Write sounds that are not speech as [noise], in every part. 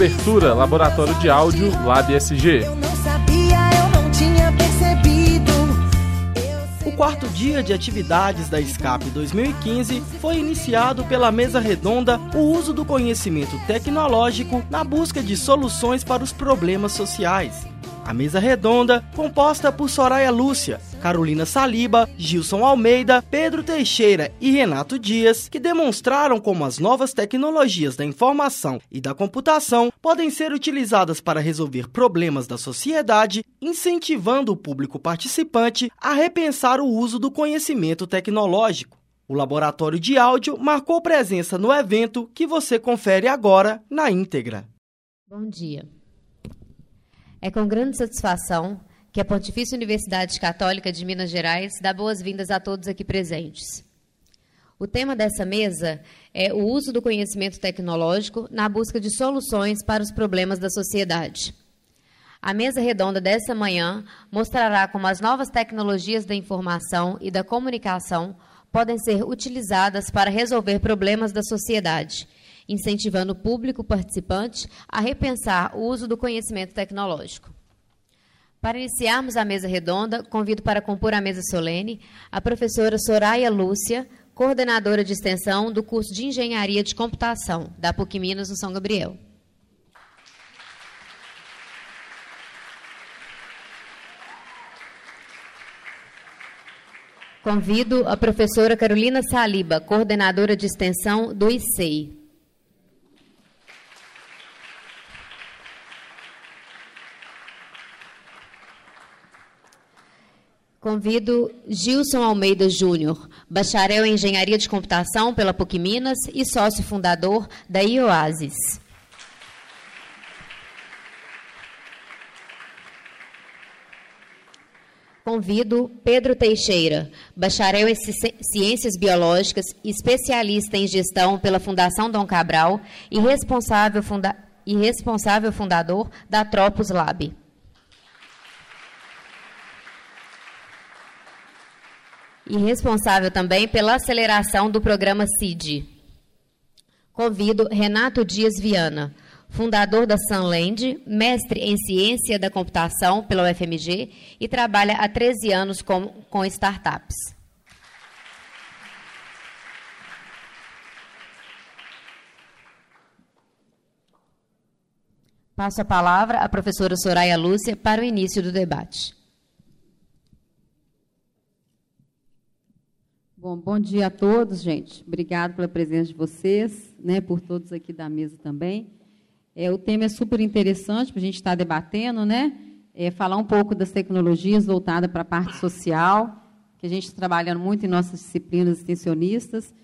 Cobertura Laboratório de Áudio LabSG. Eu não sabia, eu não tinha percebido. O quarto dia de atividades da SCAP 2015 foi iniciado pela mesa redonda o uso do conhecimento tecnológico na busca de soluções para os problemas sociais. A mesa redonda, composta por Soraya Lúcia, Carolina Saliba, Gilson Almeida, Pedro Teixeira e Renato Dias, que demonstraram como as novas tecnologias da informação e da computação podem ser utilizadas para resolver problemas da sociedade, incentivando o público participante a repensar o uso do conhecimento tecnológico. O laboratório de áudio marcou presença no evento que você confere agora na íntegra. Bom dia. É com grande satisfação que a Pontifícia Universidade Católica de Minas Gerais dá boas-vindas a todos aqui presentes. O tema dessa mesa é o uso do conhecimento tecnológico na busca de soluções para os problemas da sociedade. A mesa redonda dessa manhã mostrará como as novas tecnologias da informação e da comunicação podem ser utilizadas para resolver problemas da sociedade incentivando o público participante a repensar o uso do conhecimento tecnológico. Para iniciarmos a mesa redonda, convido para compor a mesa solene a professora Soraya Lúcia, coordenadora de extensão do curso de Engenharia de Computação da PUC Minas no São Gabriel. Convido a professora Carolina Saliba, coordenadora de extensão do ICEI. Convido Gilson Almeida Júnior, bacharel em Engenharia de Computação pela PUC Minas e sócio fundador da IOASIS. Convido Pedro Teixeira, bacharel em Ciências Biológicas, especialista em gestão pela Fundação Dom Cabral e responsável, funda e responsável fundador da Tropos Lab. E responsável também pela aceleração do programa CID. Convido Renato Dias Viana, fundador da Sunland, mestre em ciência da computação pela UFMG e trabalha há 13 anos com, com startups. Passo a palavra à professora Soraya Lúcia para o início do debate. Bom, bom dia a todos, gente. Obrigado pela presença de vocês, né, por todos aqui da mesa também. É, o tema é super interessante para a gente estar debatendo, né? É, falar um pouco das tecnologias voltadas para a parte social, que a gente está trabalhando muito em nossas disciplinas extensionistas.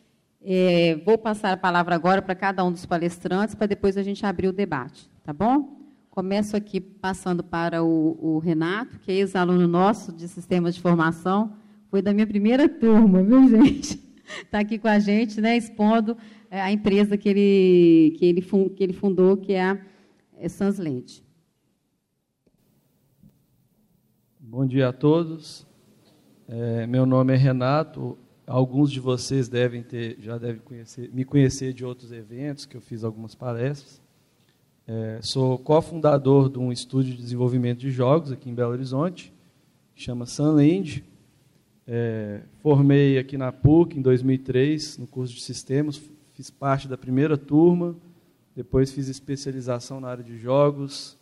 É, vou passar a palavra agora para cada um dos palestrantes, para depois a gente abrir o debate, tá bom? Começo aqui passando para o, o Renato, que é ex-aluno nosso de Sistemas de Formação, foi da minha primeira turma, viu, gente? Está [laughs] aqui com a gente, né, expondo é, a empresa que ele, que ele, que ele fundou, que é a é. Bom dia a todos. É, meu nome é Renato. Alguns de vocês devem ter, já devem conhecer, me conhecer de outros eventos, que eu fiz algumas palestras. É, sou cofundador de um estúdio de desenvolvimento de jogos aqui em Belo Horizonte, que chama Sunland é, formei aqui na PUC em 2003, no curso de sistemas, fiz parte da primeira turma, depois fiz especialização na área de jogos,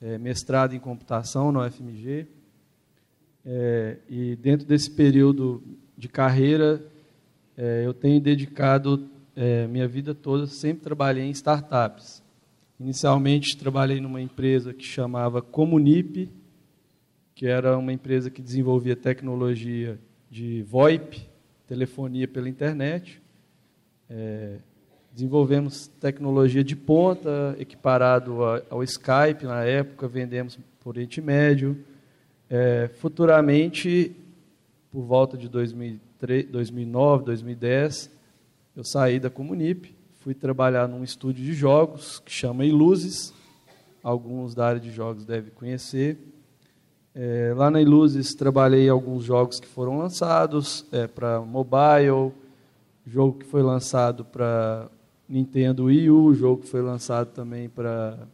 é, mestrado em computação na UFMG. É, e dentro desse período de carreira, é, eu tenho dedicado é, minha vida toda, sempre trabalhei em startups. Inicialmente trabalhei numa empresa que chamava Comunip, que era uma empresa que desenvolvia tecnologia de VoIP, telefonia pela internet. É, desenvolvemos tecnologia de ponta, equiparado ao Skype na época, vendemos por Oriente Médio. É, futuramente, por volta de 2003, 2009, 2010, eu saí da Comunip, fui trabalhar num estúdio de jogos que chama Iluzes. Alguns da área de jogos devem conhecer. É, lá na Iluzes trabalhei alguns jogos que foram lançados é, para mobile, jogo que foi lançado para Nintendo Wii U, jogo foi lançado também para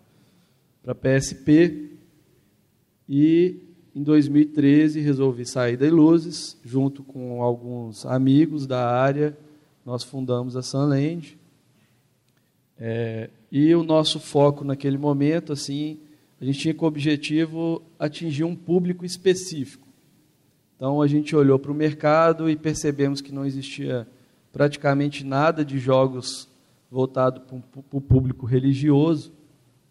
PSP. E em 2013 resolvi sair da Iluzes, junto com alguns amigos da área, nós fundamos a Sunland. É, e o nosso foco naquele momento, assim, a gente tinha como objetivo atingir um público específico. Então a gente olhou para o mercado e percebemos que não existia praticamente nada de jogos voltado para o público religioso.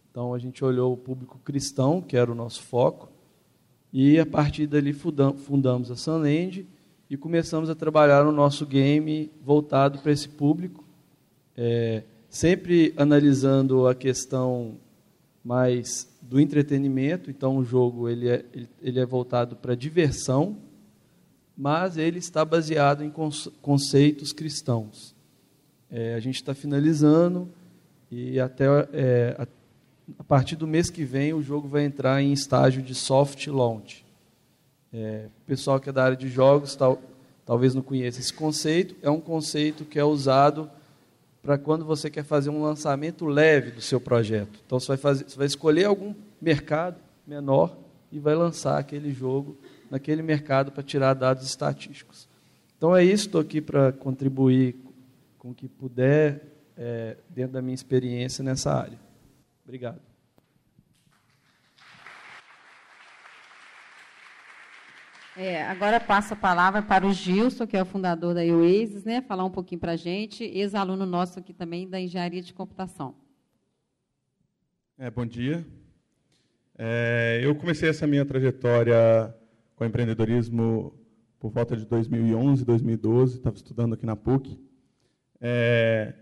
Então a gente olhou o público cristão, que era o nosso foco, e a partir dali fundamos a Sunland e começamos a trabalhar no nosso game voltado para esse público, é, sempre analisando a questão mais do entretenimento. Então o jogo ele é, ele é voltado para diversão, mas ele está baseado em conceitos cristãos. É, a gente está finalizando e até é, a, a, partir do mês que vem o jogo vai entrar em estágio de soft launch. É, o pessoal que é da área de jogos tal, talvez não conheça esse conceito. É um conceito que é usado para quando você quer fazer um lançamento leve do seu projeto. Então você vai, fazer, você vai escolher algum mercado menor e vai lançar aquele jogo naquele mercado para tirar dados estatísticos. Então é isso, estou aqui para contribuir com o que puder é, dentro da minha experiência nessa área. Obrigado. É, agora passo a palavra para o Gilson, que é o fundador da Oasis, né, falar um pouquinho para a gente, ex-aluno nosso aqui também da Engenharia de Computação. É, bom dia. É, eu comecei essa minha trajetória com empreendedorismo por volta de 2011, 2012, estava estudando aqui na PUC. É,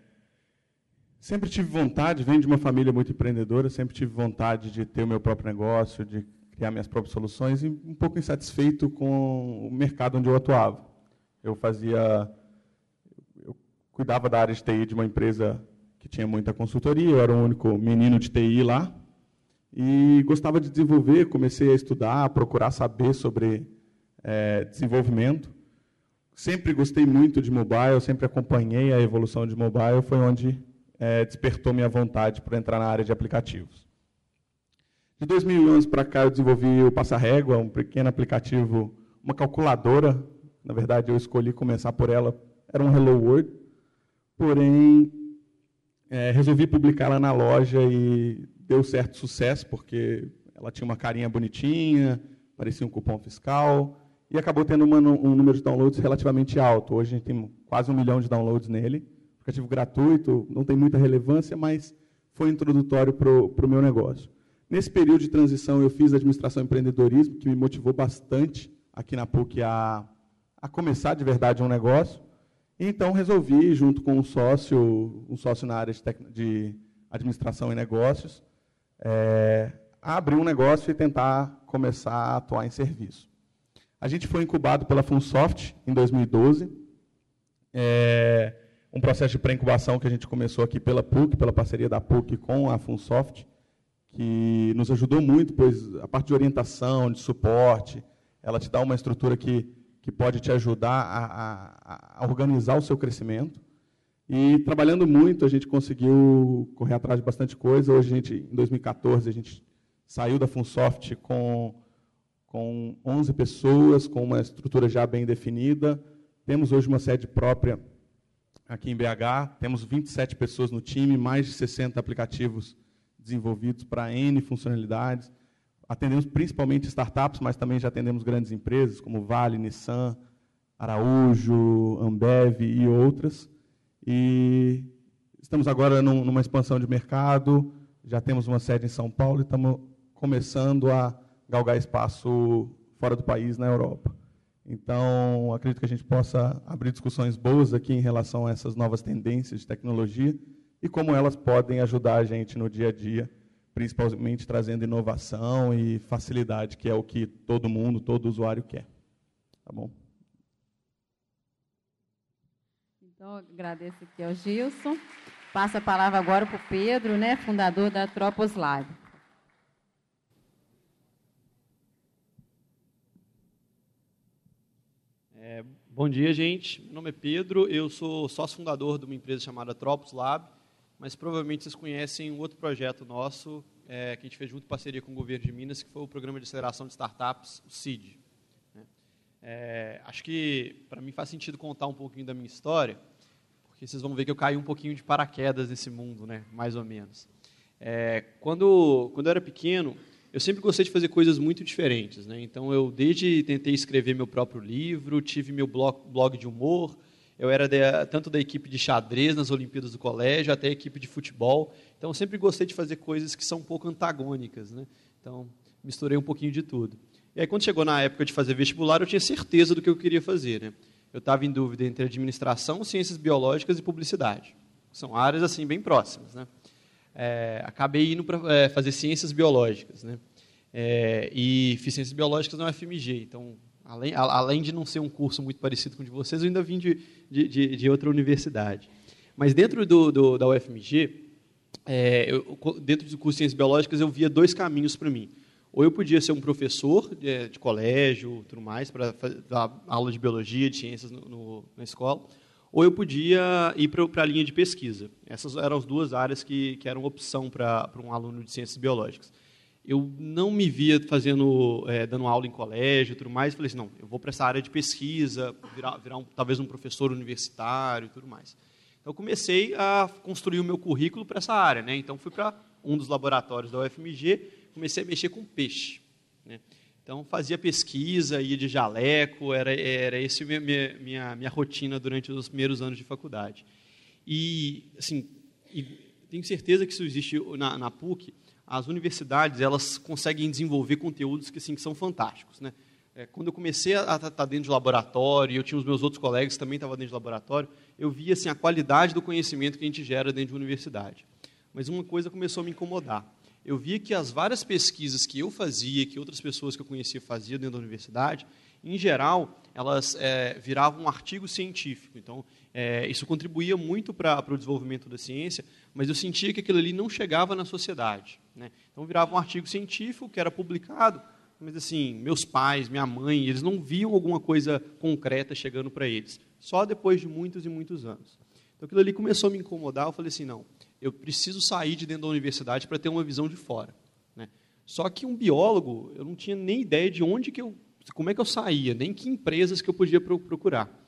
sempre tive vontade, venho de uma família muito empreendedora, sempre tive vontade de ter o meu próprio negócio, de criar minhas próprias soluções e um pouco insatisfeito com o mercado onde eu atuava. Eu fazia, eu cuidava da área de TI de uma empresa que tinha muita consultoria, eu era o único menino de TI lá, e gostava de desenvolver, comecei a estudar, a procurar saber sobre é, desenvolvimento. Sempre gostei muito de mobile, sempre acompanhei a evolução de mobile, foi onde é, despertou minha vontade para entrar na área de aplicativos. De 2011 para cá, eu desenvolvi o Passa-Régua, um pequeno aplicativo, uma calculadora. Na verdade, eu escolhi começar por ela, era um Hello World. Porém, é, resolvi publicá-la na loja e deu certo sucesso, porque ela tinha uma carinha bonitinha, parecia um cupom fiscal, e acabou tendo uma, um número de downloads relativamente alto. Hoje a gente tem quase um milhão de downloads nele. Aplicativo gratuito, não tem muita relevância, mas foi introdutório para o meu negócio. Nesse período de transição, eu fiz administração e empreendedorismo, que me motivou bastante aqui na PUC a, a começar de verdade um negócio. E então resolvi, junto com um sócio, um sócio na área de, de administração e negócios, é, abrir um negócio e tentar começar a atuar em serviço. A gente foi incubado pela Funsoft em 2012. É, um processo de pré-incubação que a gente começou aqui pela PUC, pela parceria da PUC com a Funsoft, que nos ajudou muito, pois a parte de orientação, de suporte, ela te dá uma estrutura que, que pode te ajudar a, a, a organizar o seu crescimento. E trabalhando muito, a gente conseguiu correr atrás de bastante coisa. Hoje, a gente, em 2014, a gente saiu da Funsoft com, com 11 pessoas, com uma estrutura já bem definida. Temos hoje uma sede própria aqui em BH. Temos 27 pessoas no time, mais de 60 aplicativos desenvolvidos para N funcionalidades. Atendemos principalmente startups, mas também já atendemos grandes empresas como Vale, Nissan, Araújo, Ambev e outras. E estamos agora num, numa expansão de mercado, já temos uma sede em São Paulo e estamos começando a galgar espaço fora do país, na Europa. Então, acredito que a gente possa abrir discussões boas aqui em relação a essas novas tendências de tecnologia e como elas podem ajudar a gente no dia a dia, principalmente trazendo inovação e facilidade, que é o que todo mundo, todo usuário quer. Tá bom? Então, agradeço aqui ao Gilson. Passo a palavra agora para o Pedro, né, fundador da Tropos Lab. É, bom dia, gente. Meu nome é Pedro, eu sou sócio fundador de uma empresa chamada Tropos Lab. Mas provavelmente vocês conhecem um outro projeto nosso, é, que a gente fez junto em parceria com o governo de Minas, que foi o Programa de Aceleração de Startups, o CID. né? É, acho que, para mim, faz sentido contar um pouquinho da minha história, porque vocês vão ver que eu caí um pouquinho de paraquedas nesse mundo, né? mais ou menos. É, quando, quando eu era pequeno, eu sempre gostei de fazer coisas muito diferentes. Né? Então, eu desde tentei escrever meu próprio livro, tive meu blog, blog de humor, eu era de, tanto da equipe de xadrez nas Olimpíadas do colégio, até a equipe de futebol. Então, sempre gostei de fazer coisas que são um pouco antagônicas. Né? Então, misturei um pouquinho de tudo. E aí, quando chegou na época de fazer vestibular, eu tinha certeza do que eu queria fazer. Né? Eu estava em dúvida entre administração, ciências biológicas e publicidade. São áreas assim bem próximas. Né? É, acabei indo para é, fazer ciências biológicas. Né? É, e fiz ciências biológicas na UFMG. Então, além, a, além de não ser um curso muito parecido com o de vocês, eu ainda vim de, de, de, de outra universidade. Mas dentro do, do, da UFMG, é, eu, dentro do curso de ciências biológicas, eu via dois caminhos para mim. Ou eu podia ser um professor de, de colégio, tudo mais, para dar aula de biologia, de ciências no, no, na escola, ou eu podia ir para a linha de pesquisa. Essas eram as duas áreas que, que eram opção para um aluno de ciências biológicas. Eu não me via fazendo, é, dando aula em colégio e tudo mais. Falei assim, não, eu vou para essa área de pesquisa, virar, virar um, talvez um professor universitário e tudo mais. Então, eu comecei a construir o meu currículo para essa área. Né? Então, fui para um dos laboratórios da UFMG, comecei a mexer com peixe. Né? Então, fazia pesquisa, ia de jaleco, era, era essa minha, minha, minha, rotina durante os primeiros anos de faculdade. E, assim, e tenho certeza que isso existe na, na PUC, as universidades elas conseguem desenvolver conteúdos que, assim, que são fantásticos. Né? É, quando eu comecei a estar dentro de laboratório, eu tinha os meus outros colegas também estavam dentro de laboratório, eu via assim, a qualidade do conhecimento que a gente gera dentro de universidade. Mas uma coisa começou a me incomodar eu via que as várias pesquisas que eu fazia, que outras pessoas que eu conhecia faziam dentro da universidade, em geral, elas é, viravam um artigo científico. Então, é, isso contribuía muito para o desenvolvimento da ciência, mas eu sentia que aquilo ali não chegava na sociedade. Né? Então, virava um artigo científico que era publicado, mas assim, meus pais, minha mãe, eles não viam alguma coisa concreta chegando para eles. Só depois de muitos e muitos anos. Então, aquilo ali começou a me incomodar. Eu falei assim, não, eu preciso sair de dentro da universidade para ter uma visão de fora. Né? Só que um biólogo, eu não tinha nem ideia de onde que eu, como é que eu saía, nem que empresas que eu podia procurar.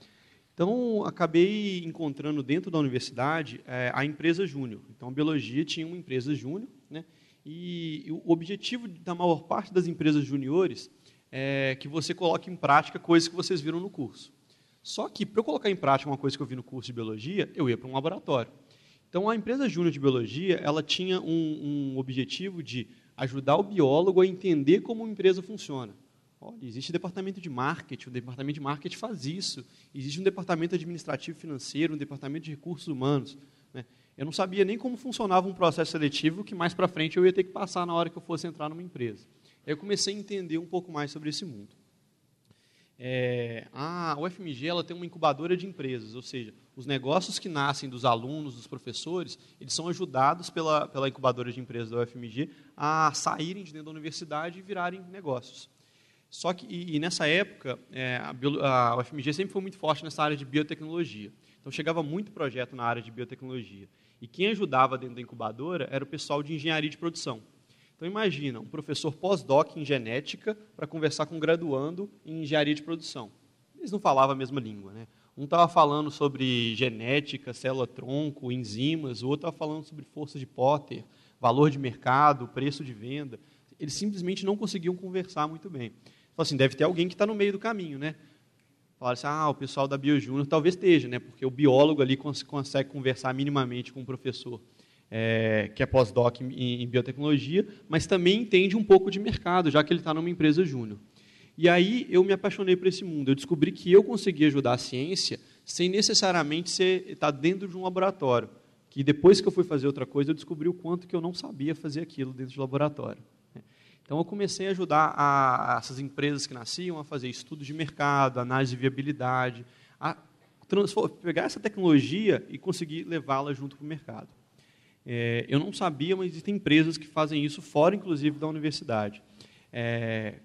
Então, acabei encontrando dentro da universidade é, a empresa júnior. Então, a biologia tinha uma empresa júnior, né? e, o objetivo da maior parte das empresas juniores é que você coloque em prática coisas que vocês viram no curso. Só que, para eu colocar em prática uma coisa que eu vi no curso de biologia, eu ia para um laboratório. Então, a empresa júnior de biologia, ela tinha um, um, objetivo de ajudar o biólogo a entender como uma empresa funciona. Olha, existe departamento de marketing, o departamento de marketing faz isso. Existe um departamento administrativo financeiro, um departamento de recursos humanos. Né? Eu não sabia nem como funcionava um processo seletivo que mais para frente eu ia ter que passar na hora que eu fosse entrar numa empresa. Aí eu comecei a entender um pouco mais sobre esse mundo. É, a UFMG ela tem uma incubadora de empresas, ou seja, os negócios que nascem dos alunos, dos professores, eles são ajudados pela, pela incubadora de empresas da UFMG a saírem de dentro da universidade e virarem negócios. Só que, e, e nessa época, é, a, a UFMG sempre foi muito forte nessa área de biotecnologia. Então, chegava muito projeto na área de biotecnologia. E quem ajudava dentro da incubadora era o pessoal de engenharia de produção. Então imagina, um professor pós-doc em genética para conversar com um graduando em engenharia de produção. Eles não falavam a mesma língua, né? Um estava falando sobre genética, célula-tronco, enzimas, o outro estava falando sobre força de Potter, valor de mercado, preço de venda. Eles simplesmente não conseguiam conversar muito bem. Assim, deve ter alguém que está no meio do caminho, né? Falaram assim, ah, o pessoal da BioJúnior talvez esteja, né? Porque o biólogo ali cons consegue conversar minimamente com o professor é, que é pós-doc em, em, biotecnologia, mas também entende um pouco de mercado, já que ele está numa empresa júnior. E aí eu me apaixonei por esse mundo. Eu descobri que eu conseguia ajudar a ciência sem necessariamente ser, estar tá dentro de um laboratório. Que depois que eu fui fazer outra coisa, eu descobri o quanto que eu não sabia fazer aquilo dentro de laboratório. Então eu comecei a ajudar a, a essas empresas que nasciam a fazer estudos de mercado, análise de viabilidade, a pegar essa tecnologia e conseguir levá-la junto para o mercado. É, eu não sabia, mas existem empresas que fazem isso fora, inclusive, da universidade. É,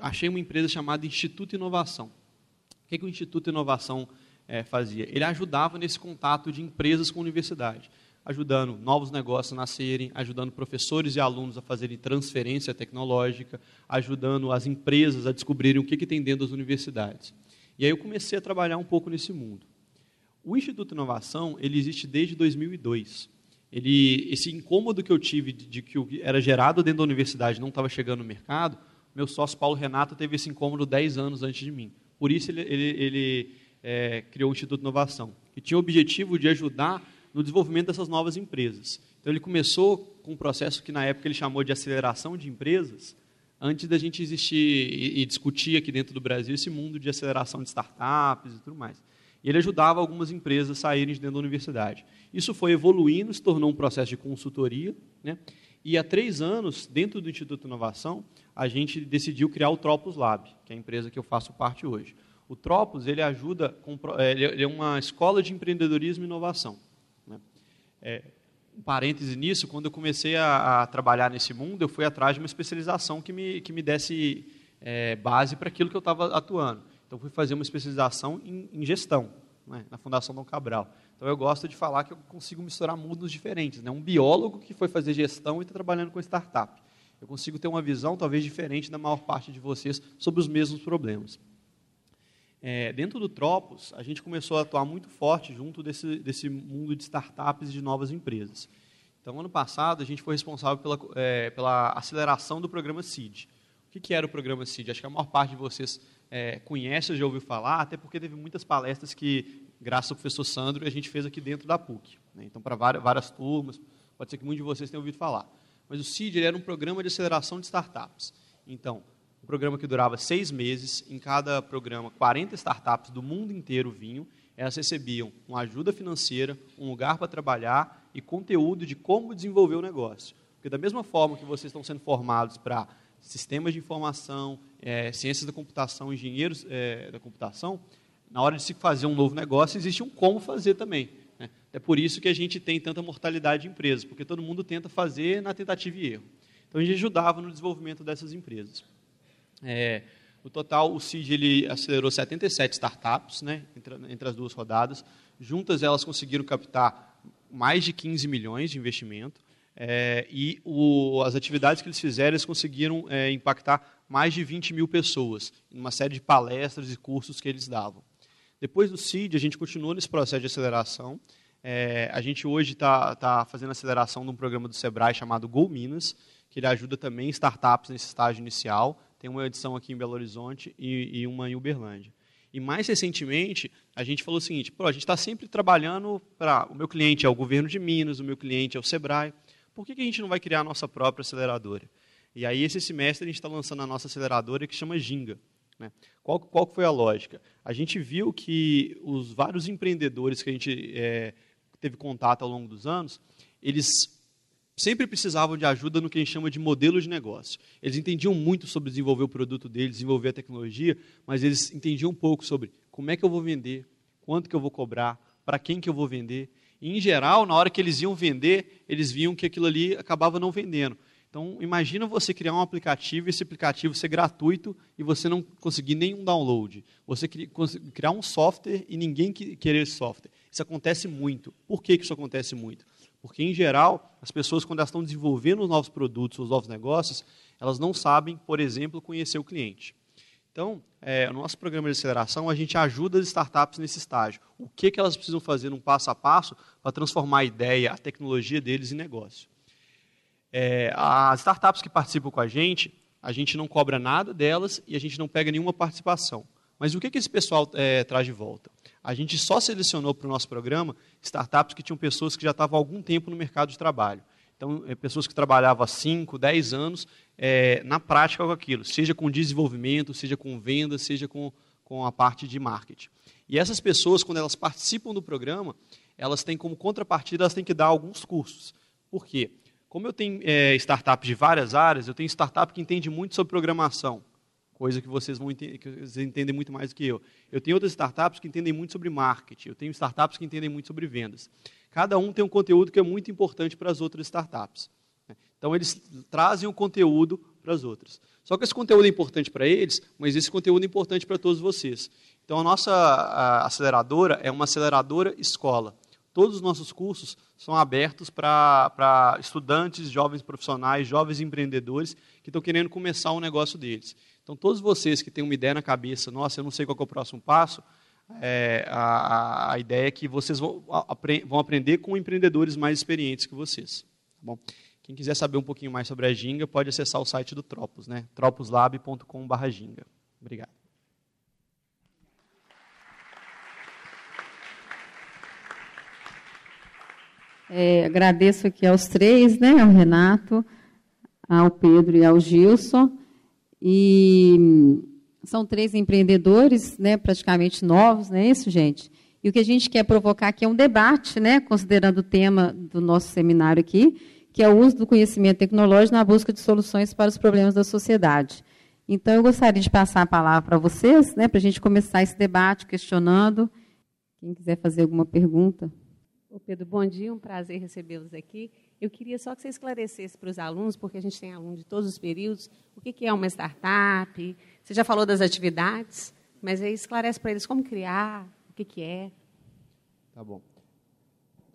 achei uma empresa chamada Instituto Inovação. O que, que o Instituto Inovação é, fazia? Ele ajudava nesse contato de empresas com a universidade. Ajudando novos negócios a nascerem, ajudando professores e alunos a fazerem transferência tecnológica, ajudando as empresas a descobrirem o que, que tem dentro das universidades. E aí eu comecei a trabalhar um pouco nesse mundo. O Instituto Inovação ele existe desde 2002. Ele, esse incômodo que eu tive de, de que o que era gerado dentro da universidade não estava chegando no mercado, meu sócio Paulo Renato teve esse incômodo 10 anos antes de mim. Por isso ele, ele, ele é, criou o Instituto Inovação, que tinha o objetivo de ajudar no desenvolvimento dessas novas empresas. Então ele começou com um processo que na época ele chamou de aceleração de empresas, antes da gente existir e, discutir aqui dentro do Brasil esse mundo de aceleração de startups e tudo mais. E ele ajudava algumas empresas a saírem de dentro da universidade. Isso foi evoluindo, se tornou um processo de consultoria, né? E há três anos, dentro do Instituto Inovação, a gente decidiu criar o Tropos Lab, que é a empresa que eu faço parte hoje. O Tropos ele ajuda, com, é, ele é uma escola de empreendedorismo e inovação. É, um parêntese nisso, quando eu comecei a, a, trabalhar nesse mundo, eu fui atrás de uma especialização que me, que me desse é, base para aquilo que eu estava atuando. Então, fui fazer uma especialização em, em gestão, né, na Fundação Dom Cabral. Então, eu gosto de falar que eu consigo misturar mundos diferentes. Né? Um biólogo que foi fazer gestão e está trabalhando com startup. Eu consigo ter uma visão talvez diferente da maior parte de vocês sobre os mesmos problemas. É, dentro do Tropos, a gente começou a atuar muito forte junto desse, desse mundo de startups e de novas empresas. Então, ano passado, a gente foi responsável pela, é, pela aceleração do programa CID. O que, que, era o programa CID? Acho que a maior parte de vocês é, conhece ou já ouviu falar, até porque teve muitas palestras que, graças ao professor Sandro, a gente fez aqui dentro da PUC. Né? Então, para várias, várias, turmas, pode ser que muitos de vocês tenham ouvido falar. Mas o CID era um programa de aceleração de startups. Então, um programa que durava seis meses, em cada programa, 40 startups do mundo inteiro vinham, elas recebiam uma ajuda financeira, um lugar para trabalhar e conteúdo de como desenvolver o negócio. Porque da mesma forma que vocês estão sendo formados para sistemas de informação, é, ciências da computação, engenheiros é, da computação, na hora de se fazer um novo negócio, existe um como fazer também. Né? É por isso que a gente tem tanta mortalidade de empresas, porque todo mundo tenta fazer na tentativa e erro. Então, a gente ajudava no desenvolvimento dessas empresas. É, no total, o CID ele acelerou 77 startups né, entre, entre, as duas rodadas. Juntas, elas conseguiram captar mais de 15 milhões de investimento. É, e o, as atividades que eles fizeram, eles conseguiram é, impactar mais de 20 mil pessoas, em uma série de palestras e cursos que eles davam. Depois do CID, a gente continuou nesse processo de aceleração. É, a gente hoje está tá fazendo aceleração de um programa do Sebrae chamado Go Minas, que ele ajuda também startups nesse estágio inicial. Tem uma edição aqui em Belo Horizonte e, e uma em Uberlândia. E mais recentemente, a gente falou o seguinte: a gente está sempre trabalhando para. O meu cliente é o governo de Minas, o meu cliente é o Sebrae. Por que, que a gente não vai criar a nossa própria aceleradora? E aí, esse semestre, a gente está lançando a nossa aceleradora que chama Ginga. Né? Qual, qual foi a lógica? A gente viu que os vários empreendedores que a gente é, teve contato ao longo dos anos, eles sempre precisavam de ajuda no que a gente chama de modelo de negócio. Eles entendiam muito sobre desenvolver o produto deles, desenvolver a tecnologia, mas eles entendiam um pouco sobre como é que eu vou vender, quanto que eu vou cobrar, para quem que eu vou vender. E, em geral, na hora que eles iam vender, eles viam que aquilo ali acabava não vendendo. Então, imagina você criar um aplicativo e esse aplicativo ser gratuito e você não conseguir nenhum download. Você criar um software e ninguém querer esse software. Isso acontece muito. Por que isso acontece muito? Porque, em geral, as pessoas, quando elas estão desenvolvendo os novos produtos, os novos negócios, elas não sabem, por exemplo, conhecer o cliente. Então, é, no nosso programa de aceleração, a gente ajuda as startups nesse estágio. O que, que elas precisam fazer num passo a passo para transformar a ideia, a tecnologia deles em negócio. É, as startups que participam com a gente, a gente não cobra nada delas e a gente não pega nenhuma participação. Mas o que, que esse pessoal é, traz de volta? A gente só selecionou para o nosso programa startups que tinham pessoas que já estavam há algum tempo no mercado de trabalho. Então, é, pessoas que trabalhavam há 5, 10 anos é, na prática com aquilo, seja com desenvolvimento, seja com venda, seja com, com a parte de marketing. E essas pessoas, quando elas participam do programa, elas têm como contrapartida, elas têm que dar alguns cursos. Por quê? Como eu tenho é, startups de várias áreas, eu tenho startup que entende muito sobre programação coisa que vocês vão que vocês entendem muito mais do que eu. Eu tenho outras startups que entendem muito sobre marketing, eu tenho startups que entendem muito sobre vendas. Cada um tem um conteúdo que é muito importante para as outras startups. Né? Então eles trazem o conteúdo para as outras. Só que esse conteúdo é importante para eles, mas esse conteúdo é importante para todos vocês. Então a nossa a aceleradora é uma aceleradora escola. todos os nossos cursos são abertos para estudantes, jovens profissionais, jovens empreendedores que estão querendo começar um negócio deles. Então, todos vocês que têm uma ideia na cabeça, nossa, eu não sei qual é o próximo passo, é, a, a, ideia é que vocês vão, vão, aprender com empreendedores mais experientes que vocês. Tá bom? Quem quiser saber um pouquinho mais sobre a Ginga, pode acessar o site do Tropos, né? troposlab.com.br. Obrigado. É, agradeço aqui aos três, né, ao Renato, ao Pedro e ao Gilson. E são três empreendedores, né, praticamente novos, não é isso, gente? E o que a gente quer provocar aqui é um debate, né, considerando o tema do nosso seminário aqui, que é o uso do conhecimento tecnológico na busca de soluções para os problemas da sociedade. Então, eu gostaria de passar a palavra para vocês, né, para a gente começar esse debate questionando. Quem quiser fazer alguma pergunta. Ô Pedro, bom dia, um prazer recebê-los aqui. Eu queria só que você esclarecesse para os alunos, porque a gente tem alunos de todos os períodos, o que é uma startup. Você já falou das atividades, mas aí esclarece para eles como criar, o que é. Tá bom.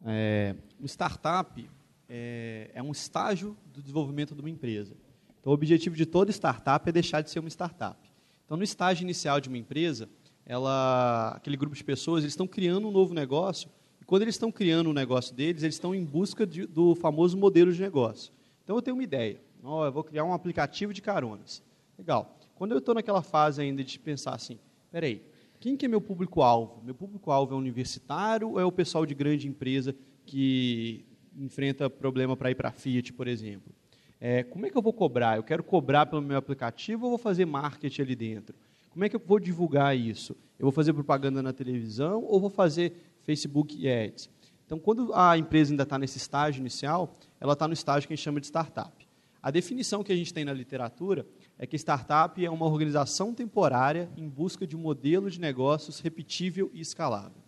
É, o startup é, é um estágio do desenvolvimento de uma empresa. Então, o objetivo de toda startup é deixar de ser uma startup. Então, no estágio inicial de uma empresa, ela, aquele grupo de pessoas, eles estão criando um novo negócio quando eles estão criando o negócio deles, eles estão em busca de, do famoso modelo de negócio. Então eu tenho uma ideia. Oh, eu vou criar um aplicativo de caronas. Legal. Quando eu estou naquela fase ainda de pensar assim, peraí, quem que é meu público-alvo? Meu público-alvo é universitário ou é o pessoal de grande empresa que enfrenta problema para ir para a Fiat, por exemplo? É, como é que eu vou cobrar? Eu quero cobrar pelo meu aplicativo ou vou fazer marketing ali dentro? Como é que eu vou divulgar isso? Eu vou fazer propaganda na televisão ou vou fazer Facebook e Ads. Então, quando a empresa ainda está nesse estágio inicial, ela está no estágio que a gente chama de startup. A definição que a gente tem na literatura é que startup é uma organização temporária em busca de um modelo de negócios repetível e escalável.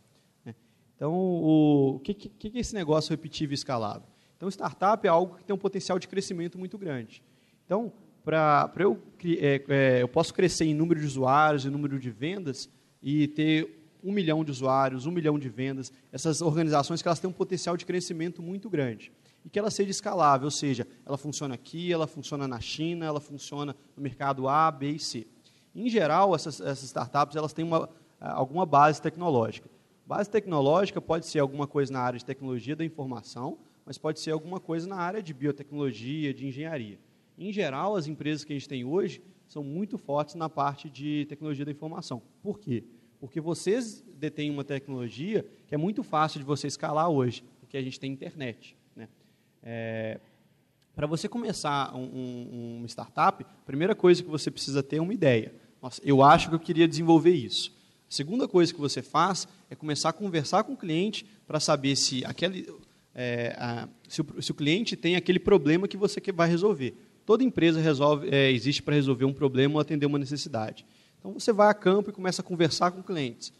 Né? Então, o, que é esse negócio repetível e escalável? Então, startup é algo que tem um potencial de crescimento muito grande. Então, para eu, é, é, eu posso crescer em número de usuários, em número de vendas e ter um milhão de usuários, um milhão de vendas, essas organizações que elas têm um potencial de crescimento muito grande. E que ela seja escalável, ou seja, ela funciona aqui, ela funciona na China, ela funciona no mercado A, B e C. Em geral, essas, essas startups elas têm uma, alguma base tecnológica. Base tecnológica pode ser alguma coisa na área de tecnologia da informação, mas pode ser alguma coisa na área de biotecnologia, de engenharia. Em geral, as empresas que a gente tem hoje são muito fortes na parte de tecnologia da informação. Por quê? Porque vocês detêm uma tecnologia que é muito fácil de você escalar hoje, porque a gente tem internet. Né? É, Para você começar um, um, uma startup, a primeira coisa que você precisa ter é uma ideia. Nossa, eu acho que eu queria desenvolver isso. A segunda coisa que você faz é começar a conversar com o cliente para saber se, aquele, é, a, se, o, se, o, cliente tem aquele problema que você vai resolver. Toda empresa resolve, é, existe para resolver um problema ou atender uma necessidade. Então você vai a campo e começa a conversar com clientes.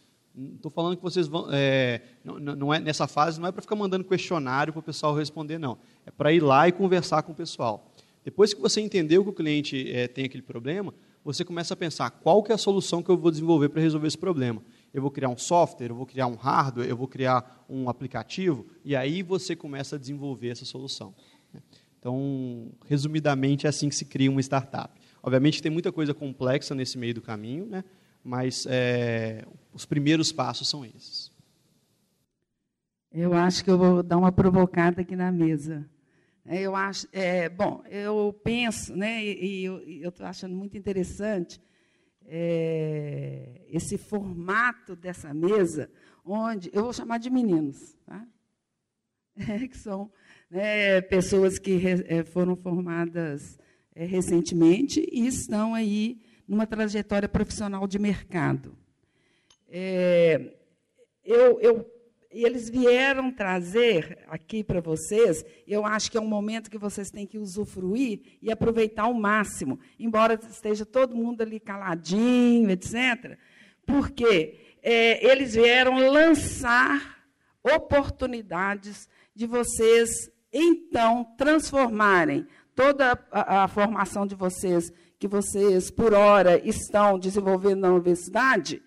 Estou falando que vocês vão. É, não, não, é nessa fase não é para ficar mandando questionário para o pessoal responder, não. É para ir lá e conversar com o pessoal. Depois que você entendeu que o cliente é, tem aquele problema, você começa a pensar qual que é a solução que eu vou desenvolver para resolver esse problema. Eu vou criar um software, eu vou criar um hardware, eu vou criar um aplicativo, e aí você começa a desenvolver essa solução. Então, resumidamente, é assim que se cria uma startup. Obviamente tem muita coisa complexa nesse meio do caminho, né? mas é, os primeiros passos são esses. Eu acho que eu vou dar uma provocada aqui na mesa. É, eu acho, é, bom, eu penso, né, e, e eu estou achando muito interessante é, esse formato dessa mesa, onde eu vou chamar de meninos, tá? [laughs] É, que são né, pessoas que é, foram formadas é, recentemente e estão aí numa trajetória profissional de mercado. É, eu, eu, eles vieram trazer aqui para vocês, eu acho que é um momento que vocês têm que usufruir e aproveitar ao máximo, embora esteja todo mundo ali caladinho, etc., porque é, eles vieram lançar oportunidades de vocês, então, transformarem toda a, a, formação de vocês, que vocês, por hora, estão desenvolvendo na universidade,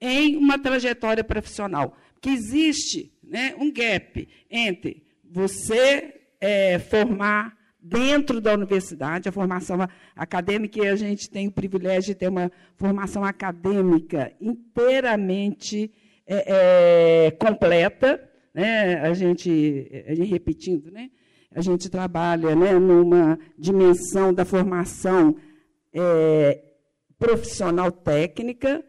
em uma trajetória profissional. Que existe né, um gap entre você é, formar dentro da universidade, a formação acadêmica, e a gente tem o privilégio de ter uma formação acadêmica inteiramente é, é, completa, né? a, gente, a gente repetindo, né? A gente trabalha né, numa dimensão da formação é, profissional técnica,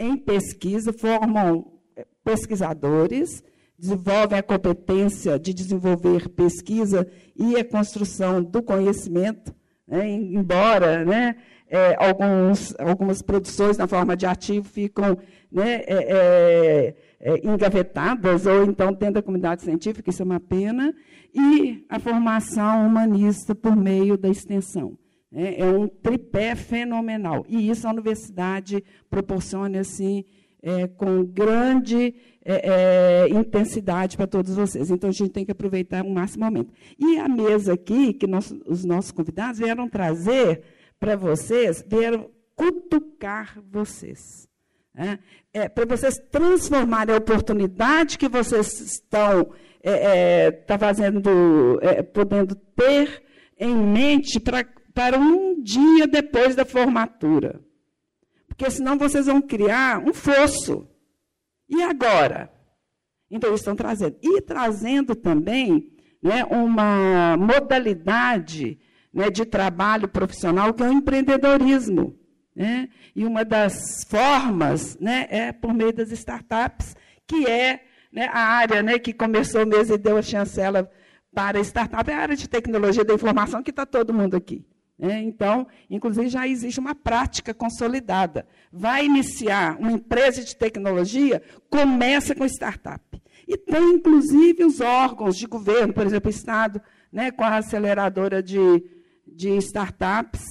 em pesquisa, formam é, pesquisadores, desenvolvem a competência de desenvolver pesquisa e a construção do conhecimento, né, embora né, é, alguns, algumas produções na forma de ativo ficam né, é, é, é engavetadas ou então dentro da comunidade científica, isso é uma pena, e a formação humanista por meio da extensão. Né, é um tripé fenomenal. E isso a universidade proporciona assim, é, com grande é, é, intensidade para todos vocês. Então, a gente tem que aproveitar o máximo momento. E a mesa aqui, que nós, os nossos convidados vieram trazer para vocês, vieram cutucar vocês. Né? É, para vocês transformarem a oportunidade que vocês estão é, é, tá fazendo, é, podendo ter em mente para, para um dia depois da formatura. Porque senão vocês vão criar um fosso. E agora? Então, eles estão trazendo. E trazendo também né, uma modalidade né, de trabalho profissional que é o empreendedorismo. Né? E uma das formas né, é por meio das startups, que é né, a área né, que começou mesmo e deu a chancela para a startup, é a área de tecnologia da informação, que está todo mundo aqui. É, então, inclusive, já existe uma prática consolidada. Vai iniciar uma empresa de tecnologia, começa com startup. E tem, inclusive, os órgãos de governo, por exemplo, o Estado, né, com a aceleradora de, de startups.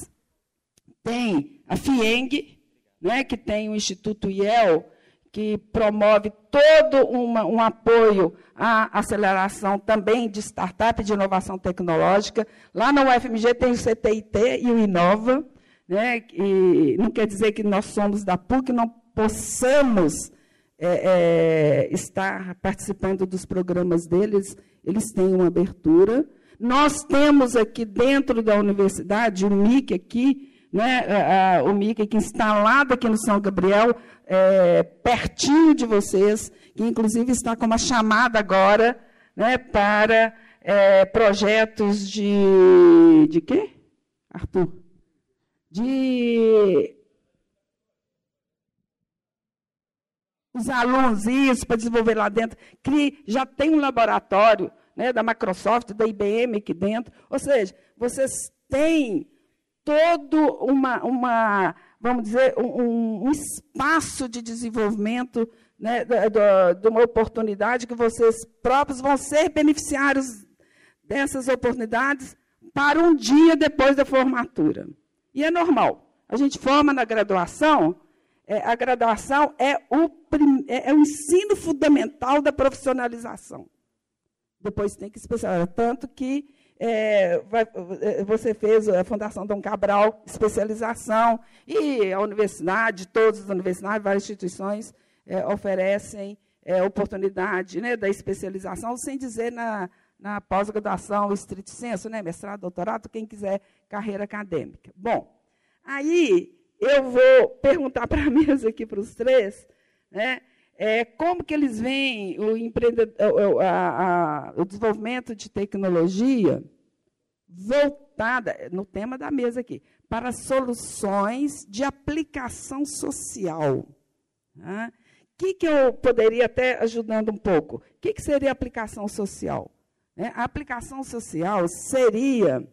Tem a FIENG, né, que tem o Instituto IEL, que promove todo uma, um apoio à aceleração também de startup de inovação tecnológica. Lá na UFMG tem o CTIT e o Inova. Né? E não quer dizer que nós somos da PUC, não possamos é, é, estar participando dos programas deles, eles têm uma abertura. Nós temos aqui dentro da universidade, o MIC aqui, né, a, a, o MIC aqui instalado aqui no São Gabriel, é, pertinho de vocês, que inclusive está com uma chamada agora né, para é, projetos de. De quê, Arthur? De. Os alunos, isso, para desenvolver lá dentro. Que já tem um laboratório né, da Microsoft, da IBM aqui dentro. Ou seja, vocês têm todo uma, uma vamos dizer, um, um espaço de desenvolvimento, né, de, uma oportunidade que vocês próprios vão ser beneficiários dessas oportunidades para um dia depois da formatura. E é normal. A gente forma na graduação, é, a graduação é o, é, é o ensino fundamental da profissionalização. Depois tem que especializar. Tanto que é, é, você fez a Fundação Dom Cabral, especialização, e a universidade, todas as universidades, várias instituições é, oferecem é, oportunidade né, da especialização, sem dizer na, na pós-graduação, estrito senso, né, mestrado, doutorado, quem quiser carreira acadêmica. Bom, aí eu vou perguntar [laughs] para a mesa aqui, para os três, né, é, como que eles veem o, a, a, o desenvolvimento de tecnologia voltada, no tema da mesa aqui, para soluções de aplicação social. O que, que eu poderia até ajudando um pouco? O que, que seria aplicação social? Né? A aplicação social seria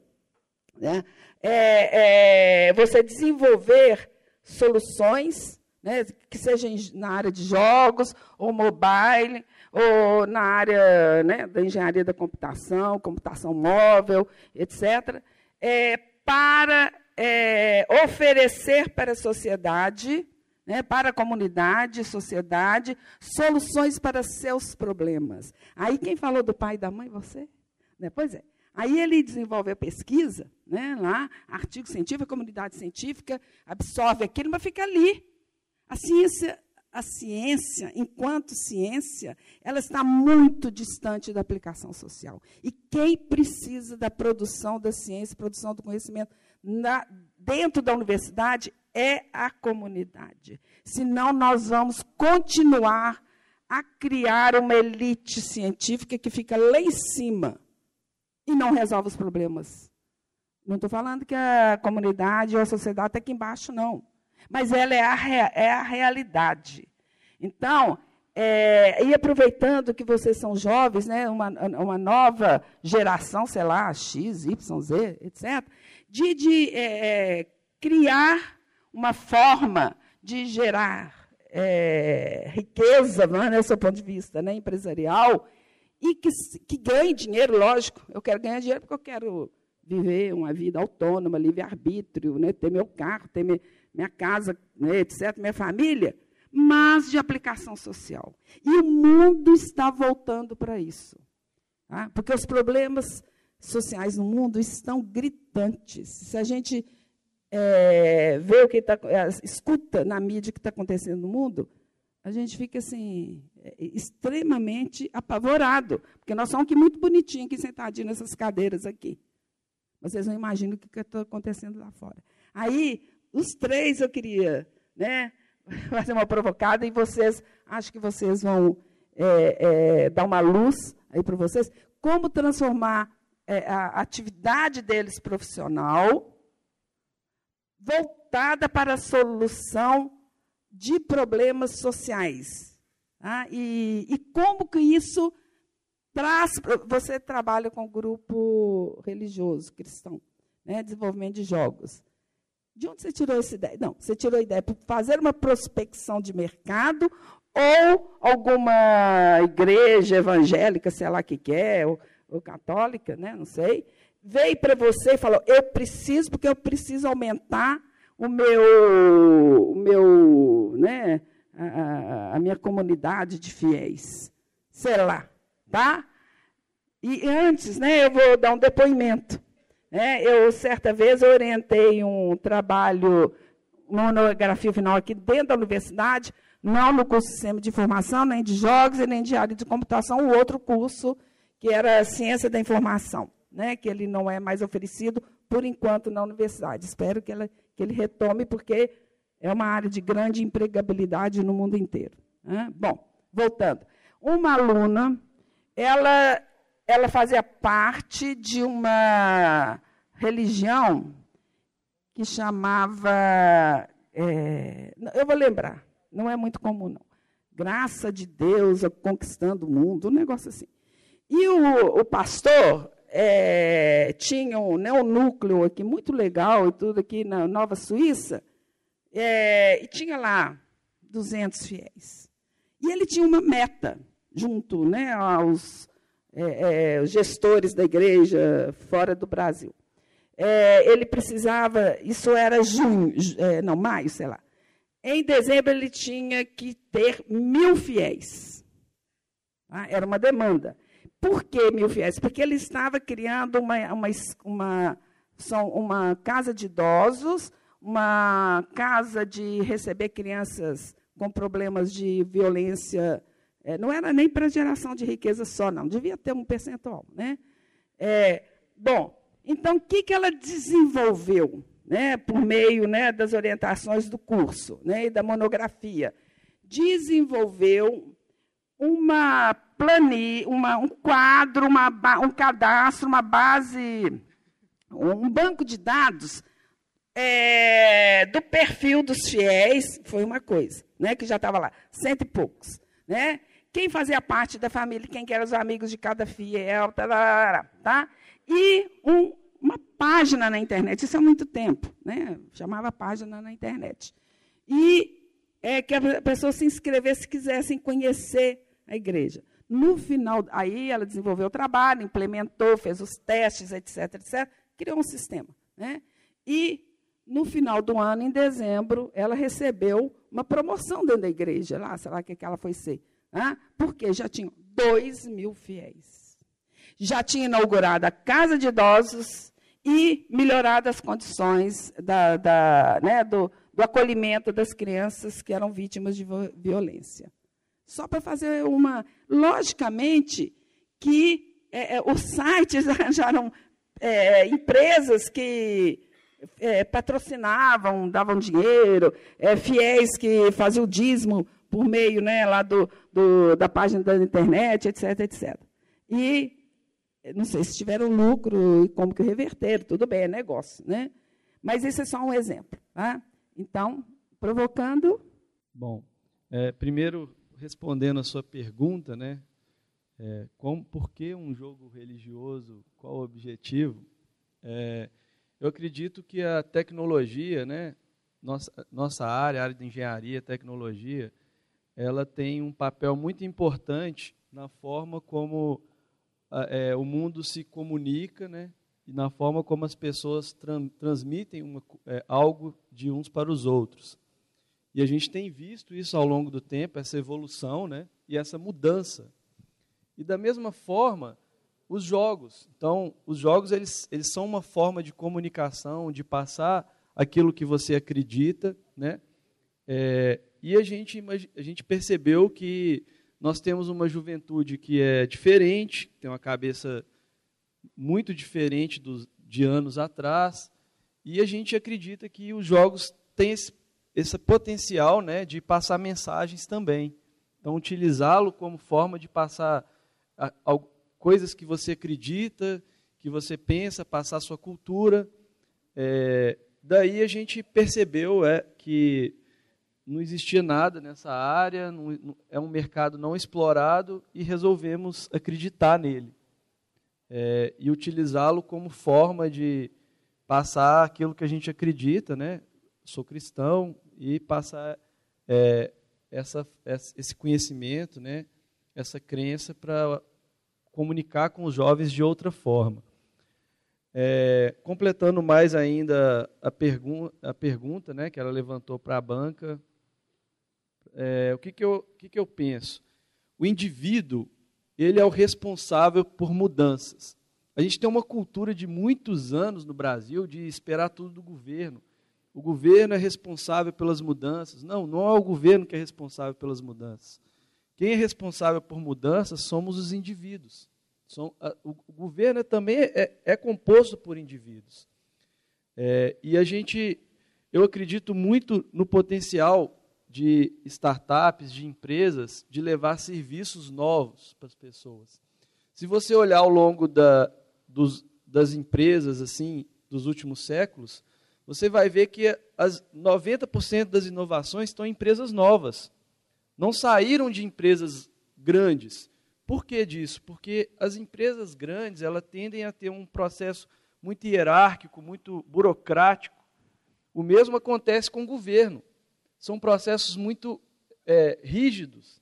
né, é, é, você desenvolver soluções né, que seja na área de jogos, ou mobile, ou na área né, da engenharia da computação, computação móvel, etc., é, para é, oferecer para a sociedade, né, para a comunidade, sociedade, soluções para seus problemas. Aí quem falou do pai e da mãe? Você? Né? Pois é. Aí ele desenvolve a pesquisa, né, lá, artigo científico, comunidade científica absorve aquilo, mas fica ali. A ciência a ciência, enquanto ciência, ela está muito distante da aplicação social. E quem precisa da produção da ciência, produção do conhecimento na, dentro da universidade é a comunidade. Senão, nós vamos continuar a criar uma elite científica que fica lá em cima e não resolve os problemas. Não estou falando que a comunidade ou a sociedade está aqui embaixo, não. Mas ela é a, é a realidade. Então, é, e aproveitando que vocês são jovens, né, uma, uma nova geração, sei lá, X, Y, Z, etc., de, de é, criar uma forma de gerar é, riqueza, não é, seu ponto de vista né, empresarial, e que, que ganhe dinheiro, lógico. Eu quero ganhar dinheiro porque eu quero viver uma vida autônoma, livre-arbítrio, né, ter meu carro, ter minha, minha casa, né, etc., minha família, mas de aplicação social. E o mundo está voltando para isso. Tá? Porque os problemas sociais no mundo estão gritantes. Se a gente é, vê o que está, é, escuta na mídia o que está acontecendo no mundo, a gente fica assim, é, extremamente apavorado. Porque nós somos aqui muito bonitinhos aqui sentadinhos nessas cadeiras aqui. Vocês não imaginam o que está acontecendo lá fora. Aí, os três eu queria né, [laughs] fazer uma provocada e vocês, acho que vocês vão é, é, dar uma luz aí para vocês. Como transformar é, a atividade deles profissional voltada para a solução de problemas sociais. Tá? E, e como que isso traz. Você trabalha com grupo religioso cristão, né? desenvolvimento de jogos. De onde você tirou essa ideia? Não, você tirou a ideia para fazer uma prospecção de mercado ou alguma igreja evangélica, sei lá que quer, é, ou, ou católica, né? não sei, veio para você e falou: eu preciso, porque eu preciso aumentar o meu, o meu né, a, a minha comunidade de fiéis. Sei lá, tá? E antes, né, eu vou dar um depoimento. Né? Eu, certa vez, orientei um trabalho, monografia final aqui dentro da universidade, não no curso de Sistema de Informação, nem de Jogos e nem de Área de Computação, o outro curso, que era Ciência da Informação, né? que ele não é mais oferecido, por enquanto, na universidade. Espero que, ela, que ele retome, porque é uma área de grande empregabilidade no mundo inteiro. Né? Bom, voltando. Uma aluna, ela ela fazia parte de uma religião que chamava. É, eu vou lembrar, não é muito comum, não. Graça de Deus conquistando o mundo, um negócio assim. E o, o pastor é, tinha um, né, um núcleo aqui muito legal e tudo aqui na Nova Suíça, é, e tinha lá 200 fiéis. E ele tinha uma meta junto né, aos é, é, gestores da igreja fora do Brasil. É, ele precisava, isso era junho, é, não, maio, sei lá. Em dezembro ele tinha que ter mil fiéis. Ah, era uma demanda. Por que mil fiéis? Porque ele estava criando uma, uma, uma, uma casa de idosos, uma casa de receber crianças com problemas de violência é, não era nem para geração de riqueza só, não. Devia ter um percentual. Né? É, bom, então, o que, que ela desenvolveu né, por meio né, das orientações do curso né, e da monografia? Desenvolveu uma planilha, uma, um quadro, uma, um cadastro, uma base, um banco de dados é, do perfil dos fiéis, foi uma coisa, né, que já estava lá, cento e poucos. Né? Quem fazia parte da família, quem eram os amigos de cada fiel, tá? E um, uma página na internet, isso há muito tempo, né? chamava página na internet. E é, que a pessoa se inscrevesse se quisessem conhecer a igreja. No final, aí ela desenvolveu o trabalho, implementou, fez os testes, etc, etc, criou um sistema. Né? E no final do ano, em dezembro, ela recebeu uma promoção dentro da igreja, lá, sei lá o que ela foi ser. Né? Porque já tinham dois mil fiéis. Já tinha inaugurado a casa de idosos e melhorado as condições da, da, né, do, do acolhimento das crianças que eram vítimas de violência. Só para fazer uma. Logicamente que é, é, os sites [laughs] arranjaram é, empresas que é, patrocinavam, davam dinheiro, é, fiéis que faziam o dízimo por meio né, lá do, do, da página da internet, etc, etc. E não sei se tiveram lucro e como que reverteram, tudo bem, é negócio, né? Mas isso é só um exemplo. Tá? Então, provocando. Bom, é, primeiro respondendo a sua pergunta, né? É, como, por que um jogo religioso? Qual o objetivo? É, eu acredito que a tecnologia, né? Nossa, nossa área, área de engenharia, tecnologia, ela tem um papel muito importante na forma como é, o mundo se comunica, né? E na forma como as pessoas tran transmitem uma, é, algo de uns para os outros. E a gente tem visto isso ao longo do tempo, essa evolução, né? E essa mudança. E da mesma forma, os jogos. Então, os jogos eles, eles são uma forma de comunicação, de passar aquilo que você acredita, né? É, e a gente, a gente percebeu que nós temos uma juventude que é diferente, tem uma cabeça muito diferente dos, de anos atrás, e a gente acredita que os jogos têm esse, esse potencial né, de passar mensagens também. Então, utilizá-lo como forma de passar a, a, coisas que você acredita, que você pensa, passar a sua cultura. É, daí a gente percebeu é, que não existia nada nessa área, não, é um mercado não explorado e resolvemos acreditar nele é, e utilizá-lo como forma de passar aquilo que a gente acredita, né? Sou cristão e passar é, essa, esse conhecimento, né? Essa crença para comunicar com os jovens de outra forma. É, completando mais ainda a, pergun a pergunta né, que ela levantou para a banca, é, o que, que, eu, que, que eu penso? O indivíduo ele é o responsável por mudanças. A gente tem uma cultura de muitos anos no Brasil de esperar tudo do governo. O governo é responsável pelas mudanças. Não, não é o governo que é responsável pelas mudanças. Quem é responsável por mudanças somos os indivíduos. O, o, governo também é, é, composto por indivíduos. É, e a gente, eu acredito muito no potencial de startups, de empresas, de levar serviços novos para as pessoas. Se você olhar ao longo da, dos, das empresas assim dos últimos séculos, você vai ver que as 90% das inovações estão em empresas novas. Não saíram de empresas grandes. Por que disso? Porque as empresas grandes elas tendem a ter um processo muito hierárquico, muito burocrático. O mesmo acontece com o governo são processos muito é, rígidos.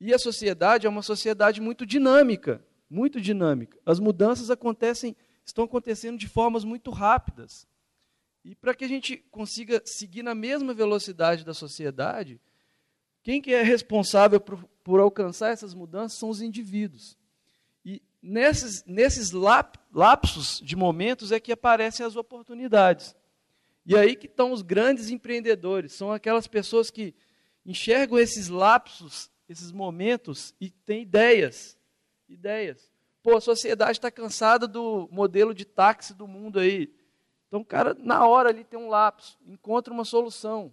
E a sociedade é uma sociedade muito dinâmica, muito dinâmica. As mudanças acontecem, estão acontecendo de formas muito rápidas. E para que a gente consiga seguir na mesma velocidade da sociedade, quem que é responsável por, por alcançar essas mudanças são os indivíduos. E nesses, nesses lap, lapsos de momentos é que aparecem as oportunidades. E aí que estão os grandes empreendedores, são aquelas pessoas que enxergam esses lapsos, esses momentos e têm ideias. Ideias. Pô, a sociedade está cansada do modelo de táxi do mundo aí. Então o cara, na hora ali, tem um lapso, encontra uma solução.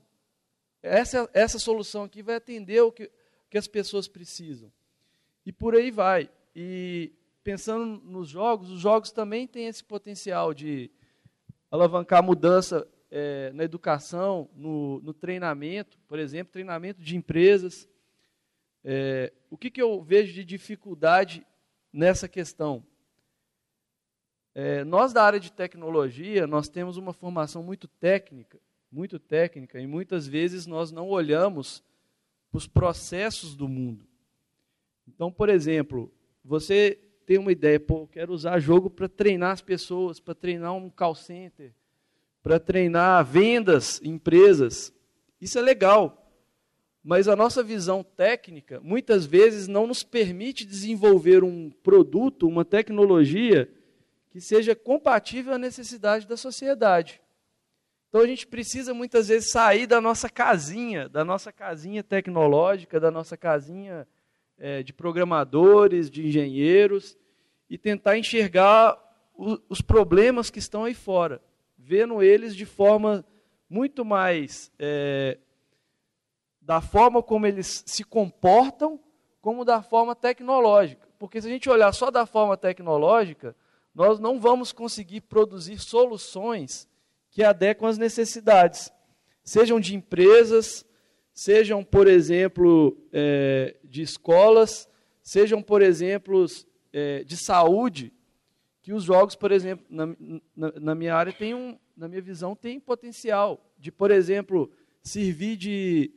Essa, essa solução aqui vai atender o que, que as pessoas precisam. E por aí vai. E pensando nos jogos, os jogos também têm esse potencial de alavancar mudança é, na educação, no, no, treinamento, por exemplo, treinamento de empresas. É, o que, que eu vejo de dificuldade nessa questão? É, nós da área de tecnologia, nós temos uma formação muito técnica, muito técnica, e muitas vezes nós não olhamos para os processos do mundo. Então, por exemplo, você tem uma ideia, pô, eu quero usar jogo para treinar as pessoas, para treinar um call center, para treinar vendas, empresas. Isso é legal. Mas a nossa visão técnica muitas vezes não nos permite desenvolver um produto, uma tecnologia que seja compatível à necessidade da sociedade. Então a gente precisa muitas vezes sair da nossa casinha, da nossa casinha tecnológica, da nossa casinha é, de programadores, de engenheiros, e tentar enxergar o, os problemas que estão aí fora, vendo eles de forma muito mais é, da forma como eles se comportam, como da forma tecnológica. Porque se a gente olhar só da forma tecnológica, nós não vamos conseguir produzir soluções que adequam às necessidades, sejam de empresas, sejam, por exemplo, é, de escolas, sejam, por exemplo, é, de saúde, que os jogos, por exemplo, na, na, na, minha área, tem um, na minha visão, tem potencial de, por exemplo, servir de,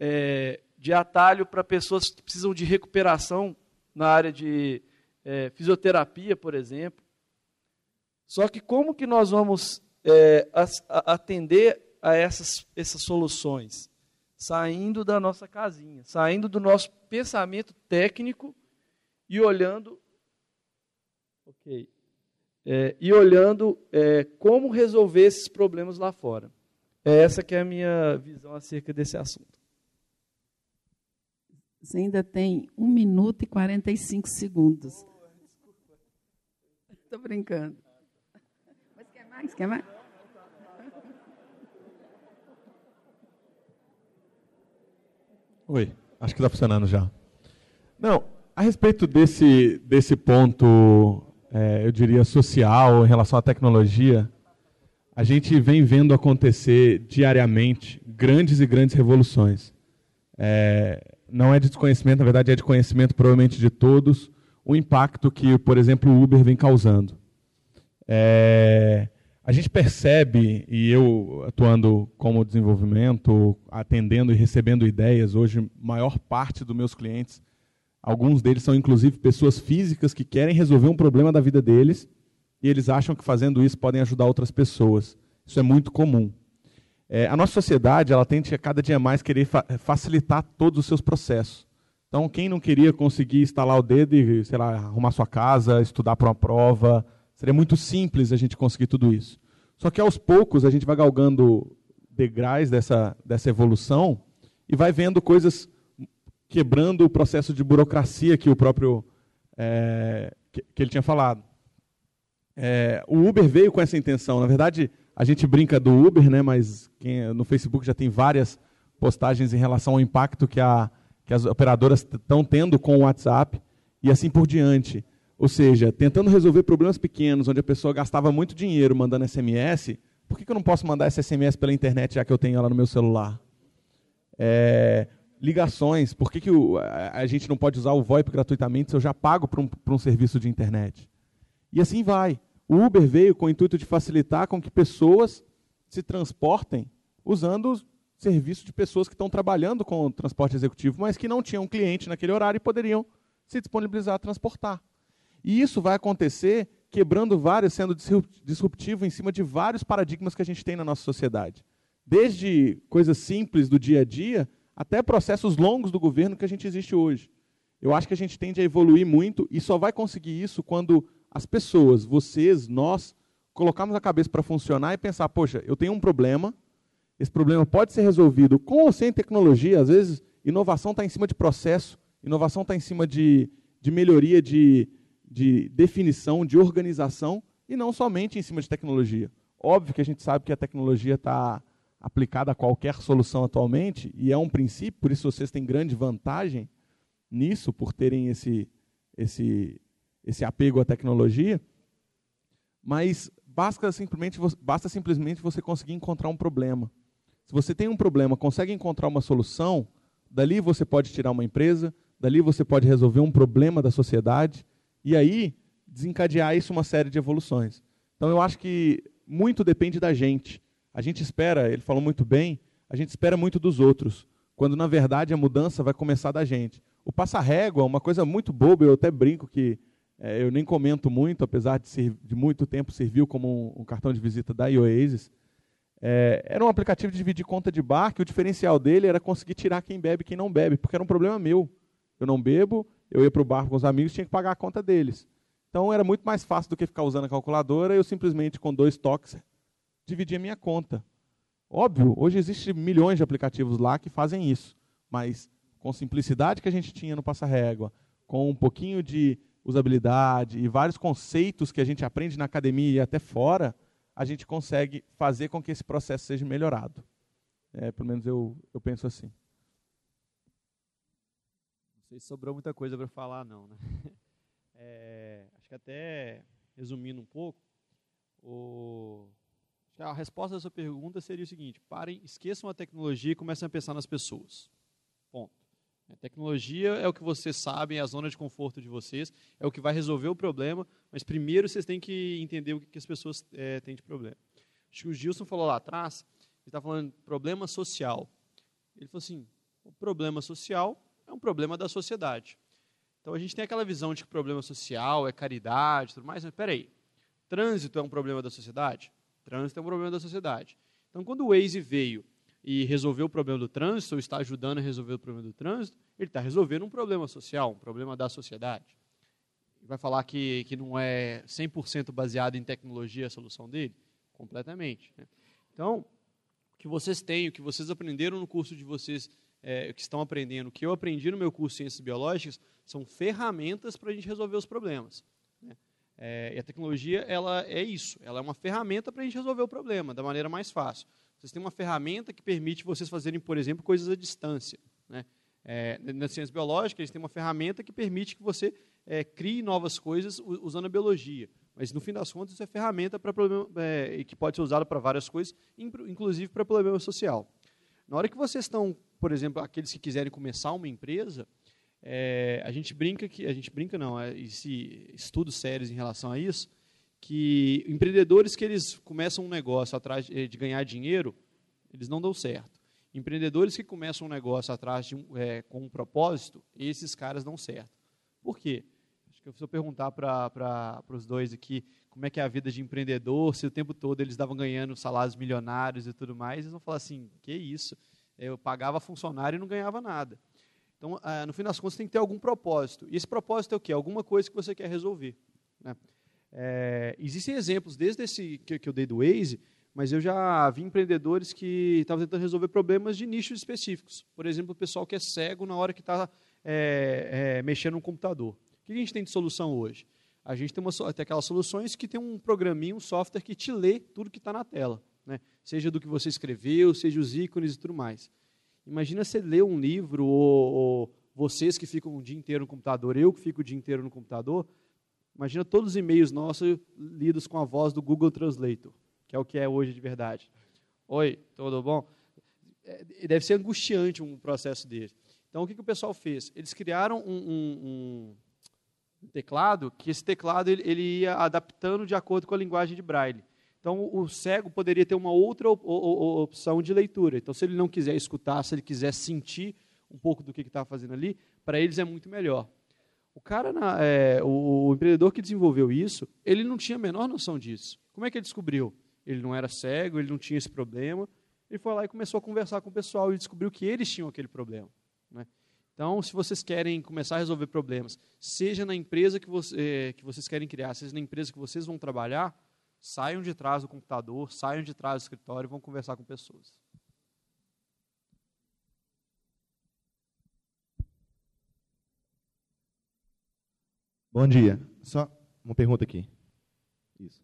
é, de atalho para pessoas que precisam de recuperação na área de é, fisioterapia, por exemplo. Só que como que nós vamos é, atender a essas, essas soluções? Saindo da nossa casinha, saindo do nosso pensamento técnico e olhando, ok, é, e olhando é, como resolver esses problemas lá fora. É essa que é a minha visão acerca desse assunto. Você ainda tem 1 minuto e 45 segundos. Estou brincando. Mas quer mais? Quer mais? Oi, acho que está funcionando já. Não, a respeito desse, desse ponto, é, eu diria, social em relação à tecnologia, a gente vem vendo acontecer diariamente grandes e grandes revoluções. É, não é de desconhecimento, na verdade é de conhecimento provavelmente de todos, o impacto que, por exemplo, o Uber vem causando. É, a gente percebe, e eu atuando como desenvolvimento, atendendo e recebendo ideias, hoje, maior parte dos meus clientes, alguns deles são inclusive pessoas físicas que querem resolver um problema da vida deles e eles acham que fazendo isso podem ajudar outras pessoas. Isso é muito comum. É, a nossa sociedade ela tende a cada dia mais querer fa facilitar todos os seus processos. Então, quem não queria conseguir instalar o dedo e, sei lá, arrumar sua casa, estudar para uma prova, Seria muito simples a gente conseguir tudo isso. Só que aos poucos a gente vai galgando degraus dessa, dessa evolução e vai vendo coisas quebrando o processo de burocracia que o próprio é, que, que, ele tinha falado. É, o Uber veio com essa intenção. Na verdade, a gente brinca do Uber, né? Mas quem, no Facebook já tem várias postagens em relação ao impacto que, a, que as operadoras estão tendo com o WhatsApp e assim por diante. Ou seja, tentando resolver problemas pequenos, onde a pessoa gastava muito dinheiro mandando SMS, por que, eu não posso mandar esse SMS pela internet, já que eu tenho ela no meu celular? É, ligações, por que, que o, a gente não pode usar o VoIP gratuitamente se eu já pago para um, um serviço de internet? E assim vai. O Uber veio com o intuito de facilitar com que pessoas se transportem usando o serviço de pessoas que estão trabalhando com o transporte executivo, mas que não tinham cliente naquele horário e poderiam se disponibilizar a transportar. E isso vai acontecer quebrando vários, sendo disruptivo em cima de vários paradigmas que a gente tem na nossa sociedade. Desde coisas simples do dia a dia até processos longos do governo que a gente existe hoje. Eu acho que a gente tende a evoluir muito e só vai conseguir isso quando as pessoas, vocês, nós, colocarmos a cabeça para funcionar e pensar: poxa, eu tenho um problema, esse problema pode ser resolvido com ou sem tecnologia. Às vezes, inovação está em cima de processo, inovação está em cima de, de melhoria de, de definição, de organização, e não somente em cima de tecnologia. Óbvio que a gente sabe que a tecnologia está aplicada a qualquer solução atualmente, e é um princípio, por isso vocês têm grande vantagem nisso, por terem esse, esse, esse apego à tecnologia, mas basta simplesmente, basta simplesmente você conseguir encontrar um problema. Se você tem um problema, consegue encontrar uma solução, dali você pode tirar uma empresa, dali você pode resolver um problema da sociedade, e aí desencadear isso uma série de evoluções. Então eu acho que muito depende da gente. A gente espera, ele falou muito bem, a gente espera muito dos outros, quando na verdade a mudança vai começar da gente. O passa-régua é uma coisa muito boba, eu até brinco que é, eu nem comento muito, apesar de, ser, de muito tempo serviu como um, um, cartão de visita da Oasis. É, era um aplicativo de dividir conta de bar, que o diferencial dele era conseguir tirar quem bebe e quem não bebe, porque era um problema meu. Eu não bebo, eu ia para o bar com os amigos, tinha que pagar a conta deles. Então era muito mais fácil do que ficar usando a calculadora, eu simplesmente com dois toques dividia minha conta. Óbvio, hoje existem milhões de aplicativos lá que fazem isso, mas com simplicidade que a gente tinha no passa-régua, com um pouquinho de usabilidade e vários conceitos que a gente aprende na academia e até fora, a gente consegue fazer com que esse processo seja melhorado. É, pelo menos eu, eu penso assim. Não sei se sobrou muita coisa para falar, não. Né? [laughs] É, acho que até resumindo um pouco, o, a resposta da sua pergunta seria o seguinte: parem, esqueçam a tecnologia e comecem a pensar nas pessoas. Ponto. A tecnologia é o que vocês sabem, é a zona de conforto de vocês, é o que vai resolver o problema, mas primeiro vocês têm que entender o que as pessoas é, têm de problema. Acho que o Gilson falou lá atrás, ele está falando problema social. Ele falou assim: o problema social é um problema da sociedade. Então a gente tem aquela visão de que problema social é caridade, tudo mais, mas peraí, trânsito é um problema da sociedade? Trânsito é um problema da sociedade. Então quando o Waze veio e resolveu o problema do trânsito, ou está ajudando a resolver o problema do trânsito, ele está resolvendo um problema social, um problema da sociedade. Vai falar que, que não é 100% baseado em tecnologia a solução dele? Completamente. Né? Então, o que vocês têm, o que vocês aprenderam no curso de vocês é, que estão aprendendo, o que eu aprendi no meu curso de Ciências Biológicas, são ferramentas para a gente resolver os problemas. É, e a tecnologia ela é isso, ela é uma ferramenta para a gente resolver o problema da maneira mais fácil. Vocês têm uma ferramenta que permite vocês fazerem, por exemplo, coisas à distância. Né? É, na ciência biológica, eles têm uma ferramenta que permite que você é, crie novas coisas usando a biologia. Mas, no fim das contas, isso é ferramenta para problema, é, que pode ser usada para várias coisas, inclusive para problema social. Na hora que vocês estão por exemplo, aqueles que quiserem começar uma empresa, é, a gente brinca que a gente brinca não, é, esse estudos sérios em relação a isso, que empreendedores que eles começam um negócio atrás de, ganhar dinheiro, eles não dão certo. Empreendedores que começam um negócio atrás de um, é, com um propósito, esses caras dão certo. Por quê? Acho que se eu perguntar para os dois aqui como é que é a vida de empreendedor, se o tempo todo eles estavam ganhando salários milionários e tudo mais, eles vão falar assim, que isso? Eu pagava funcionário e não ganhava nada. Então, ah, no fim das contas, tem que ter algum propósito. E esse propósito é o quê? Alguma coisa que você quer resolver. Né? É, existem exemplos, desde esse que, que eu dei do Waze, mas eu já vi empreendedores que estavam tentando resolver problemas de nichos específicos. Por exemplo, o pessoal que é cego na hora que está é, é, mexendo no computador. O que a gente tem de solução hoje? A gente tem, uma, tem aquelas soluções que tem um programinho, um software que te lê tudo que está na tela né? seja do que você escreveu, seja os ícones e tudo mais. Imagina você ler um livro, ou, ou vocês que ficam o dia inteiro no computador, eu que fico o dia inteiro no computador, imagina todos os e-mails nossos lidos com a voz do Google Translator, que é o que é hoje de verdade. Oi, tudo bom? É, deve ser angustiante um processo desse. Então, o que, que o pessoal fez? Eles criaram um, um, um teclado, que esse teclado ele, ele ia adaptando de acordo com a linguagem de Braille. Então, o cego poderia ter uma outra opção de leitura. Então, se ele não quiser escutar, se ele quiser sentir um pouco do que está fazendo ali, para eles é muito melhor. O cara, na, é, o, empreendedor que desenvolveu isso, ele não tinha a menor noção disso. Como é que ele descobriu? Ele não era cego, ele não tinha esse problema. Ele foi lá e começou a conversar com o pessoal e descobriu que eles tinham aquele problema. Né? Então, se vocês querem começar a resolver problemas, seja na empresa que, você, é, que vocês querem criar, seja na empresa que vocês vão trabalhar, Saiam de trás do computador, saiam de trás do escritório e vão conversar com pessoas. Bom dia. Só uma pergunta aqui. Isso.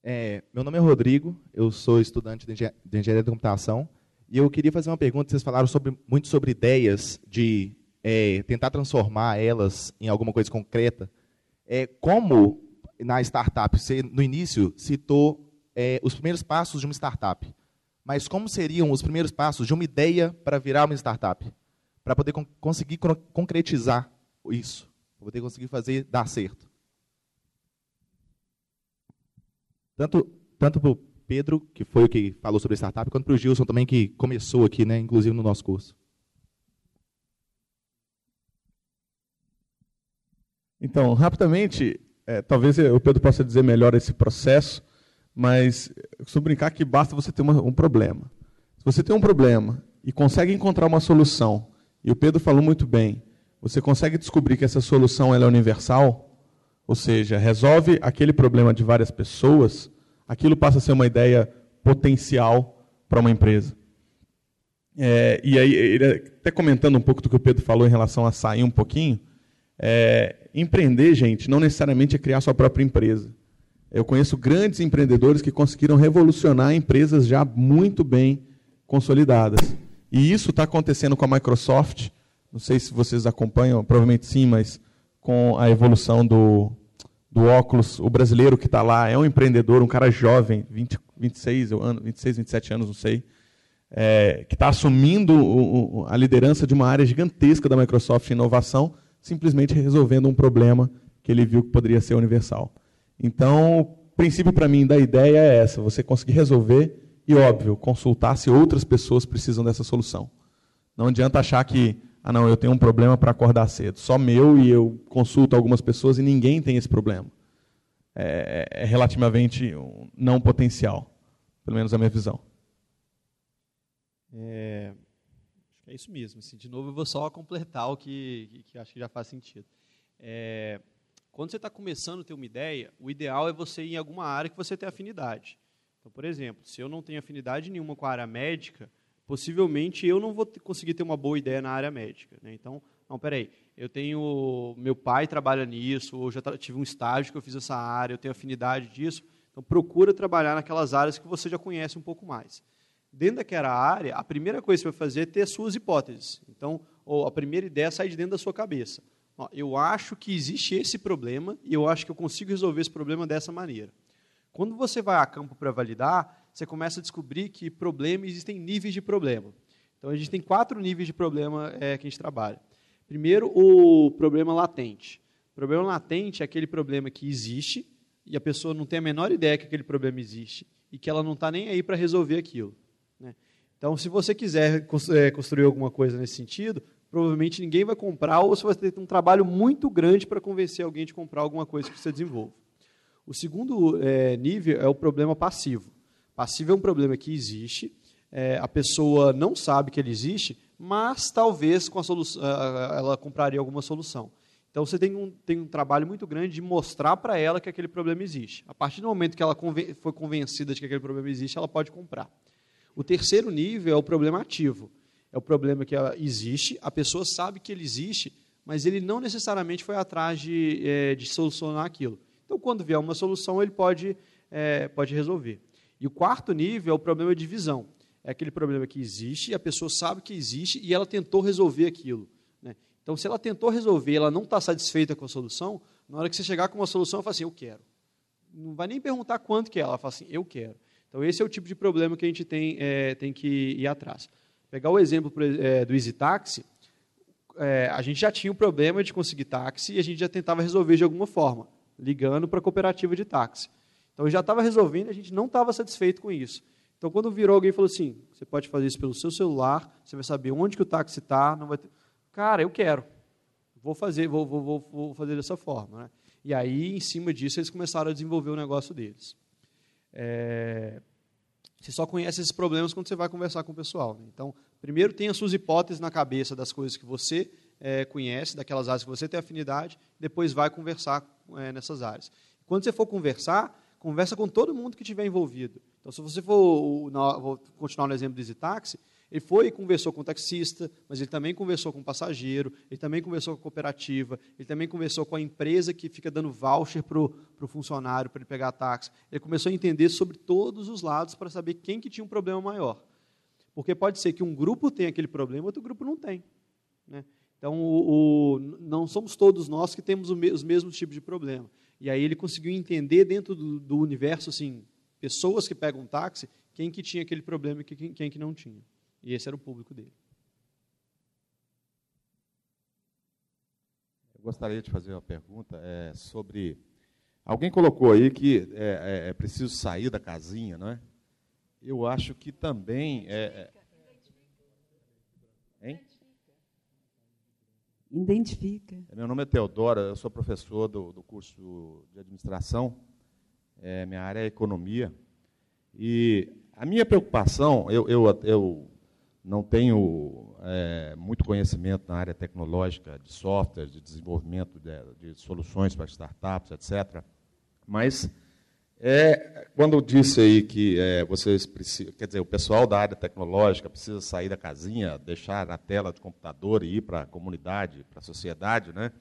É, meu nome é Rodrigo, eu sou estudante de engenharia de computação e eu queria fazer uma pergunta. Vocês falaram sobre, muito sobre ideias de é, tentar transformar elas em alguma coisa concreta. É, como na startup, você no início citou é, os primeiros passos de uma startup. Mas como seriam os primeiros passos de uma ideia para virar uma startup? Para poder con conseguir concretizar isso, para poder conseguir fazer dar certo. Tanto, tanto para o Pedro, que foi o que falou sobre startup, quanto para o Gilson também, que começou aqui, né, inclusive no nosso curso. Então, rapidamente, é, talvez o Pedro possa dizer melhor esse processo, mas eu costumo brincar que basta você ter uma, um problema. Se você tem um problema e consegue encontrar uma solução, e o Pedro falou muito bem, você consegue descobrir que essa solução é universal, ou seja, resolve aquele problema de várias pessoas, aquilo passa a ser uma ideia potencial para uma empresa. É, e aí, até comentando um pouco do que o Pedro falou em relação a sair um pouquinho, é, empreender, gente, não necessariamente é criar sua própria empresa. Eu conheço grandes empreendedores que conseguiram revolucionar empresas já muito bem consolidadas. E isso está acontecendo com a Microsoft. Não sei se vocês acompanham, provavelmente sim, mas com a evolução do, do óculos, o brasileiro que está lá é um empreendedor, um cara jovem, 20, 26, 26, 27 anos, não sei, é, que está assumindo o, o, a liderança de uma área gigantesca da Microsoft em inovação, simplesmente resolvendo um problema que ele viu que poderia ser universal. Então, o princípio para mim da ideia é essa: você conseguir resolver e, óbvio, consultar se outras pessoas precisam dessa solução. Não adianta achar que, ah, não, eu tenho um problema para acordar cedo, só meu e eu consulto algumas pessoas e ninguém tem esse problema. É, é relativamente não potencial, pelo menos a minha visão. É, é isso mesmo. Assim, de novo, eu vou só completar o que, que, acho que já faz sentido. É, quando você está começando a ter uma ideia, o ideal é você ir em alguma área que você tem afinidade. Então, por exemplo, se eu não tenho afinidade nenhuma com a área médica, possivelmente eu não vou conseguir ter uma boa ideia na área médica. Né? Então, não, peraí, eu tenho, meu pai trabalha nisso, ou já tive um estágio que eu fiz essa área, eu tenho afinidade disso, então procura trabalhar naquelas áreas que você já conhece um pouco mais. Dentro daquela área, a primeira coisa que você vai fazer é ter as suas hipóteses. Então, ou a primeira ideia sai de dentro da sua cabeça. Ó, eu acho que existe esse problema e eu acho que eu consigo resolver esse problema dessa maneira. Quando você vai a campo para validar, você começa a descobrir que problema existem níveis de problema. Então a gente tem quatro níveis de problema é, que a gente trabalha. Primeiro, o problema latente. O problema latente é aquele problema que existe e a pessoa não tem a menor ideia que aquele problema existe e que ela não está nem aí para resolver aquilo. Então, se você quiser é, construir alguma coisa nesse sentido, provavelmente ninguém vai comprar ou você vai ter um trabalho muito grande para convencer alguém de comprar alguma coisa que você desenvolve. O segundo é, nível é o problema passivo. Passivo é um problema que existe, é, a pessoa não sabe que ele existe, mas talvez com a solução, ela compraria alguma solução. Então você tem um, tem um trabalho muito grande de mostrar para ela que aquele problema existe. A partir do momento que ela conven foi convencida de que aquele problema existe, ela pode comprar. O terceiro nível é o problema ativo. É o problema que existe, a pessoa sabe que ele existe, mas ele não necessariamente foi atrás de, é, de solucionar aquilo. Então, quando vier uma solução, ele pode, é, pode resolver. E o quarto nível é o problema de visão. É aquele problema que existe, a pessoa sabe que existe e ela tentou resolver aquilo. Né? Então, se ela tentou resolver e ela não está satisfeita com a solução, na hora que você chegar com uma solução, ela fala assim, eu quero. Não vai nem perguntar quanto que é, ela fala assim, eu quero. Então, esse é o tipo de problema que a gente tem, é, tem que ir atrás. Pegar o exemplo é, do Easy Taxi, é, a gente já tinha o problema de conseguir táxi e a gente já tentava resolver de alguma forma ligando para a cooperativa de táxi. Então já estava resolvendo, a gente não estava satisfeito com isso. Então quando virou alguém e falou assim, você pode fazer isso pelo seu celular, você vai saber onde que o táxi está, não vai ter... Cara, eu quero. Vou fazer, vou, vou, vou, vou fazer dessa forma. Né? E aí, em cima disso, eles começaram a desenvolver o negócio deles. É... Você só conhece esses problemas quando você vai conversar com o pessoal. Né? Então, primeiro tenha suas hipóteses na cabeça das coisas que você é, conhece, daquelas áreas que você tem afinidade, depois vai conversar é, nessas áreas. Quando você for conversar, conversa com todo mundo que estiver envolvido. Então, se você for, vou continuar no exemplo do Easy Taxi, ele foi e conversou com o taxista, mas ele também conversou com o passageiro, ele também conversou com a cooperativa, ele também conversou com a empresa que fica dando voucher para o funcionário para ele pegar táxi. Ele começou a entender sobre todos os lados para saber quem que tinha um problema maior. Porque pode ser que um grupo tenha aquele problema, outro grupo não tem. Né? Então, o, o, não somos todos nós que temos me, os mesmos tipos de problema. E aí ele conseguiu entender dentro do, do, universo, assim, pessoas que pegam táxi, quem que tinha aquele problema e quem, quem que não tinha. E esse era o público dele. Eu gostaria de fazer uma pergunta é, sobre... Alguém colocou aí que é, é, é, preciso sair da casinha, não é? Eu acho que também... É, é hein? Identifica. Meu nome é Teodora, eu sou professor do, do curso de administração. É, minha área é economia. E a minha preocupação, eu, eu, eu não tenho é, muito conhecimento na área tecnológica, de software, de desenvolvimento de, de soluções para startups, etc. Mas É, quando eu disse aí que é, vocês precisam, quer dizer, o pessoal da área tecnológica precisa sair da casinha, deixar a tela de computador e ir para a comunidade, para a sociedade, né?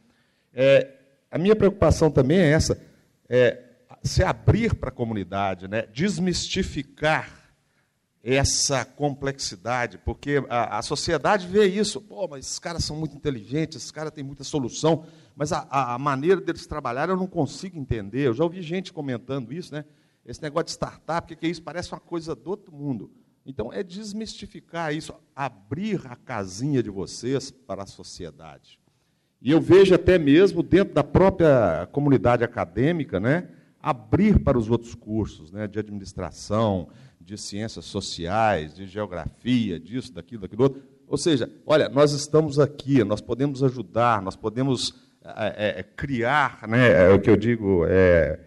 É, a minha preocupação também é essa, é, se abrir para a comunidade, né? desmistificar essa complexidade, porque a, a, sociedade vê isso, pô, mas esses caras são muito inteligentes, esses caras têm muita solução, mas a, a, maneira deles trabalhar eu não consigo entender. Eu já ouvi gente comentando isso, né? Esse negócio de startup, o que é isso? Parece uma coisa do outro mundo. Então, é desmistificar isso, abrir a casinha de vocês para a sociedade. E eu vejo até mesmo dentro da própria comunidade acadêmica, né? abrir para os outros cursos, né? de administração, de ciências sociais, de geografia, disso, daquilo, daquilo outro. Ou seja, olha, nós estamos aqui, nós podemos ajudar, nós podemos é, é, criar, né, é o que eu digo, é,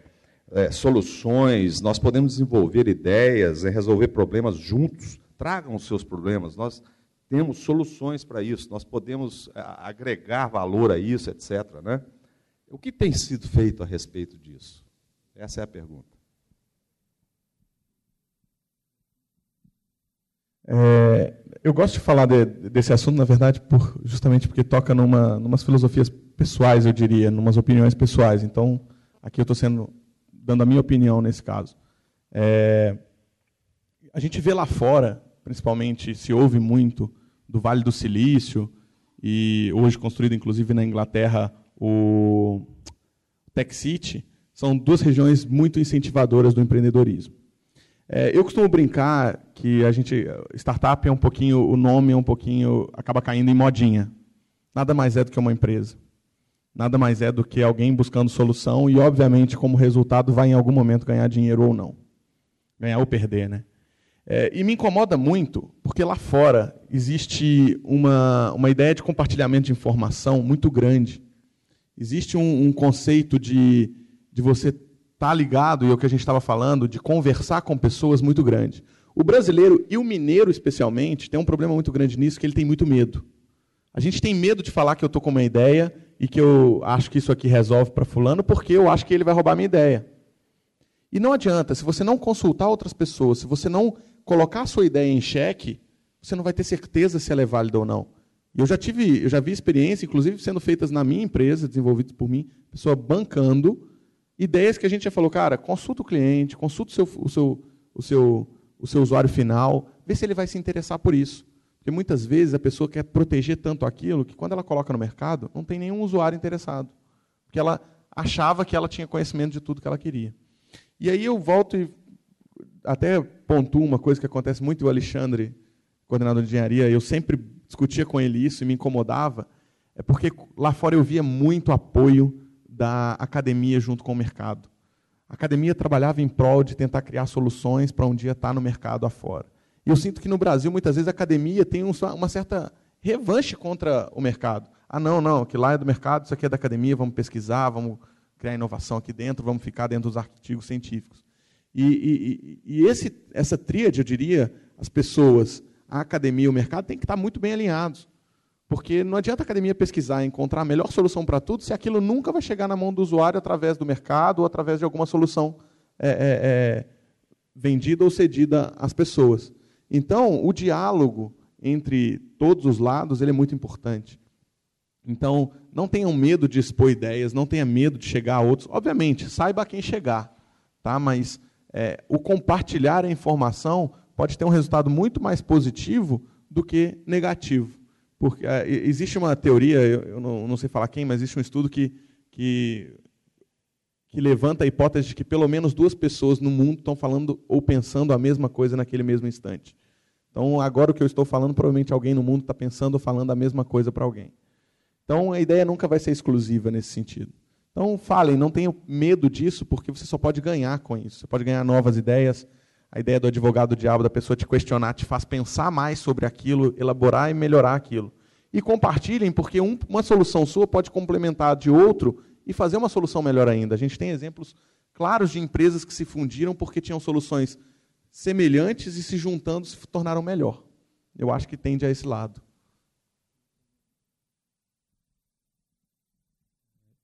é, soluções, nós podemos desenvolver ideias, é, resolver problemas juntos. Tragam os seus problemas, nós temos soluções para isso, nós podemos agregar valor a isso, etc. Né? O que tem sido feito a respeito disso? Essa é a pergunta. É, eu gosto de falar de, desse assunto, na verdade, por, justamente porque toca numa umas filosofias pessoais, eu diria, numas opiniões pessoais. Então, aqui eu estou sendo dando a minha opinião nesse caso. É, a gente vê lá fora, principalmente, se ouve muito do Vale do Silício e hoje construído, inclusive, na Inglaterra, o Tech City, são duas regiões muito incentivadoras do empreendedorismo. É, eu costumo brincar que a gente startup é um pouquinho o nome é um pouquinho acaba caindo em modinha. Nada mais é do que uma empresa. Nada mais é do que alguém buscando solução e obviamente como resultado vai em algum momento ganhar dinheiro ou não, ganhar ou perder, né? É, e me incomoda muito porque lá fora existe uma uma ideia de compartilhamento de informação muito grande. Existe um, um conceito de de você está ligado, e é o que a gente estava falando, de conversar com pessoas muito grande. O brasileiro e o mineiro, especialmente, tem um problema muito grande nisso, que ele tem muito medo. A gente tem medo de falar que eu estou com uma ideia e que eu acho que isso aqui resolve para fulano, porque eu acho que ele vai roubar a minha ideia. E não adianta, se você não consultar outras pessoas, se você não colocar a sua ideia em xeque, você não vai ter certeza se ela é válida ou não. Eu já tive, eu já vi experiência, inclusive sendo feitas na minha empresa, desenvolvidas por mim, pessoa bancando ideias que a gente já falou, cara, consulta o cliente, consulta o seu, o seu, o seu, o seu usuário final, vê se ele vai se interessar por isso. Porque muitas vezes a pessoa quer proteger tanto aquilo que quando ela coloca no mercado, não tem nenhum usuário interessado. Porque ela achava que ela tinha conhecimento de tudo que ela queria. E aí eu volto e até pontuo uma coisa que acontece muito, o Alexandre, coordenador de engenharia, eu sempre discutia com ele isso e me incomodava, é porque lá fora eu via muito apoio da academia junto com o mercado. A academia trabalhava em prol de tentar criar soluções para um dia estar no mercado afora. E eu sinto que no Brasil, muitas vezes, a academia tem uma certa revanche contra o mercado. Ah, não, não, que lá é do mercado, isso aqui é da academia, vamos pesquisar, vamos criar inovação aqui dentro, vamos ficar dentro dos artigos científicos. E, e, e esse, essa tríade, eu diria, as pessoas, a academia e o mercado, têm que estar muito bem alinhados. Porque não adianta a academia pesquisar e encontrar a melhor solução para tudo se aquilo nunca vai chegar na mão do usuário através do mercado ou através de alguma solução é, é, é, vendida ou cedida às pessoas. Então, o diálogo entre todos os lados ele é muito importante. Então, não tenham medo de expor ideias, não tenha medo de chegar a outros. Obviamente, saiba a quem chegar, tá? mas é, o compartilhar a informação pode ter um resultado muito mais positivo do que negativo. Porque uh, existe uma teoria, eu, eu não, não, sei falar quem, mas existe um estudo que, que, que levanta a hipótese de que pelo menos duas pessoas no mundo estão falando ou pensando a mesma coisa naquele mesmo instante. Então, agora o que eu estou falando, provavelmente alguém no mundo está pensando ou falando a mesma coisa para alguém. Então, a ideia nunca vai ser exclusiva nesse sentido. Então, falem, não tenham medo disso, porque você só pode ganhar com isso. Você pode ganhar novas ideias, a ideia do advogado do diabo, da pessoa te questionar, te faz pensar mais sobre aquilo, elaborar e melhorar aquilo. E compartilhem, porque um, uma solução sua pode complementar a de outro e fazer uma solução melhor ainda. A gente tem exemplos claros de empresas que se fundiram porque tinham soluções semelhantes e se juntando se tornaram melhor. Eu acho que tende a esse lado.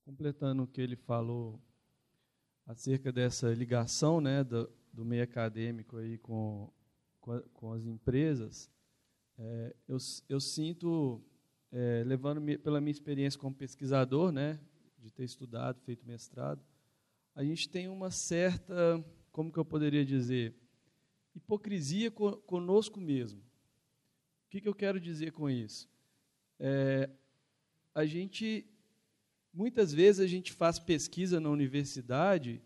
Completando o que ele falou acerca dessa ligação né, do meio acadêmico aí com, com, com as empresas, é, eu, eu sinto, é, levando pela minha experiência como pesquisador, né, de ter estudado, feito mestrado, a gente tem uma certa, como que eu poderia dizer, hipocrisia conosco mesmo. O que, que eu quero dizer com isso? É, a gente, muitas vezes a gente faz pesquisa na universidade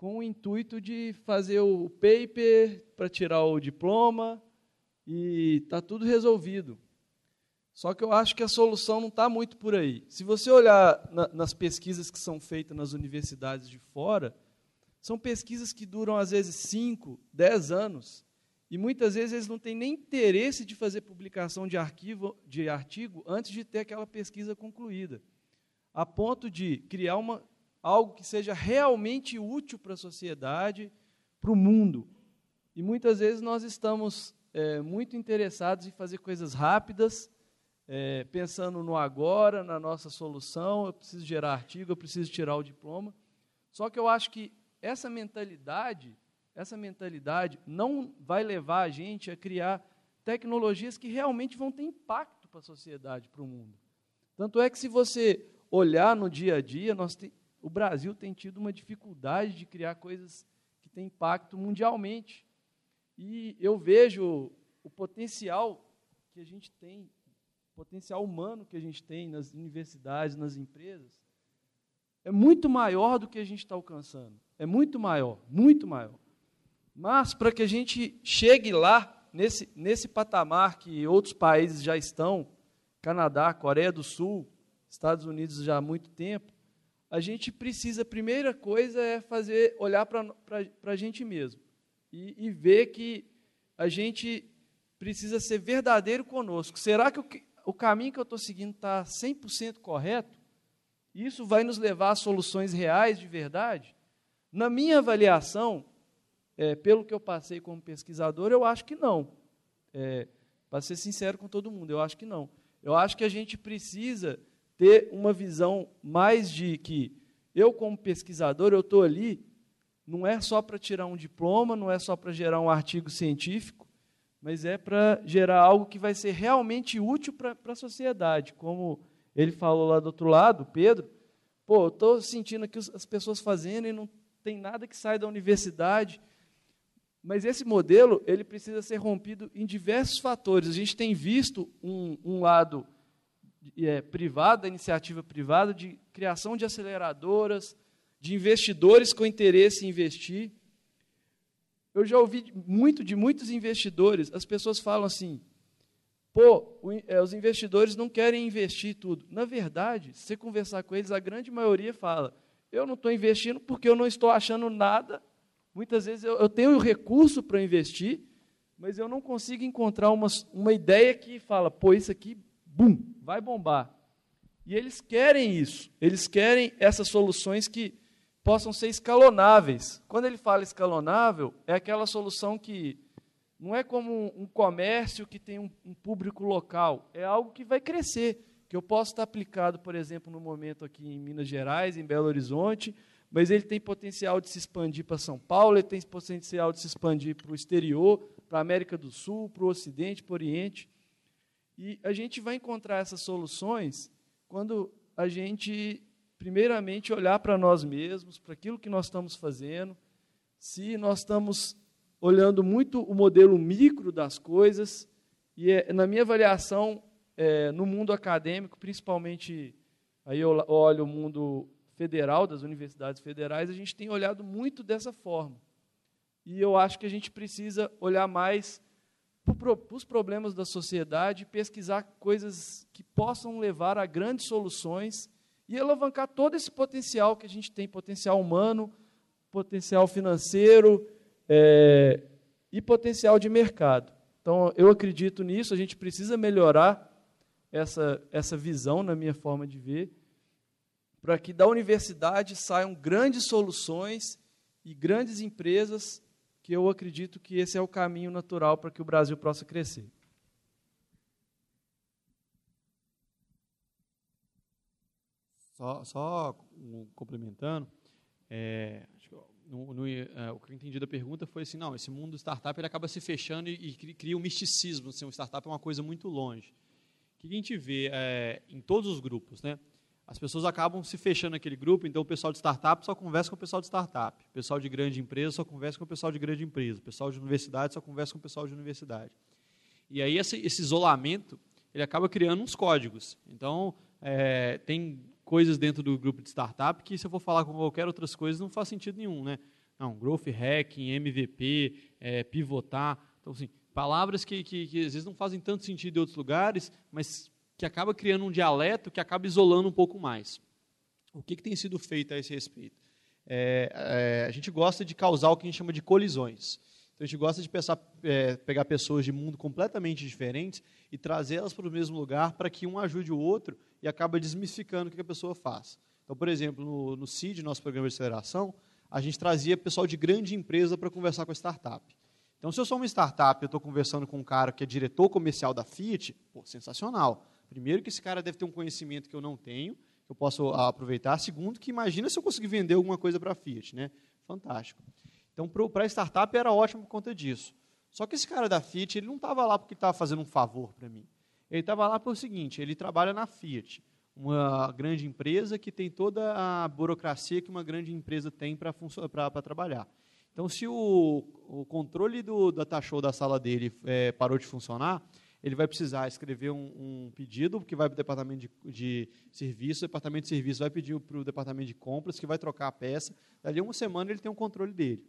com o intuito de fazer o paper para tirar o diploma e está tudo resolvido. Só que eu acho que a solução não está muito por aí. Se você olhar na, nas pesquisas que são feitas nas universidades de fora, são pesquisas que duram às vezes 5, 10 anos, e muitas vezes eles não têm nem interesse de fazer publicação de, arquivo, de artigo antes de ter aquela pesquisa concluída, a ponto de criar uma, algo que seja realmente útil para a sociedade, para o mundo. E muitas vezes nós estamos é, muito interessados em fazer coisas rápidas, é, pensando no agora, na nossa solução. Eu preciso gerar artigo, eu preciso tirar o diploma. Só que eu acho que essa mentalidade, essa mentalidade não vai levar a gente a criar tecnologias que realmente vão ter impacto para a sociedade, para o mundo. Tanto é que se você olhar no dia a dia, nós tem, o Brasil tem tido uma dificuldade de criar coisas que têm impacto mundialmente. E eu vejo o potencial que a gente tem, o potencial humano que a gente tem nas universidades, nas empresas, é muito maior do que a gente está alcançando. É muito maior, muito maior. Mas para que a gente chegue lá, nesse, nesse patamar que outros países já estão, Canadá, Coreia do Sul, Estados Unidos já há muito tempo, a gente precisa, a primeira coisa é fazer, olhar para a gente mesmo e, e, ver que a gente precisa ser verdadeiro conosco. Será que o, o caminho que eu estou seguindo está 100% correto? Isso vai nos levar a soluções reais de verdade? Na minha avaliação, é, pelo que eu passei como pesquisador, eu acho que não. É, para ser sincero com todo mundo, eu acho que não. Eu acho que a gente precisa ter uma visão mais de que eu, como pesquisador, eu estou ali, não é só para tirar um diploma, não é só para gerar um artigo científico, mas é para gerar algo que vai ser realmente útil para a sociedade, como ele falou lá do outro lado, Pedro, pô, estou sentindo aqui as pessoas fazendo e não tem nada que sai da universidade. Mas esse modelo ele precisa ser rompido em diversos fatores. A gente tem visto um, um lado é, privado, da iniciativa privada, de criação de aceleradoras, de investidores com interesse em investir. Eu já ouvi muito de muitos investidores, as pessoas falam assim: pô, é, os investidores não querem investir tudo. Na verdade, se você conversar com eles, a grande maioria fala: eu não estou investindo porque eu não estou achando nada. Muitas vezes eu, eu tenho o recurso para investir, mas eu não consigo encontrar uma, uma ideia que fala: pô, isso aqui, bum, vai bombar. E eles querem isso, eles querem essas soluções que possam ser escalonáveis. Quando ele fala escalonável, é aquela solução que não é como um comércio que tem um, um, público local, é algo que vai crescer, que eu posso estar aplicado, por exemplo, no momento aqui em Minas Gerais, em Belo Horizonte, mas ele tem potencial de se expandir para São Paulo, ele tem potencial de se expandir para o exterior, para a América do Sul, para o Ocidente, para o Oriente. E a gente vai encontrar essas soluções quando a gente, primeiramente, olhar para nós mesmos, para aquilo que nós estamos fazendo, se nós estamos olhando muito o modelo micro das coisas, e é, na minha avaliação, é, no mundo acadêmico, principalmente, aí eu olho o mundo federal, das universidades federais, a gente tem olhado muito dessa forma. E eu acho que a gente precisa olhar mais os problemas da sociedade, pesquisar coisas que possam levar a grandes soluções e alavancar todo esse potencial que a gente tem, potencial humano, potencial financeiro, é, e potencial de mercado. Então, eu acredito nisso, a gente precisa melhorar essa, essa visão, na minha forma de ver, para que da universidade saiam grandes soluções e grandes empresas, que eu acredito que esse é o caminho natural para que o Brasil possa crescer. Só, só complementando, É, no, no, uh, o que eu entendi da pergunta foi assim, não, esse mundo startup ele acaba se fechando e, e cria um misticismo, assim, um startup é uma coisa muito longe. O que a gente vê é, em todos os grupos, né? As pessoas acabam se fechando naquele grupo, então o pessoal de startup só conversa com o pessoal de startup, o pessoal de grande empresa só conversa com o pessoal de grande empresa, o pessoal de universidade só conversa com o pessoal de universidade. E aí esse, esse isolamento, ele acaba criando uns códigos. Então, é, tem coisas dentro do grupo de startup que, se eu for falar com qualquer outras coisas, não faz sentido nenhum. Né? Não, growth hacking, MVP, é, pivotar. Então, assim, palavras que, que, que, às vezes não fazem tanto sentido em outros lugares, mas que acaba criando um dialeto que acaba isolando um pouco mais. O que, que tem sido feito a esse respeito? É, é, a gente gosta de causar o que a gente chama de colisões. Então, a gente gosta de pensar, é, pegar pessoas de mundo completamente diferentes e trazê-las para o mesmo lugar para que um ajude o outro e acaba desmistificando o que a pessoa faz. Então, por exemplo, no, no CID, nosso programa de aceleração, a gente trazia pessoal de grande empresa para conversar com a startup. Então, se eu sou uma startup e estou conversando com um cara que é diretor comercial da Fiat, pô, sensacional. Primeiro, que esse cara deve ter um conhecimento que eu não tenho, que eu posso aproveitar. Segundo, que imagina se eu conseguir vender alguma coisa para a Fiat. Né? Fantástico. Então, para a startup era ótimo por conta disso. Só que esse cara da Fiat, ele não estava lá porque estava fazendo um favor para mim. Ele estava lá pelo seguinte: ele trabalha na Fiat, uma grande empresa que tem toda a burocracia que uma grande empresa tem para trabalhar. Então, se o, o controle do data da sala dele é, parou de funcionar, ele vai precisar escrever um, um pedido que vai para o departamento de, de, serviço, o departamento de serviço vai pedir para o departamento de compras, que vai trocar a peça. Dali uma semana ele tem um controle dele.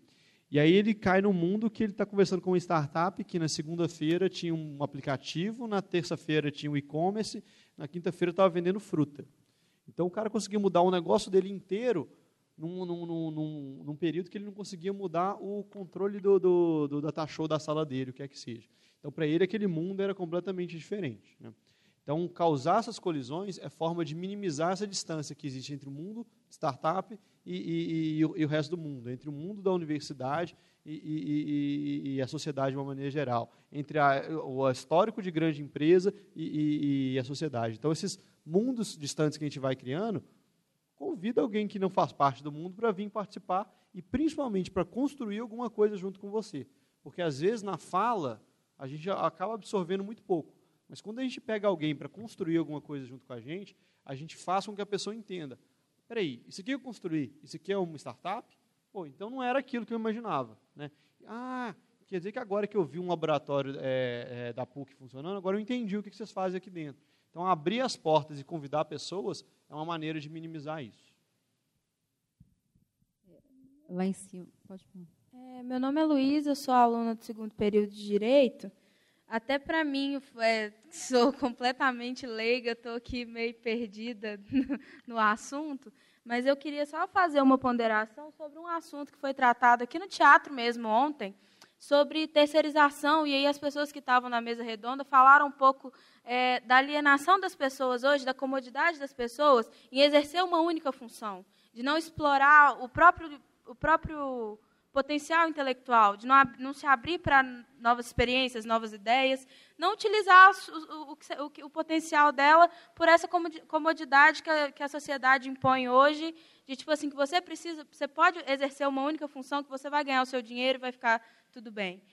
E aí ele cai no mundo que ele está conversando com uma startup que na segunda-feira tinha um aplicativo, na terça-feira tinha um e-commerce, na quinta-feira estava vendendo fruta. Então o cara conseguiu mudar o negócio dele inteiro num, num, num, num, período que ele não conseguia mudar o controle do, do, do da sala dele, o que é que seja. Então para ele aquele mundo era completamente diferente. Né? Então, causar essas colisões é forma de minimizar essa distância que existe entre o mundo startup e, e, e, o, e o, resto do mundo, entre o mundo da universidade e, a sociedade de uma maneira geral, entre a, o histórico de grande empresa e, a sociedade. Então, esses mundos distantes que a gente vai criando, convida alguém que não faz parte do mundo para vir participar e, principalmente, para construir alguma coisa junto com você. Porque, às vezes, na fala, a gente acaba absorvendo muito pouco. Mas quando a gente pega alguém para construir alguma coisa junto com a gente, a gente faz com que a pessoa entenda. Peraí, isso aqui eu construí, isso aqui é uma startup? Pô, então não era aquilo que eu imaginava. Né? Ah, quer dizer que agora que eu vi um laboratório é, é, da PUC funcionando, agora eu entendi o que vocês fazem aqui dentro. Então, abrir as portas e convidar pessoas é uma maneira de minimizar isso. Lá em cima, pode. É, meu nome é Luísa, sou aluna do segundo período de Direito. Até para mim, é, sou [laughs] completamente leiga, estou aqui meio perdida no, [laughs] no, assunto, mas eu queria só fazer uma ponderação sobre um assunto que foi tratado aqui no teatro mesmo ontem, sobre terceirização, e aí as pessoas que estavam na mesa redonda falaram um pouco é, da alienação das pessoas hoje, da comodidade das pessoas em exercer uma única função, de não explorar o próprio, o próprio potencial intelectual, de não, não se abrir para novas experiências, novas ideias, não utilizar o, o, o, o potencial dela por essa comodidade que a, que a, sociedade impõe hoje, de tipo assim, que você precisa, você pode exercer uma única função, que você vai ganhar o seu dinheiro e vai ficar tudo bem.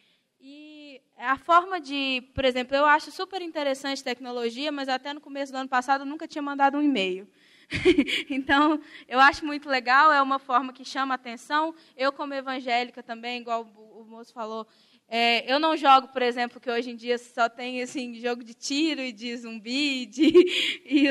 E a forma de, por exemplo, eu acho super interessante tecnologia, mas até no começo do ano passado eu nunca tinha mandado um e-mail. [laughs] então, eu acho muito legal, é uma forma que chama atenção. Eu, como evangélica também, igual o, o moço falou, é, eu não jogo, por exemplo, que hoje em dia só tem assim, jogo de tiro e de zumbi, de, [laughs] e,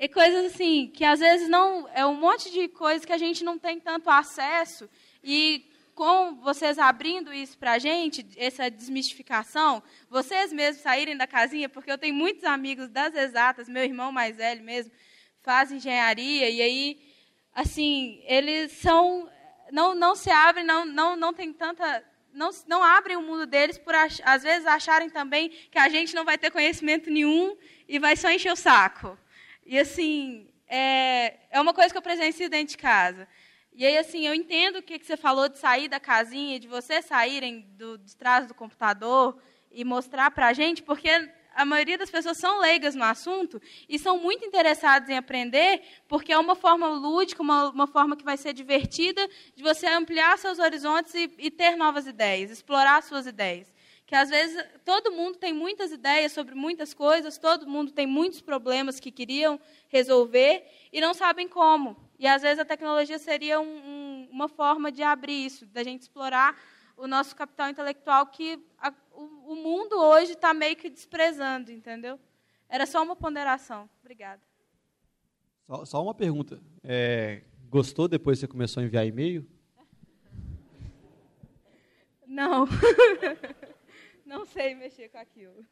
e coisas assim, que às vezes não. É um monte de coisas que a gente não tem tanto acesso. E com vocês abrindo isso para a gente, essa desmistificação, vocês mesmos saírem da casinha, porque eu tenho muitos amigos das exatas, meu irmão mais velho mesmo, faz engenharia e aí assim eles são não não se abrem não não não tem tanta não, não abrem o mundo deles por às vezes acharem também que a gente não vai ter conhecimento nenhum e vai só encher o saco. E assim é, é uma coisa que eu presencio dentro de casa. E aí assim eu entendo o que, que você falou de sair da casinha de vocês saírem do, de trás do computador e mostrar para a gente porque a maioria das pessoas são leigas no assunto e são muito interessadas em aprender, porque é uma forma lúdica, uma, uma forma que vai ser divertida de você ampliar seus horizontes e, e ter novas ideias, explorar suas ideias. Que às vezes todo mundo tem muitas ideias sobre muitas coisas, todo mundo tem muitos problemas que queriam resolver e não sabem como. E às vezes a tecnologia seria um, um, uma forma de abrir isso, da gente explorar o nosso capital intelectual que a, o, o mundo hoje está meio que desprezando, entendeu? Era só uma ponderação. Obrigada. Só, só uma pergunta. É, gostou depois que você começou a enviar e-mail? Não. [laughs] Não sei mexer com aquilo.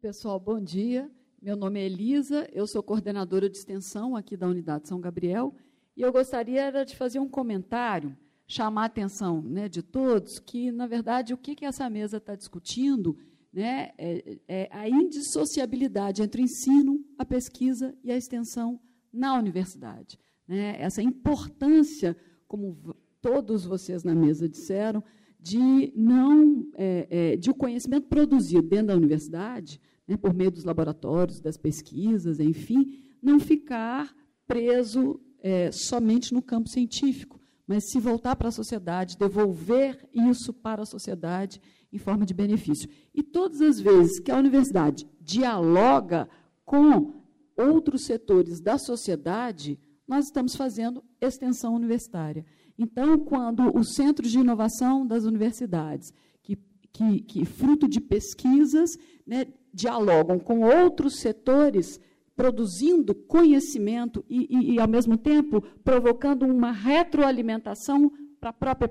Pessoal, bom dia. Meu nome é Elisa, eu sou coordenadora de extensão aqui da Unidade São Gabriel, e eu gostaria de fazer um comentário, chamar a atenção né, de todos, que, na verdade, o que, que essa mesa está discutindo né, é, é a indissociabilidade entre o ensino, a pesquisa e a extensão na universidade. Né? Essa importância, como todos vocês na mesa disseram, de não é, é, de o conhecimento produzido dentro da universidade né, por meio dos laboratórios, das pesquisas, enfim, não ficar preso é, somente no campo científico, mas se voltar para a sociedade, devolver isso para a sociedade em forma de benefício. E todas as vezes que a universidade dialoga com outros setores da sociedade, nós estamos fazendo extensão universitária. Então, quando os centros de inovação das universidades, que, que, que fruto de pesquisas, né, dialogam com outros setores, produzindo conhecimento e, e, e, ao mesmo tempo, provocando uma retroalimentação para a própria,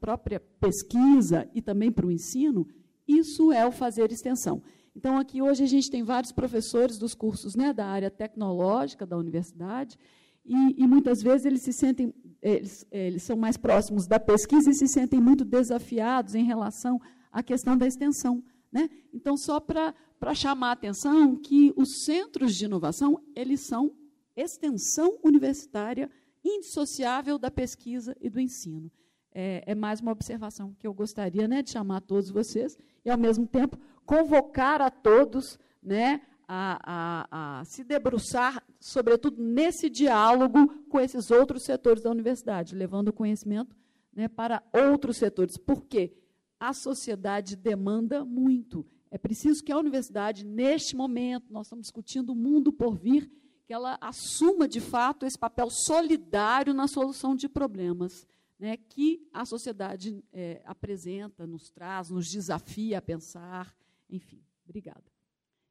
própria pesquisa e também para o ensino, isso é o fazer extensão. Então, aqui hoje a gente tem vários professores dos cursos né, da área tecnológica da universidade, e, e muitas vezes eles se sentem, eles, eles são mais próximos da pesquisa e se sentem muito desafiados em relação à questão da extensão. Né? Então, só para chamar a atenção que os centros de inovação, eles são extensão universitária indissociável da pesquisa e do ensino. É, é, mais uma observação que eu gostaria né, de chamar a todos vocês e, ao mesmo tempo, convocar a todos né, a, a, a se debruçar, sobretudo, nesse diálogo com esses outros setores da universidade, levando o conhecimento né, para outros setores. Por quê? a sociedade demanda muito. É preciso que a universidade, neste momento, nós estamos discutindo o mundo por vir, que ela assuma de fato esse papel solidário na solução de problemas né, que a sociedade é, apresenta, nos traz, nos desafia a pensar. Enfim, obrigada.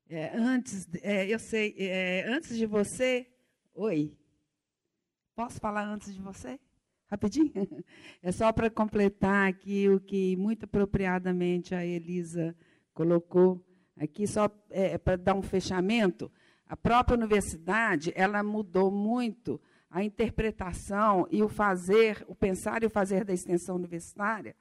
É, antes, é, eu sei, é, antes de você, oi, posso falar antes de você? Rapidinho? [laughs] É só para completar aqui o que muito apropriadamente a Elisa colocou aqui, só é, é para dar um fechamento. A própria universidade ela mudou muito a interpretação e o fazer, o pensar e o fazer da extensão universitária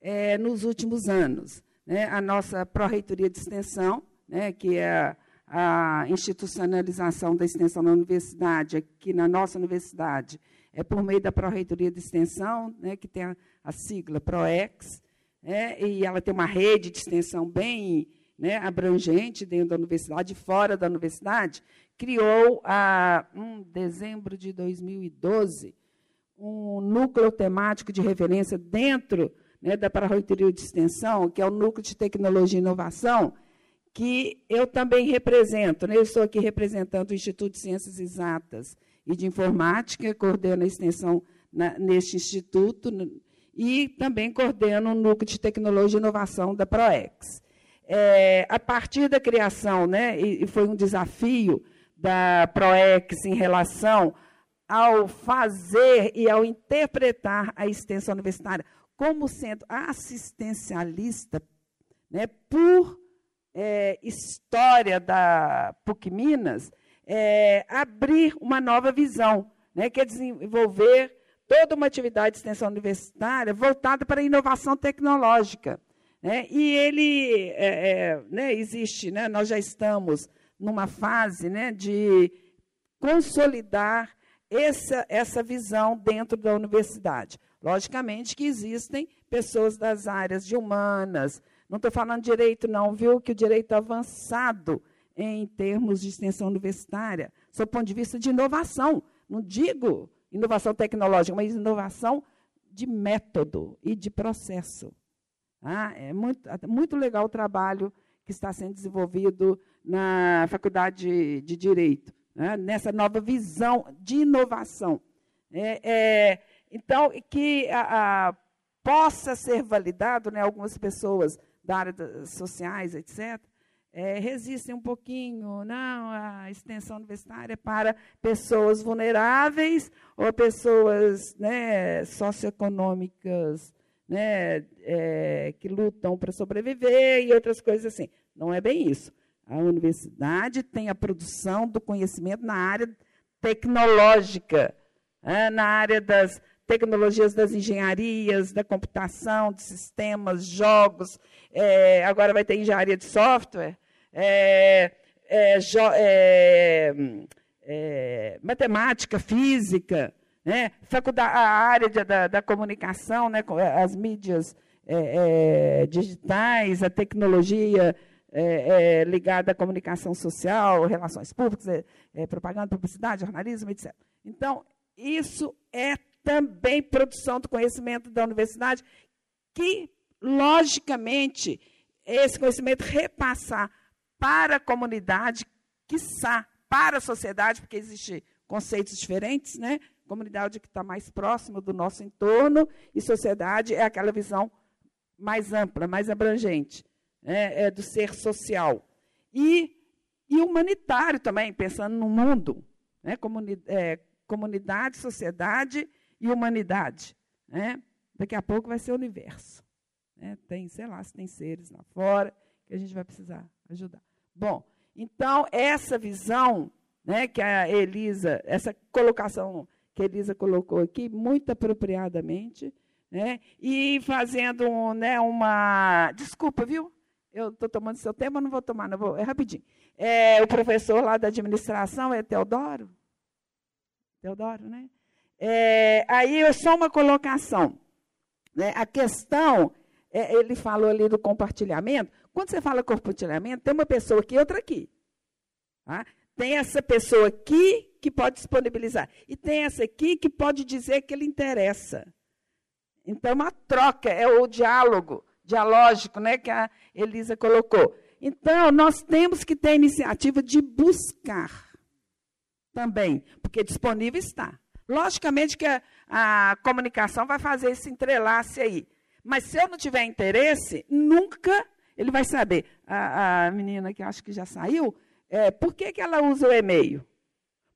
é, nos últimos anos. Né? A nossa pró-reitoria de extensão, né, que é a institucionalização da extensão na universidade, aqui na nossa universidade, é por meio da Pró-Reitoria de Extensão, né, que tem a, a sigla PROEX, né, e ela tem uma rede de extensão bem né, abrangente dentro da universidade, fora da universidade, criou, a, em dezembro de 2012, um núcleo temático de referência dentro né, da Pró-Reitoria de Extensão, que é o Núcleo de Tecnologia e Inovação, que eu também represento. Né, eu estou aqui representando o Instituto de Ciências Exatas e de Informática, coordeno a extensão na, neste instituto e também coordeno o Núcleo de Tecnologia e Inovação da PROEX. É, a partir da criação, né, e, e foi um desafio da PROEX em relação ao fazer e ao interpretar a extensão universitária como sendo assistencialista, né, por é, história da PUC Minas, é, abrir uma nova visão, né, que é desenvolver toda uma atividade de extensão universitária voltada para a inovação tecnológica. Né? E ele é, é, né, existe, né, nós já estamos numa fase né, de consolidar essa, essa visão dentro da universidade. Logicamente que existem pessoas das áreas de humanas, Não estou falando direito, não, viu? Que o direito avançado em termos de extensão universitária, sob o ponto de vista de inovação. Não digo inovação tecnológica, mas inovação de método e de processo. Ah, é muito, muito legal o trabalho que está sendo desenvolvido na Faculdade de Direito, né, nessa nova visão de inovação. É, é, então, que a, a, possa ser validado, né, algumas pessoas da área das sociais, etc., é, resistem um pouquinho, não, a extensão universitária é para pessoas vulneráveis ou pessoas né, socioeconômicas né, é, que lutam para sobreviver e outras coisas assim. Não é bem isso. A universidade tem a produção do conhecimento na área tecnológica, né, na área das tecnologias das engenharias, da computação, de sistemas, jogos. É, agora vai ter engenharia de software, é, é, é, é, matemática, física, né? Faculdade, a área de, da, da, comunicação, né? as mídias digitais, a tecnologia é, é, ligada à comunicação social, relações públicas, é, propaganda, publicidade, jornalismo, etc. Então, isso é também produção do conhecimento da universidade, que, logicamente, esse conhecimento repassar para a comunidade, quiçá para a sociedade, porque existem conceitos diferentes, né? Comunidade que está mais próxima do nosso entorno e sociedade é aquela visão mais ampla, mais abrangente é, é do ser social. E, e humanitário também, pensando no mundo. Né? Comuni é, comunidade, sociedade e humanidade. Né? Daqui a pouco vai ser o universo. Né? Tem, sei lá, se tem seres lá fora que a gente vai precisar ajudar. Bom, então, essa visão né, que a Elisa, essa colocação que a Elisa colocou aqui, muito apropriadamente, né, e fazendo um, né, uma. Desculpa, viu? Eu estou tomando seu tempo, não vou tomar, não vou. É rapidinho. É, o professor lá da administração é Teodoro? Teodoro, né? É, aí, só uma colocação. Né? A questão, é, ele falou ali do compartilhamento. Quando você fala compartilhamento, tem uma pessoa aqui e outra aqui. Tá? Tem essa pessoa aqui que pode disponibilizar. E tem essa aqui que pode dizer que ele interessa. Então, é uma troca, é o diálogo dialógico né, que a Elisa colocou. Então, nós temos que ter a iniciativa de buscar também, porque disponível está. Logicamente que a, a comunicação vai fazer esse entrelace aí. Mas se eu não tiver interesse, nunca ele vai saber. A, a menina que acho que já saiu, é, por que, que ela usa o e-mail?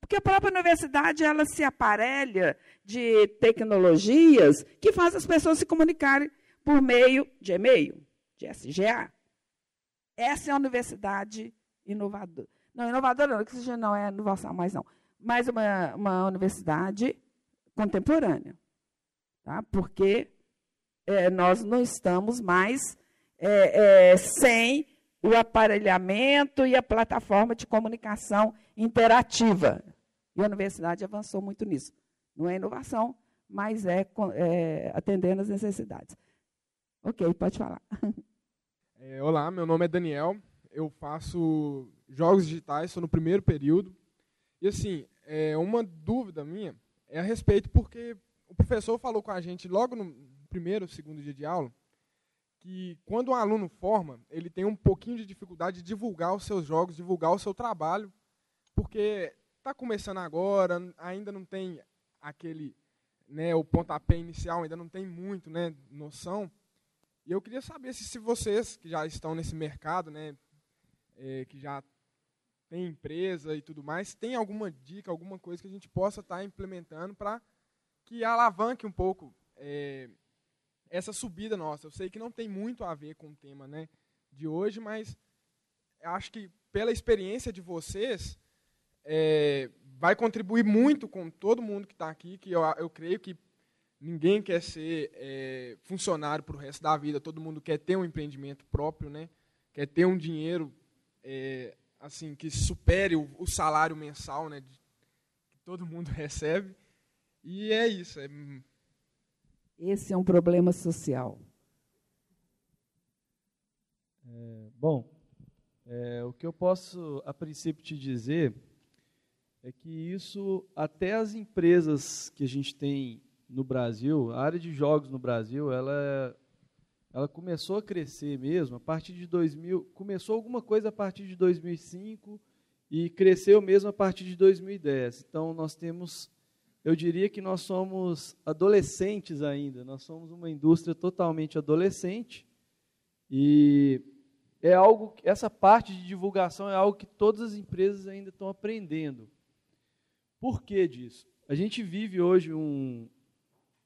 Porque a própria universidade ela se aparelha de tecnologias que faz as pessoas se comunicarem por meio de e-mail, de SGA. Essa é a universidade inovadora. Não, inovadora não, que não é inovação mais não. Mas uma, uma universidade contemporânea. Tá? Porque é, nós não estamos mais é, é, sem o aparelhamento e a plataforma de comunicação interativa. E a universidade avançou muito nisso. Não é inovação, mas é, é atendendo às necessidades. Ok, pode falar. [laughs] É, olá, meu nome é Daniel. Eu faço jogos digitais, estou no primeiro período. E assim, é, uma dúvida minha é a respeito porque o professor falou com a gente logo no primeiro, segundo dia de aula, que quando um aluno forma, ele tem um pouquinho de dificuldade de divulgar os seus jogos, divulgar o seu trabalho, porque está começando agora, ainda não tem aquele, né, o pontapé inicial, ainda não tem muito, né, noção. E eu queria saber se, se vocês, que já estão nesse mercado, né, é, que já tem empresa e tudo mais, tem alguma dica, alguma coisa que a gente possa estar tá implementando para que alavanque um pouco é, essa subida nossa. Eu sei que não tem muito a ver com o tema né, de hoje, mas acho que pela experiência de vocês, é, vai contribuir muito com todo mundo que está aqui, que eu, eu creio que Ninguém quer ser é, funcionário para o resto da vida. Todo mundo quer ter um empreendimento próprio, né? Quer ter um dinheiro é, assim que supere o, o, salário mensal, né? De, que todo mundo [laughs] recebe. E é isso. É... Esse é um problema social. Bom, é, o que eu posso, a princípio, te dizer é que isso, até as empresas que a gente tem no Brasil, a área de jogos no Brasil, ela, ela começou a crescer mesmo a partir de 2000, começou alguma coisa a partir de 2005 e cresceu mesmo a partir de 2010. Então, nós temos, eu diria que nós somos adolescentes ainda, nós somos uma indústria totalmente adolescente e é algo, essa parte de divulgação é algo que todas as empresas ainda estão aprendendo. Por que disso? A gente vive hoje um,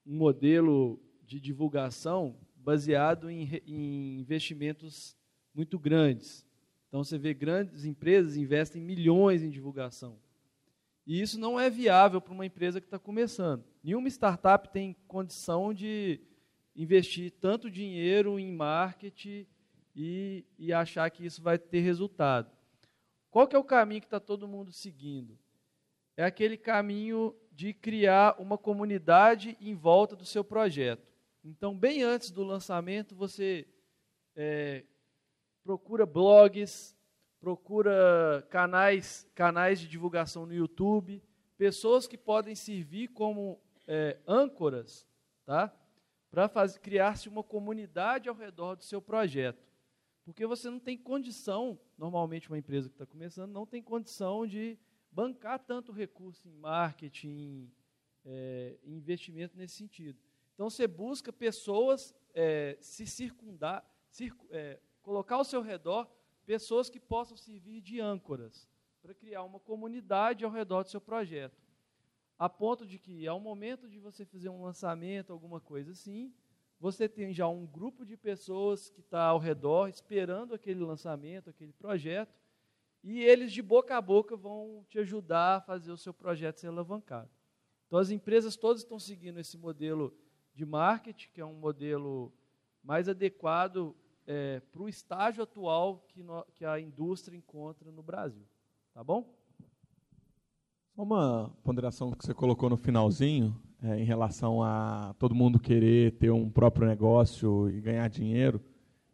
um modelo de divulgação baseado em, em, investimentos muito grandes. Então você vê grandes empresas investem milhões em divulgação. E isso não é viável para uma empresa que está começando. Nenhuma startup tem condição de investir tanto dinheiro em marketing e, e achar que isso vai ter resultado. Qual que é o caminho que está todo mundo seguindo? É aquele caminho de criar uma comunidade em volta do seu projeto. Então, bem antes do lançamento, você é, procura blogs, procura canais, canais de divulgação no YouTube, pessoas que podem servir como é, âncoras, tá? Para criar-se uma comunidade ao redor do seu projeto. Porque você não tem condição, normalmente uma empresa que está começando, não tem condição de bancar tanto recurso em marketing, é, investimento nesse sentido. Então você busca pessoas é, se circundar, circu, é, colocar ao seu redor pessoas que possam servir de âncoras para criar uma comunidade ao redor do seu projeto. A ponto de que, ao momento de você fazer um lançamento, alguma coisa assim, você tem já um grupo de pessoas que está ao redor esperando aquele lançamento, aquele projeto, e eles de boca a boca vão te ajudar a fazer o seu projeto ser alavancado. Então as empresas todas estão seguindo esse modelo de marketing, que é um modelo mais adequado é, para o estágio atual que, no, que a indústria encontra no Brasil. Tá bom? Só uma ponderação que você colocou no finalzinho, é, em relação a todo mundo querer ter um próprio negócio e ganhar dinheiro,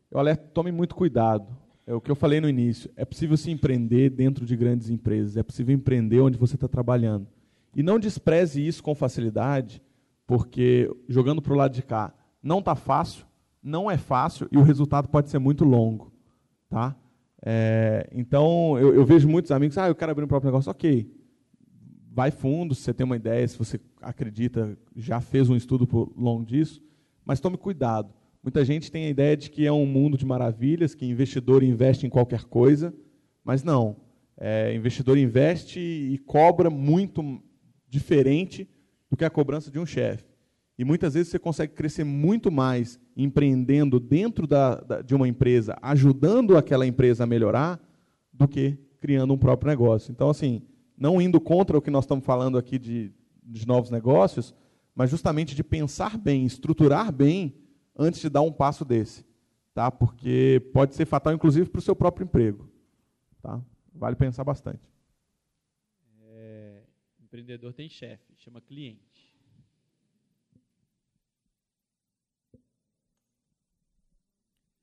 eu alerto, tome muito cuidado. É o que eu falei no início. É possível se empreender dentro de grandes empresas. É possível empreender onde você está trabalhando. E não despreze isso com facilidade, porque jogando para o lado de cá, não está fácil, não é fácil e o resultado pode ser muito longo. Tá? É, então, eu, eu, vejo muitos amigos, ah, eu quero abrir um próprio negócio. Ok, vai fundo, se você tem uma ideia, se você acredita, já fez um estudo por longo disso, mas tome cuidado. Muita gente tem a ideia de que é um mundo de maravilhas, que investidor investe em qualquer coisa, mas não. É, investidor investe e cobra muito diferente do que a cobrança de um chefe. E muitas vezes você consegue crescer muito mais empreendendo dentro da, da, de uma empresa, ajudando aquela empresa a melhorar, do que criando um próprio negócio. Então, assim, não indo contra o que nós estamos falando aqui de, de novos negócios, mas justamente de pensar bem, estruturar bem antes de dar um passo desse, tá? Porque pode ser fatal, inclusive, para o seu próprio emprego, tá? Vale pensar bastante. Empreendedor tem chefe, chama cliente.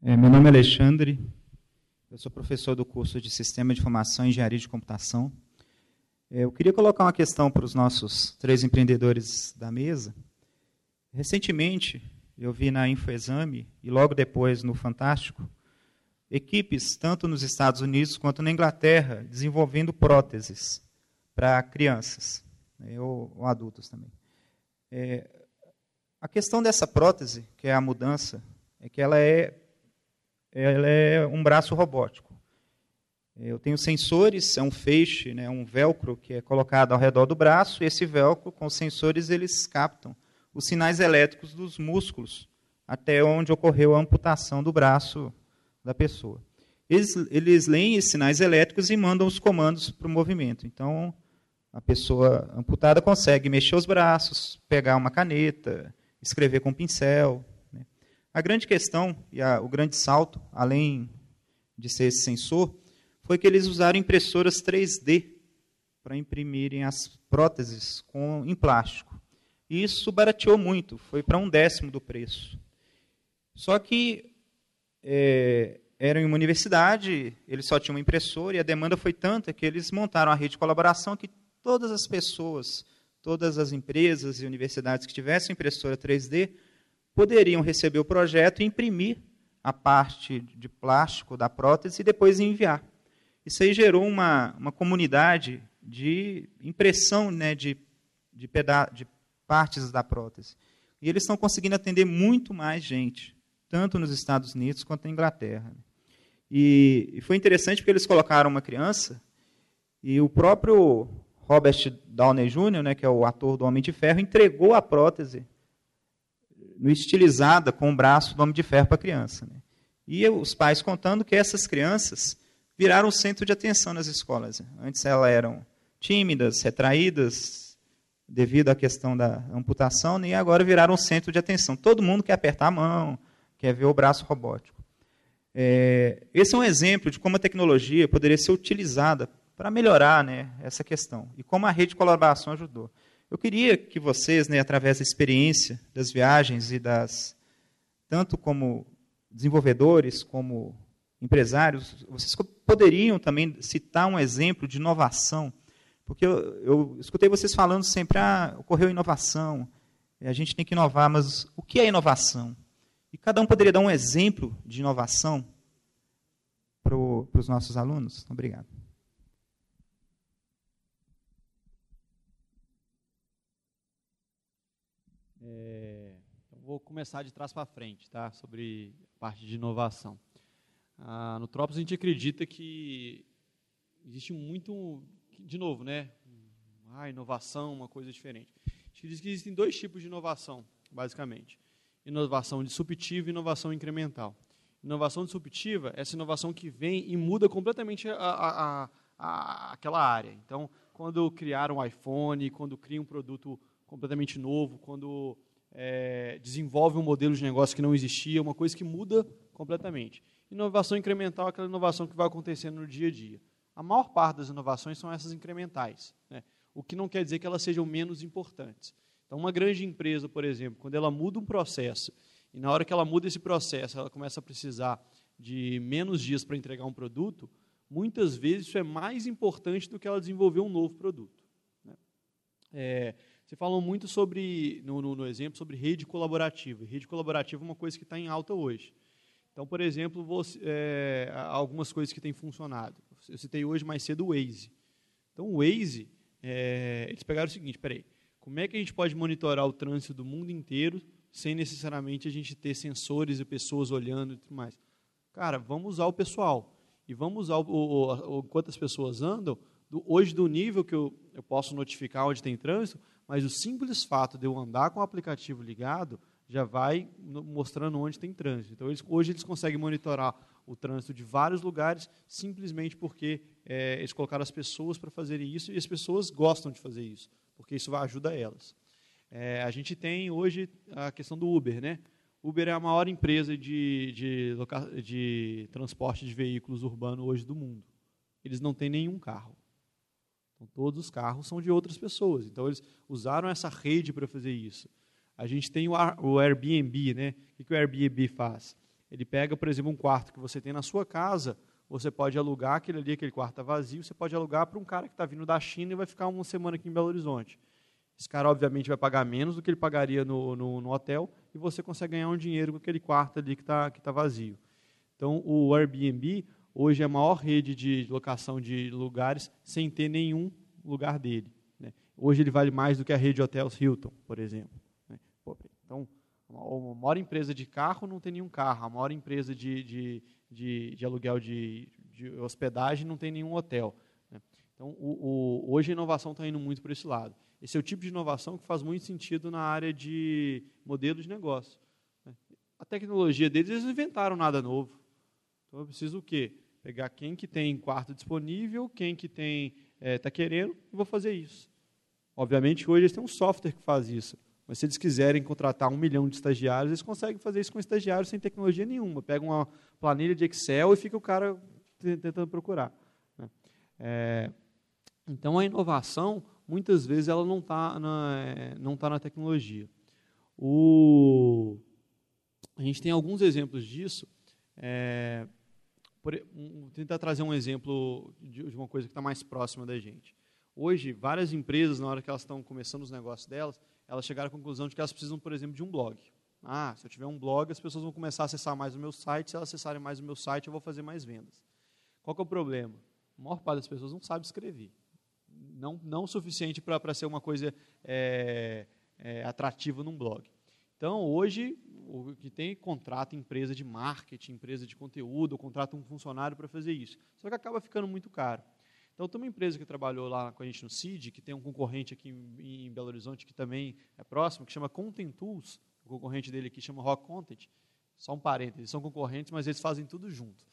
É, meu nome é Alexandre, eu sou professor do curso de Sistema de Informação e Engenharia de Computação. É, eu queria colocar uma questão para os nossos três empreendedores da mesa. Recentemente, eu vi na InfoExame e logo depois no Fantástico, equipes, tanto nos Estados Unidos quanto na Inglaterra, desenvolvendo próteses para crianças né, ou, ou, adultos também. É, a questão dessa prótese, que é a mudança, é que ela é, ela é um braço robótico. Eu tenho sensores, é um feixe, né, um velcro que é colocado ao redor do braço, e esse velcro, com os sensores, eles captam os sinais elétricos dos músculos até onde ocorreu a amputação do braço da pessoa. Eles, eles leem esses sinais elétricos e mandam os comandos para o movimento. Então, a pessoa amputada consegue mexer os braços, pegar uma caneta, escrever com pincel. Né? A grande questão e a, o grande salto, além de ser esse sensor, foi que eles usaram impressoras 3D para imprimirem as próteses com, em plástico. E isso barateou muito, foi para um décimo do preço. Só que é, eram em uma universidade, eles só tinham uma impressora e a demanda foi tanta que eles montaram a rede de colaboração que todas as pessoas, todas as empresas e universidades que tivessem impressora 3D poderiam receber o projeto e imprimir a parte de plástico da prótese e depois enviar. Isso aí gerou uma, uma comunidade de impressão né, de, de, peda de partes da prótese. E eles estão conseguindo atender muito mais gente, tanto nos Estados Unidos quanto na Inglaterra. E, e foi interessante porque eles colocaram uma criança e o próprio Robert Downey Jr., né, que é o ator do Homem de Ferro, entregou a prótese no estilizada com o braço do Homem de Ferro para a criança. Né? E os pais contando que essas crianças viraram centro de atenção nas escolas. Antes elas eram tímidas, retraídas, devido à questão da amputação, né, e agora viraram centro de atenção. Todo mundo quer apertar a mão, quer ver o braço robótico. É, esse é um exemplo de como a tecnologia poderia ser utilizada para melhorar né, essa questão e como a rede de colaboração ajudou. Eu queria que vocês, né, através da experiência das viagens e das tanto como desenvolvedores como empresários, vocês poderiam também citar um exemplo de inovação, porque eu, eu escutei vocês falando sempre, ah, ocorreu inovação, a gente tem que inovar, mas o que é inovação? E cada um poderia dar um exemplo de inovação para os nossos alunos? Obrigado. É, então vou começar de trás para frente, tá? Sobre a parte de inovação. Ah, no Tropos a gente acredita que existe muito, de novo, né? Ah, inovação, uma coisa diferente. A gente diz que existem dois tipos de inovação, basicamente inovação disruptiva e inovação incremental. Inovação disruptiva é essa inovação que vem e muda completamente a, a, a, aquela área. Então, quando criaram um iPhone, quando criam um produto completamente novo, quando é, desenvolve um modelo de negócio que não existia, uma coisa que muda completamente. Inovação incremental é aquela inovação que vai acontecendo no dia a dia. A maior parte das inovações são essas incrementais, né? o que não quer dizer que elas sejam menos importantes. Então, uma grande empresa, por exemplo, quando ela muda um processo, e na hora que ela muda esse processo, ela começa a precisar de menos dias para entregar um produto, muitas vezes isso é mais importante do que ela desenvolver um novo produto. Né? É, você falou muito sobre, no, no, no, exemplo, sobre rede colaborativa. Rede colaborativa é uma coisa que está em alta hoje. Então, por exemplo, você, é, algumas coisas que têm funcionado. Eu citei hoje mais cedo o Waze. Então, o Waze, é, eles pegaram o seguinte, peraí, como é que a gente pode monitorar o trânsito do mundo inteiro sem necessariamente a gente ter sensores e pessoas olhando e tudo mais? Cara, vamos usar o pessoal. E vamos usar o, o, o quantas pessoas andam, do, hoje do nível que eu, eu posso notificar onde tem trânsito, mas o simples fato de eu andar com o aplicativo ligado já vai mostrando onde tem trânsito. Então, eles, hoje eles conseguem monitorar o trânsito de vários lugares simplesmente porque é, eles colocaram as pessoas para fazerem isso e as pessoas gostam de fazer isso porque isso vai ajudar elas. É, a gente tem hoje a questão do Uber, né? Uber é a maior empresa de, de, de transporte de veículos urbanos hoje do mundo. Eles não têm nenhum carro. Então, todos os carros são de outras pessoas. Então, eles usaram essa rede para fazer isso. A gente tem o, Airbnb, né? O que o Airbnb faz? Ele pega, por exemplo, um quarto que você tem na sua casa, você pode alugar aquele ali, aquele quarto está vazio, você pode alugar para um cara que está vindo da China e vai ficar uma semana aqui em Belo Horizonte. Esse cara, obviamente, vai pagar menos do que ele pagaria no, no, no hotel e você consegue ganhar um dinheiro com aquele quarto ali que está que tá vazio. Então, o Airbnb hoje é a maior rede de locação de lugares sem ter nenhum lugar dele. Né? Hoje ele vale mais do que a rede de hotéis Hilton, por exemplo. Né? Então, a maior empresa de carro não tem nenhum carro, a maior empresa de, de de, de aluguel de, de, hospedagem, não tem nenhum hotel. Né? Então, o, o, hoje a inovação está indo muito por esse lado. Esse é o tipo de inovação que faz muito sentido na área de modelo de negócio. Né? A tecnologia deles, eles não inventaram nada novo. Então, eu preciso o quê? Pegar quem que tem quarto disponível, quem que tem está é, tá querendo, e vou fazer isso. Obviamente, hoje eles têm um software que faz isso. Mas se eles quiserem contratar um milhão de estagiários, eles conseguem fazer isso com estagiários sem tecnologia nenhuma. Pega uma planilha de Excel e fica o cara tentando procurar. Né? É, então a inovação, muitas vezes, ela não está na, não tá na tecnologia. O, a gente tem alguns exemplos disso. É, por, um, tentar trazer um exemplo de, de uma coisa que está mais próxima da gente. Hoje, várias empresas, na hora que elas estão começando os negócios delas, elas chegaram à conclusão de que elas precisam, por exemplo, de um blog. Ah, se eu tiver um blog, as pessoas vão começar a acessar mais o meu site. Se elas acessarem mais o meu site, eu vou fazer mais vendas. Qual é o problema? A maior parte das pessoas não sabe escrever. Não, não o suficiente para ser uma coisa é, é, atrativa num blog. Então, hoje, o que tem contrata empresa de marketing, empresa de conteúdo, ou contrata um funcionário para fazer isso. Só que acaba ficando muito caro. Então, tem uma empresa que trabalhou lá com a gente no CID, que tem um concorrente aqui em, Belo Horizonte, que também é próximo, que chama Content Tools. O concorrente dele aqui chama Rock Content. Só um parênteses, são concorrentes, mas eles fazem tudo junto.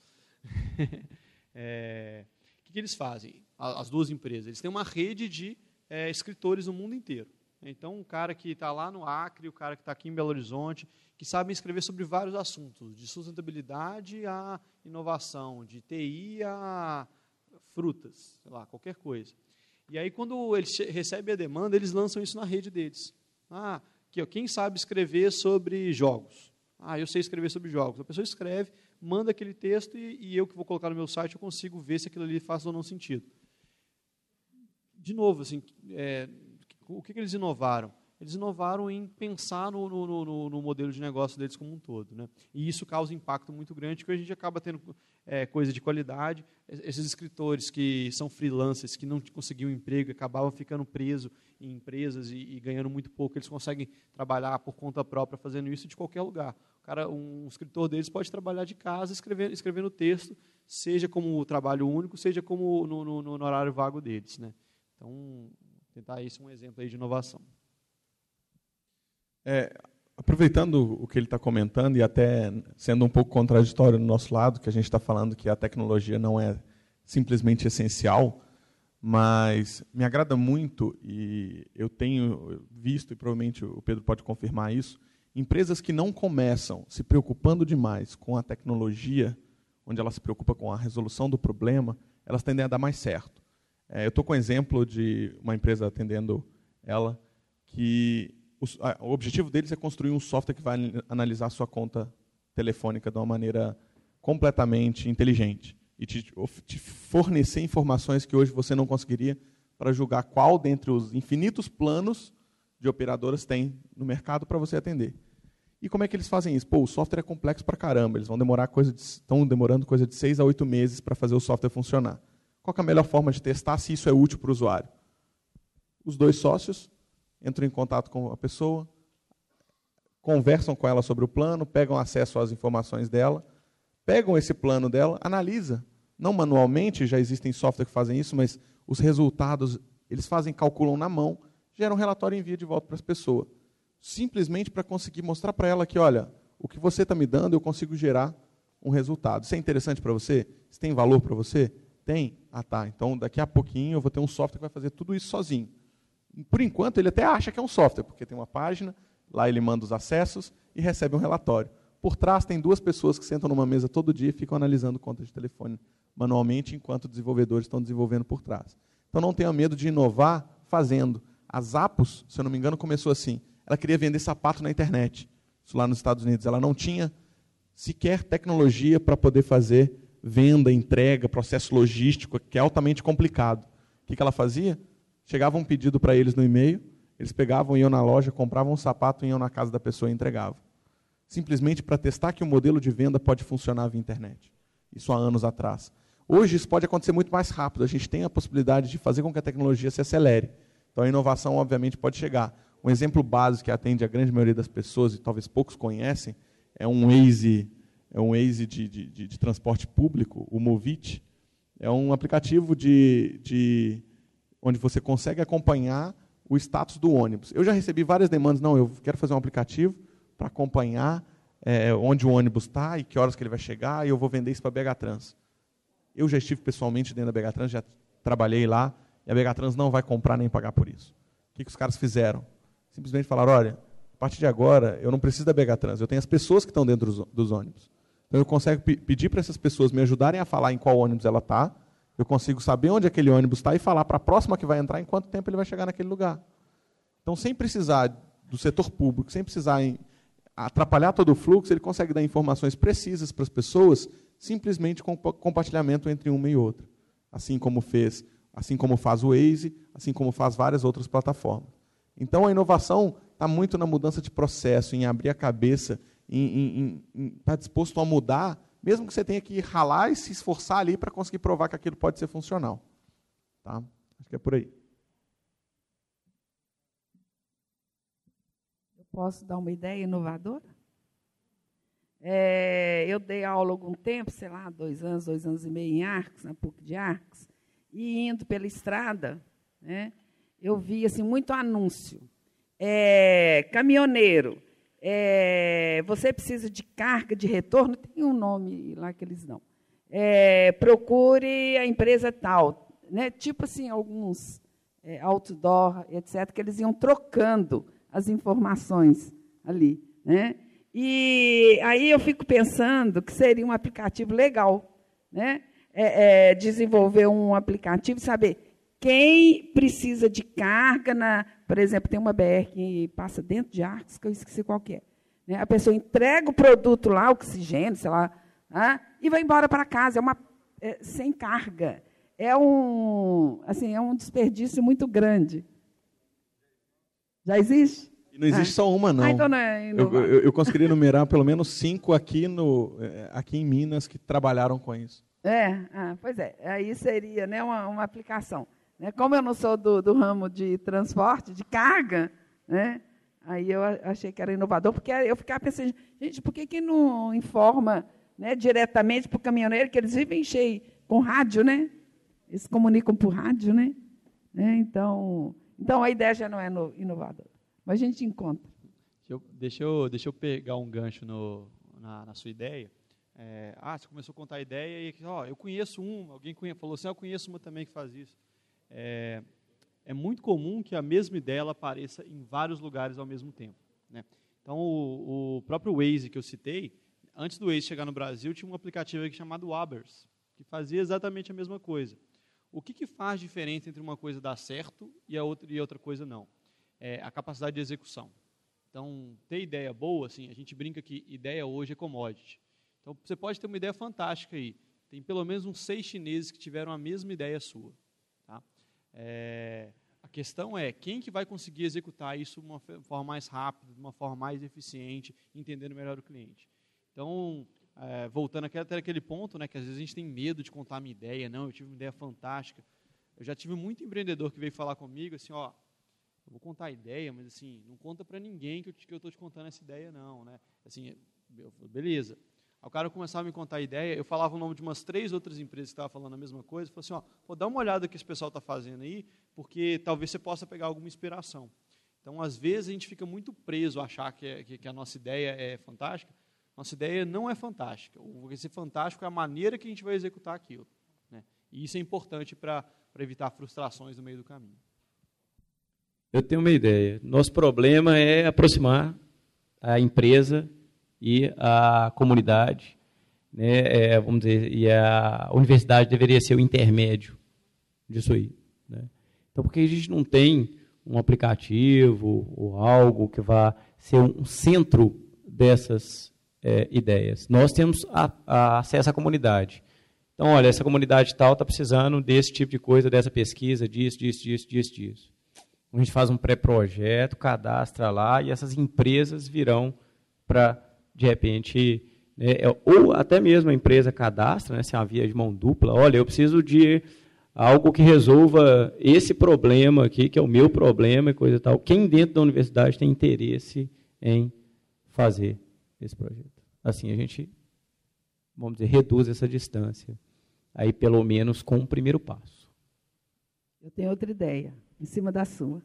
[laughs] é, o que, que, eles fazem? As duas empresas. Eles têm uma rede de é, escritores no mundo inteiro. Então, um cara que está lá no Acre, o cara que está aqui em Belo Horizonte, que sabem escrever sobre vários assuntos, de sustentabilidade a inovação, de TI a frutas, sei lá, qualquer coisa. E aí, quando eles recebem a demanda, eles lançam isso na rede deles. Ah, aqui, ó, quem sabe escrever sobre jogos? Ah, eu sei escrever sobre jogos. A pessoa escreve, manda aquele texto e, e eu que vou colocar no meu site, eu consigo ver se aquilo ali faz ou não sentido. De novo, assim, é, o que, que eles inovaram? Eles inovaram em pensar no, no, no, no, modelo de negócio deles como um todo. Né? E isso causa impacto muito grande, porque a gente acaba tendo é, coisa de qualidade. Esses escritores que são freelancers, que não conseguiam emprego, acabavam ficando presos em empresas e, e, ganhando muito pouco, eles conseguem trabalhar por conta própria fazendo isso de qualquer lugar. Cara, um escritor deles pode trabalhar de casa escrevendo, escrevendo texto, seja como trabalho único, seja como no, no horário vago deles. Né? Então, tentar isso um exemplo aí de inovação. É, aproveitando o que ele está comentando e até sendo um pouco contraditório no nosso lado, que a gente está falando que a tecnologia não é simplesmente essencial, mas me agrada muito e eu tenho visto e provavelmente o Pedro pode confirmar isso, empresas que não começam se preocupando demais com a tecnologia, onde ela se preocupa com a resolução do problema, elas tendem a dar mais certo. É, eu estou com um exemplo de uma empresa atendendo ela, que o, a, o, objetivo deles é construir um software que vai analisar a sua conta telefônica de uma maneira completamente inteligente e te, te fornecer informações que hoje você não conseguiria para julgar qual dentre os infinitos planos de operadoras tem no mercado para você atender. E como é que eles fazem isso? Pô, o software é complexo para caramba. Eles vão demorar coisa de, estão demorando coisa de seis a oito meses para fazer o software funcionar. Qual é a melhor forma de testar se isso é útil para o usuário? Os dois sócios entram em contato com a pessoa, conversam com ela sobre o plano, pegam acesso às informações dela, pegam esse plano dela, analisa, não manualmente, já existem softwares que fazem isso, mas os resultados eles fazem, calculam na mão, geram um relatório e envia de volta para as pessoas. Simplesmente para conseguir mostrar para ela que, olha, o que você está me dando, eu consigo gerar um resultado. Isso é interessante para você? Isso tem valor para você? Tem? Ah, tá. Então, daqui a pouquinho eu vou ter um software que vai fazer tudo isso sozinho. Por enquanto, ele até acha que é um software, porque tem uma página, lá ele manda os acessos e recebe um relatório. Por trás, tem duas pessoas que sentam numa mesa todo dia e ficam analisando contas de telefone manualmente, enquanto desenvolvedores estão desenvolvendo por trás. Então, não tenha medo de inovar fazendo. A Zappos, se eu não me engano, começou assim. Ela queria vender sapato na internet. Isso lá nos Estados Unidos. Ela não tinha sequer tecnologia para poder fazer venda, entrega, processo logístico, que é altamente complicado. O que ela fazia? Chegava um pedido para eles no e-mail, eles pegavam, iam na loja, compravam um sapato, iam na casa da pessoa e entregavam. Simplesmente para testar que o modelo de venda pode funcionar via internet. Isso há anos atrás. Hoje isso pode acontecer muito mais rápido. A gente tem a possibilidade de fazer com que a tecnologia se acelere. Então a inovação, obviamente, pode chegar. Um exemplo básico que atende a grande maioria das pessoas, e talvez poucos conhecem, é um Waze é um Waze de, de, de, de transporte público, o Movit. É um aplicativo de, de, onde você consegue acompanhar o status do ônibus. Eu já recebi várias demandas, não, eu quero fazer um aplicativo para acompanhar é, onde o ônibus está e que horas que ele vai chegar, e eu vou vender isso para a BH Trans. Eu já estive pessoalmente dentro da BH Trans, já trabalhei lá, e a BH Trans não vai comprar nem pagar por isso. O que, que os caras fizeram? Simplesmente falaram, olha, a partir de agora, eu não preciso da BH Trans, eu tenho as pessoas que estão dentro dos, dos ônibus. Então eu consigo pedir para essas pessoas me ajudarem a falar em qual ônibus ela está. Eu consigo saber onde aquele ônibus está e falar para a próxima que vai entrar em quanto tempo ele vai chegar naquele lugar. Então, sem precisar do setor público, sem precisar atrapalhar todo o fluxo, ele consegue dar informações precisas para as pessoas, simplesmente com compartilhamento entre uma e outra. Assim como fez, assim como faz o Waze, assim como faz várias outras plataformas. Então a inovação está muito na mudança de processo, em abrir a cabeça, em estar tá disposto a mudar, mesmo que você tenha que ralar e se esforçar ali para conseguir provar que aquilo pode ser funcional. Tá? Acho que é por aí. Posso dar uma ideia inovadora? É, eu dei aula algum tempo, sei lá, dois anos, dois anos e meio em Arcos, na PUC de Arcos, e indo pela estrada, né, eu vi assim, muito anúncio. É, caminhoneiro, é, você precisa de carga de retorno, tem um nome lá que eles dão. É, procure a empresa tal. Né, tipo assim, alguns é, outdoor, etc., que eles iam trocando as informações ali. Né? E aí eu fico pensando que seria um aplicativo legal, né? É, é, desenvolver um aplicativo e saber quem precisa de carga na, por exemplo, tem uma BR que passa dentro de Arcos, que eu esqueci qual que é. Né? A pessoa entrega o produto lá, oxigênio, sei lá, ah, e vai embora para casa. É uma é, sem carga. É um, assim, é um desperdício muito grande. Já existe? não existe ah. só uma, não. Ah, então não é eu, eu, eu conseguiria enumerar pelo menos cinco aqui, no, eh, aqui em Minas que trabalharam com isso. É, ah, pois é. Aí seria né, uma, uma aplicação. Né? Como eu não sou do, do ramo de transporte, de carga, né? aí eu achei que era inovador, porque eu ficava pensando, gente, por que, que não informa né, diretamente para o caminhoneiro, que eles vivem cheios com rádio, né? Eles comunicam por rádio, né? É, então, então, a ideia já não é inovadora. Mas a gente encontra. Deixa eu, deixa eu, deixa eu pegar um gancho no, na, na sua ideia. É, ah, você começou a contar a ideia e ó, eu conheço um, alguém falou assim, ah, eu conheço uma também que faz isso. É, é muito comum que a mesma ideia apareça em vários lugares ao mesmo tempo. Né? Então, o, o, próprio Waze que eu citei, antes do Waze chegar no Brasil, tinha um aplicativo aqui chamado Wabers, que fazia exatamente a mesma coisa. O que, que faz diferença entre uma coisa dar certo e a outra, e outra coisa não? é, a capacidade de execução. Então, ter ideia boa, assim, a gente brinca que ideia hoje é commodity. Então, você pode ter uma ideia fantástica aí. Tem pelo menos uns seis chineses que tiveram a mesma ideia sua. É, a questão é quem que vai conseguir executar isso de uma forma mais rápida, de uma forma mais eficiente, entendendo melhor o cliente. Então, é, voltando até aquele ponto, né, que às vezes a gente tem medo de contar minha ideia. Não, eu tive uma ideia fantástica. Eu já tive muito empreendedor que veio falar comigo assim, ó, eu vou contar a ideia, mas assim, não conta para ninguém que eu estou te contando essa ideia, não, né? Assim, beleza. O cara começava a me contar a ideia, eu falava o nome de umas três outras empresas que estavam falando a mesma coisa, falou assim, ó, pô, dá uma olhada que esse pessoal está fazendo aí, porque talvez você possa pegar alguma inspiração. Então, às vezes, a gente fica muito preso a achar que, é, que, a nossa ideia é fantástica. Nossa ideia não é fantástica. O que ser fantástico é a maneira que a gente vai executar aquilo. Né? E isso é importante para evitar frustrações no meio do caminho. Eu tenho uma ideia. Nosso problema é aproximar a empresa e a comunidade, né? É, vamos dizer, e a universidade deveria ser o intermédio disso aí. Né? Então, porque a gente não tem um aplicativo ou algo que vá ser um centro dessas é, ideias. Nós temos a, a acesso à comunidade. Então, olha, essa comunidade tal está precisando desse tipo de coisa, dessa pesquisa, disso, disso, disso, disso, disso. A gente faz um pré-projeto, cadastra lá e essas empresas virão para, de repente, né, é, ou até mesmo a empresa cadastra, né, se é uma via de mão dupla, olha, eu preciso de algo que resolva esse problema aqui, que é o meu problema e coisa e tal. Quem dentro da universidade tem interesse em fazer esse projeto? Assim a gente, vamos dizer, reduz essa distância. Aí, pelo menos, com o primeiro passo. Eu tenho outra ideia em cima da sua.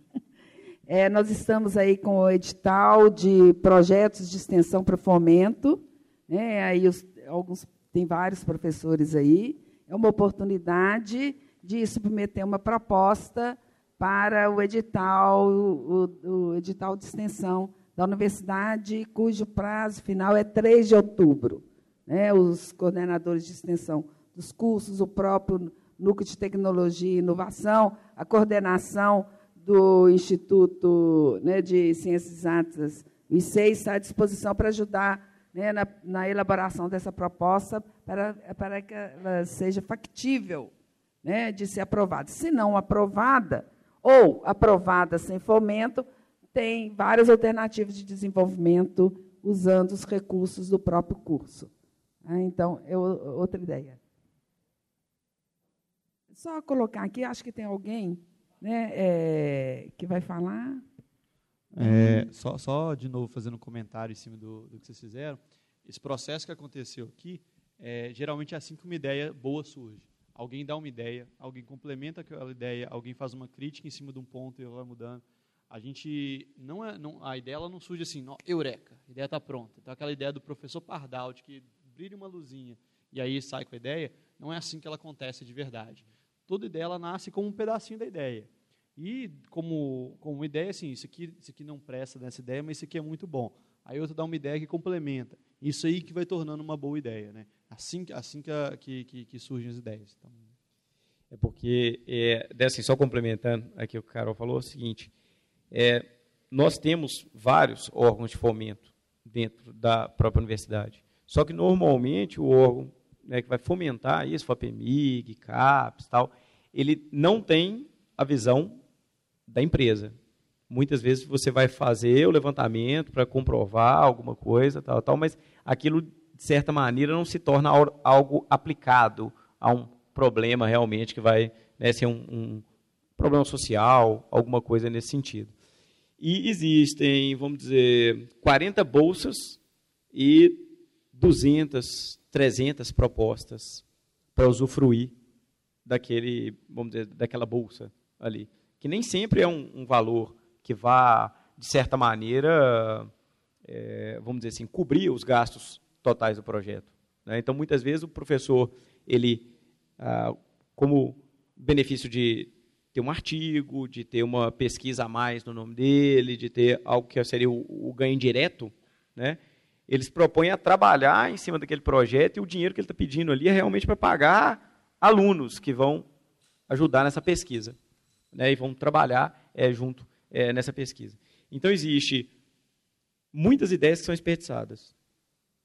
É, nós estamos aí com o edital de projetos de extensão para fomento. Né? Aí os, alguns, tem vários professores aí. É uma oportunidade de submeter uma proposta para o edital, o, o edital de extensão da universidade, cujo prazo final é 3 de outubro. Né? Os coordenadores de extensão dos cursos, o próprio Núcleo de Tecnologia e Inovação, a coordenação do Instituto né, de Ciências Exatas O ICEI está à disposição para ajudar né, na, na, elaboração dessa proposta para, para que ela seja factível né, de ser aprovada. Se não aprovada, ou aprovada sem fomento, tem várias alternativas de desenvolvimento usando os recursos do próprio curso. Ah, então, eu, outra ideia. Só colocar aqui, acho que tem alguém né, é, que vai falar. É, só, só, de novo, fazendo um comentário em cima do, do que vocês fizeram. Esse processo que aconteceu aqui, é, geralmente é assim que uma ideia boa surge. Alguém dá uma ideia, alguém complementa aquela ideia, alguém faz uma crítica em cima de um ponto e ela vai mudando. A gente não é, não, a ideia ela não surge assim, não, eureka, a ideia está pronta. Então aquela ideia do professor Pardal de que brilha uma luzinha e aí sai com a ideia, não é assim que ela acontece de verdade. Toda ideia ela nasce como um pedacinho da ideia. E como, como ideia, assim, isso aqui, isso aqui não presta nessa ideia, mas isso aqui é muito bom. Aí outro dá uma ideia que complementa. Isso aí que vai tornando uma boa ideia. Né? Assim, assim que, que, que surgem as ideias. Então, é porque, é, assim, só complementando aqui o que o Carol falou, é o seguinte, é, nós temos vários órgãos de fomento dentro da própria universidade. Só que, normalmente, o órgão né, que vai fomentar isso, FAPEMIG, CAPES, tal, ele não tem a visão da empresa. Muitas vezes você vai fazer o levantamento para comprovar alguma coisa, tal, tal, mas aquilo, de certa maneira, não se torna algo aplicado a um problema realmente que vai né, ser um, um problema social, alguma coisa nesse sentido. E existem, vamos dizer, 40 bolsas e 200, 300 propostas para usufruir daquele, vamos dizer, daquela bolsa ali que nem sempre é um, um valor que vá, de certa maneira, é, vamos dizer assim, cobrir os gastos totais do projeto. Né? Então, muitas vezes, o professor, ele, ah, como benefício de ter um artigo, de ter uma pesquisa a mais no nome dele, de ter algo que seria o, o ganho direto, né? eles propõem a trabalhar em cima daquele projeto e o dinheiro que ele está pedindo ali é realmente para pagar alunos que vão ajudar nessa pesquisa né, e vão trabalhar é, junto é, nessa pesquisa. Então, existe muitas ideias que são desperdiçadas,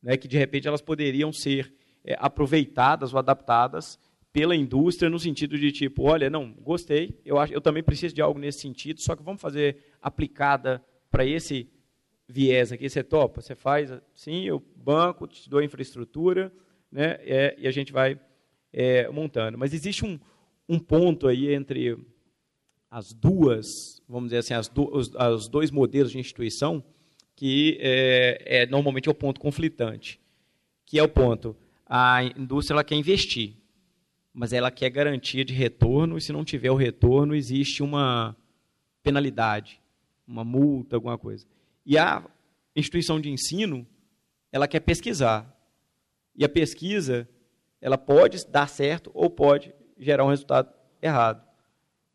né, que de repente elas poderiam ser é, aproveitadas ou adaptadas pela indústria no sentido de tipo, olha, não, gostei, eu, acho, eu também preciso de algo nesse sentido, só que vamos fazer aplicada para esse viés aqui, você topa, você faz, sim, eu banco, te dou a infraestrutura, né, é, e a gente vai é, montando. Mas existe um, um ponto aí entre as duas, vamos dizer assim, as, do, os, dois modelos de instituição, que é, é, normalmente é o ponto conflitante, que é o ponto, a indústria ela quer investir, mas ela quer garantia de retorno, e se não tiver o retorno, existe uma penalidade, uma multa, alguma coisa. E a instituição de ensino, ela quer pesquisar. E a pesquisa, ela pode dar certo ou pode gerar um resultado errado.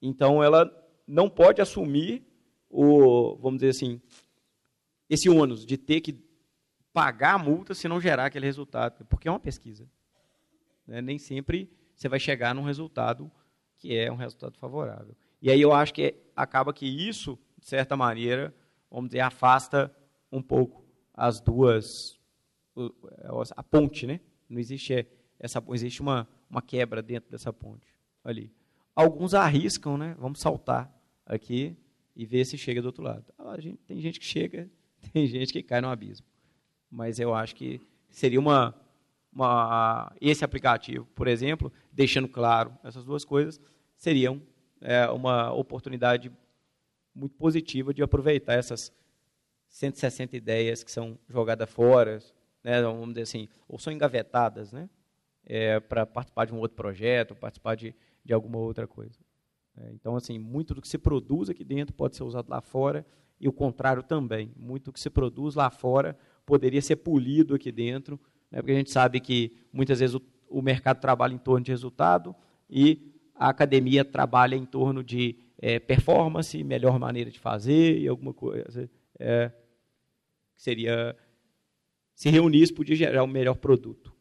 Então, ela não pode assumir o, vamos dizer assim, esse ônus de ter que pagar a multa se não gerar aquele resultado, porque é uma pesquisa. Né? Nem sempre você vai chegar num resultado que é um resultado favorável. E aí eu acho que acaba que isso, de certa maneira, vamos dizer, afasta um pouco as duas, a ponte, né? Não existe essa, existe uma, uma quebra dentro dessa ponte ali. Alguns arriscam, né? Vamos saltar aqui e ver se chega do outro lado. Ah, gente, tem gente que chega, [laughs] tem gente que cai no abismo. Mas eu acho que seria uma, uma esse aplicativo, por exemplo, deixando claro essas duas coisas, seriam é, uma oportunidade muito positiva de aproveitar essas 160 ideias que são jogadas fora, né, vamos dizer assim, ou são engavetadas, né, é, para participar de um outro projeto, participar de, de alguma outra coisa. É, então, assim, muito do que se produz aqui dentro pode ser usado lá fora e o contrário também. Muito do que se produz lá fora poderia ser polido aqui dentro, né, porque a gente sabe que muitas vezes o, o mercado trabalha em torno de resultado e a academia trabalha em torno de é, performance, melhor maneira de fazer e alguma coisa é, que seria se reunir podia gerar um melhor produto.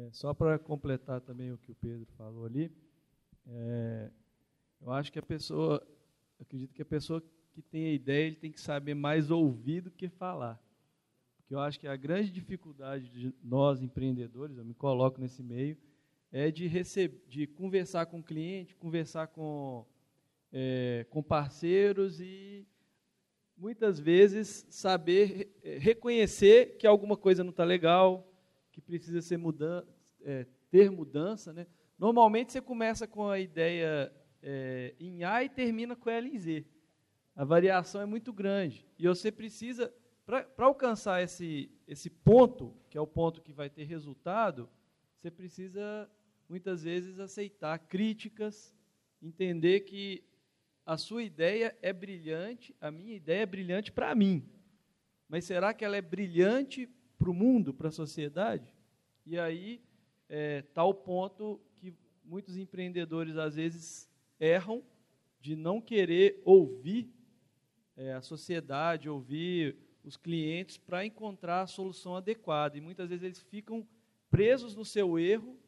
É, só para completar também o que o Pedro falou ali, é, eu acho que a pessoa, acredito que a pessoa que tem a ideia, ele tem que saber mais ouvir do que falar. Porque eu acho que a grande dificuldade de nós empreendedores, eu me coloco nesse meio, é de, receber, de conversar com o cliente, conversar com, é, com parceiros e muitas vezes saber reconhecer que alguma coisa não está legal, que precisa ser é, ter mudança. Né? Normalmente você começa com a ideia é, em A e termina com ela em Z. A variação é muito grande. E você precisa, para alcançar esse, esse ponto, que é o ponto que vai ter resultado, você precisa muitas vezes aceitar críticas, entender que a sua ideia é brilhante, a minha ideia é brilhante para mim. Mas será que ela é brilhante para o mundo, para a sociedade? E aí é, tá o ponto que muitos empreendedores às vezes erram de não querer ouvir é, a sociedade, ouvir os clientes para encontrar a solução adequada. E muitas vezes eles ficam presos no seu erro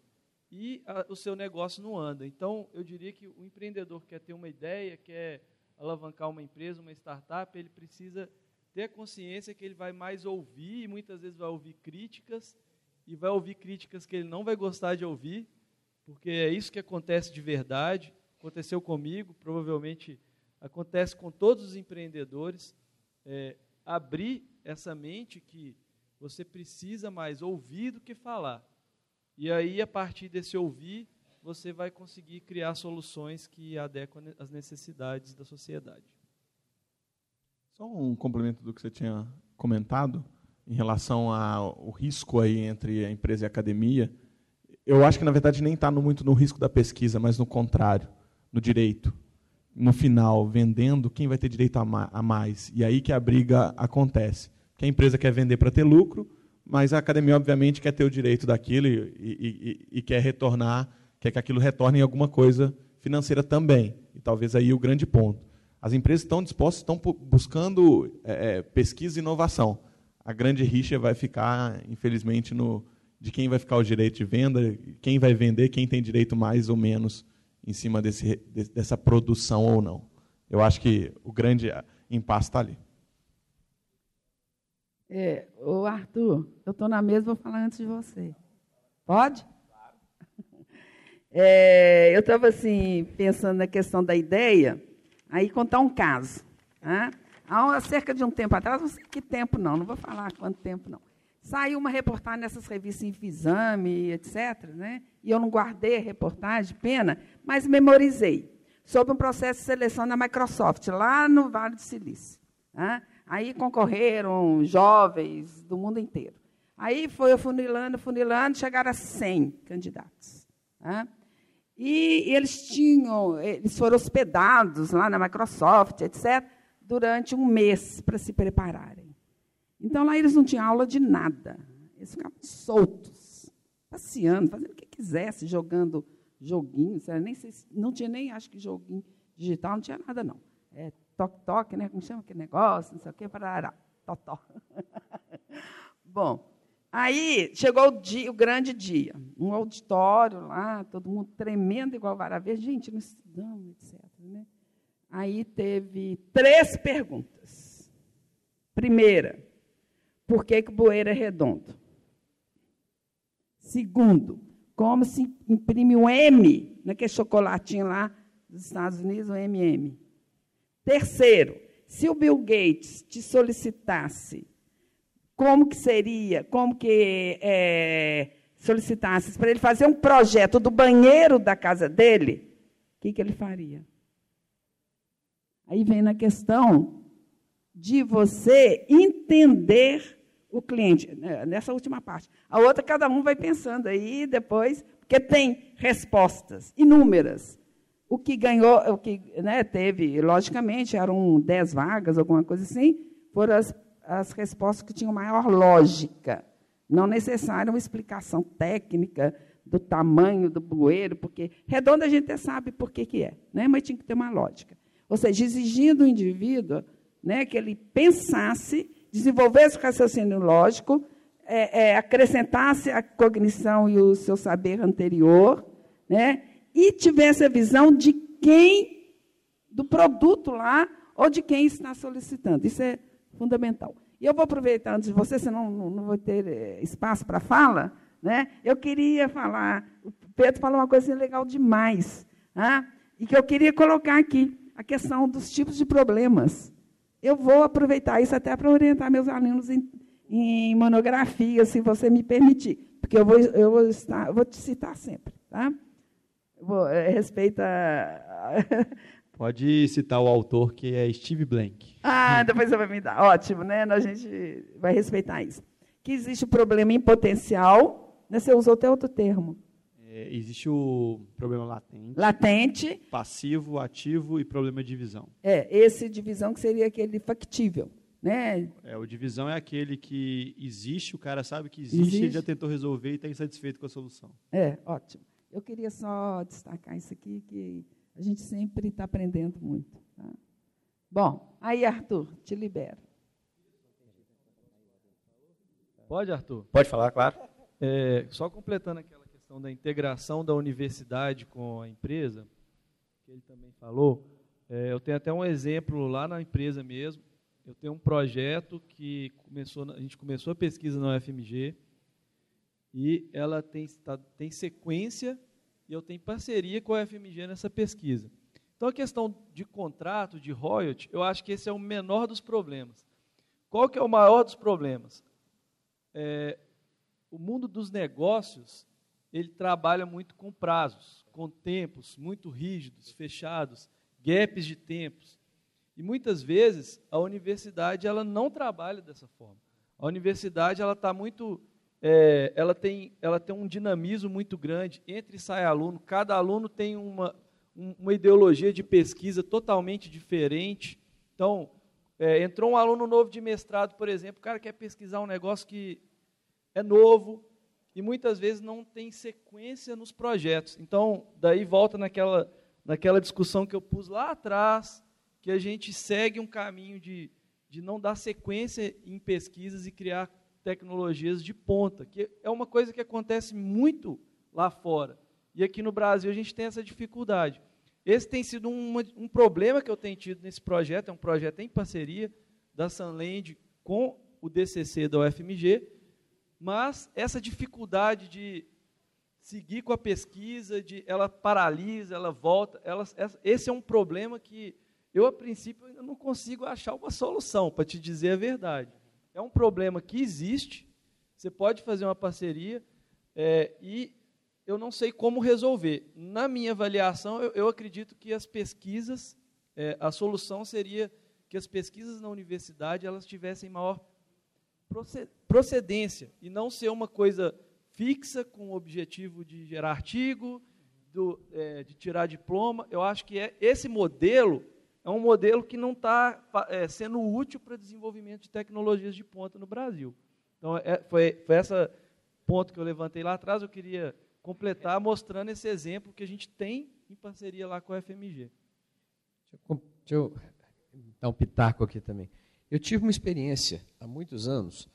e a, o seu negócio não anda. Então, eu diria que o empreendedor quer ter uma ideia, quer alavancar uma empresa, uma startup, ele precisa ter a consciência que ele vai mais ouvir, e muitas vezes vai ouvir críticas, e vai ouvir críticas que ele não vai gostar de ouvir, porque é isso que acontece de verdade. Aconteceu comigo, provavelmente acontece com todos os empreendedores. É, abrir essa mente que você precisa mais ouvir do que falar. E aí, a partir desse ouvir, você vai conseguir criar soluções que adequam às necessidades da sociedade. Só um complemento do que você tinha comentado em relação ao risco aí entre a empresa e a academia. Eu acho que, na verdade, nem está muito no risco da pesquisa, mas no contrário, no direito. No final, vendendo, quem vai ter direito a mais? E aí que a briga acontece. Que a empresa quer vender para ter lucro, mas a academia, obviamente, quer ter o direito daquilo e, e, e, e, quer retornar, quer que aquilo retorne em alguma coisa financeira também. E talvez aí o grande ponto. As empresas estão dispostas, estão buscando é, é, pesquisa e inovação. A grande rixa vai ficar, infelizmente, no, de quem vai ficar o direito de venda, quem vai vender, quem tem direito mais ou menos em cima desse, dessa produção ou não. Eu acho que o grande impasse está ali. É, ô Arthur, eu estou na mesa, vou falar antes de você. Pode? [laughs] É, eu estava assim, pensando na questão da ideia, aí contar um caso. Né? Há cerca de um tempo atrás, não sei que tempo não, não vou falar quanto tempo não. Saiu uma reportagem nessas revistas Infizame, etc. Né? E eu não guardei a reportagem, pena, mas memorizei. Sobre um processo de seleção na Microsoft, lá no Vale do Silício. Né? Aí concorreram jovens do mundo inteiro. Aí foi funilando, funilando, chegaram a 100 candidatos. Né? E eles tinham, eles foram hospedados lá na Microsoft, etc., durante um mês para se prepararem. Então lá eles não tinham aula de nada. Eles ficavam soltos, passeando, fazendo o que quisesse, jogando joguinhos. Nem não tinha nem, acho que joguinho digital, não tinha nada, não. É, toque-toque, né? Como chama aquele negócio, não sei o quê, parará, totó. [laughs] Bom, aí chegou o, dia, o, grande dia. Um auditório lá, todo mundo tremendo igual vara verde. Gente, não estudamos, etc. Né? Aí teve três perguntas. Primeira, por que, que o bueiro é redondo? Segundo, como se imprime um M naquele chocolatinho lá dos Estados Unidos, o MM? Terceiro, se o Bill Gates te solicitasse, como que seria, como que é, solicitasse para ele fazer um projeto do banheiro da casa dele, o que, que ele faria? Aí vem na questão de você entender o cliente, né, nessa última parte. A outra, cada um vai pensando aí depois, porque tem respostas inúmeras. O que ganhou, o que né, teve, logicamente, eram dez vagas, alguma coisa assim, foram as, as respostas que tinham maior lógica. Não necessária uma explicação técnica do tamanho do bueiro, porque redondo a gente até sabe por que, que é, né? mas tinha que ter uma lógica. Ou seja, exigindo do indivíduo né, que ele pensasse, desenvolvesse o raciocínio lógico, é, é, acrescentasse a cognição e o seu saber anterior, né, e tivesse a visão de quem, do produto lá, ou de quem está solicitando. Isso é fundamental. E eu vou aproveitar antes de você, senão não, não vou ter eh, espaço para fala. Né? Eu queria falar, o Pedro falou uma coisa legal demais, né? e que eu queria colocar aqui, a questão dos tipos de problemas. Eu vou aproveitar isso até para orientar meus alunos em, em monografia, se você me permitir, porque eu vou, eu vou, estar, eu vou te citar sempre. Tá? Vou, é, respeita. Pode citar o autor, que é Steve Blank. Ah, depois você vai me dar. Ótimo, né? A gente vai respeitar isso. Que existe o problema em potencial, né? você usou até outro termo. É, existe o problema latente. Latente. Passivo, ativo e problema de divisão. É, esse divisão que seria aquele factível. Né? É, o divisão é aquele que existe, o cara sabe que existe, Existe. ele já tentou resolver e está insatisfeito com a solução. É, ótimo. Eu queria só destacar isso aqui, que a gente sempre está aprendendo muito. tá? Bom, aí, Arthur, te libero. Pode, Arthur? Pode falar, claro. É, só completando aquela questão da integração da universidade com a empresa, que ele também falou, é, eu tenho até um exemplo lá na empresa mesmo. Eu tenho um projeto que começou, a gente começou a pesquisa na UFMG e ela tem, tá- tem sequência e eu tenho parceria com a UFMG nessa pesquisa. Então, a questão de contrato, de royalty, eu acho que esse é o menor dos problemas. Qual que é o maior dos problemas? É, o mundo dos negócios ele trabalha muito com prazos, com tempos muito rígidos, fechados, gaps de tempos. E muitas vezes a universidade ela não trabalha dessa forma. A universidade ela está muito, é, ela tem, ela tem um dinamismo muito grande entre e sai aluno. Cada aluno tem uma, um- uma ideologia de pesquisa totalmente diferente. Então, é, entrou um aluno novo de mestrado, por exemplo, o cara quer pesquisar um negócio que é novo e muitas vezes não tem sequência nos projetos. Então, daí volta naquela, naquela discussão que eu pus lá atrás, que a gente segue um caminho de, de não dar sequência em pesquisas e criar tecnologias de ponta, que é uma coisa que acontece muito lá fora. E aqui no Brasil a gente tem essa dificuldade. Esse tem sido uma- um problema que eu tenho tido nesse projeto, é um projeto em parceria da Sunland com o DCC da UFMG, mas essa dificuldade de seguir com a pesquisa, de ela paralisa, ela volta, ela, esse é um problema que eu, a princípio, ainda não consigo achar uma solução, para te dizer a verdade. É um problema que existe, você pode fazer uma parceria, é, e eu não sei como resolver. Na minha avaliação, eu, eu acredito que as pesquisas, é, a solução seria que as pesquisas na universidade elas tivessem maior proce- procedência e não ser uma coisa fixa com o objetivo de gerar artigo, do, é, de tirar diploma. Eu acho que é, esse modelo é um modelo que não está sendo útil para desenvolvimento de tecnologias de ponta no Brasil. Então, é, foi, foi esse ponto que eu levantei lá atrás. Eu queria completar mostrando esse exemplo que a gente tem em parceria lá com a FMG. Com- Deixa eu dar um pitaco aqui também. Eu tive uma experiência há muitos anos.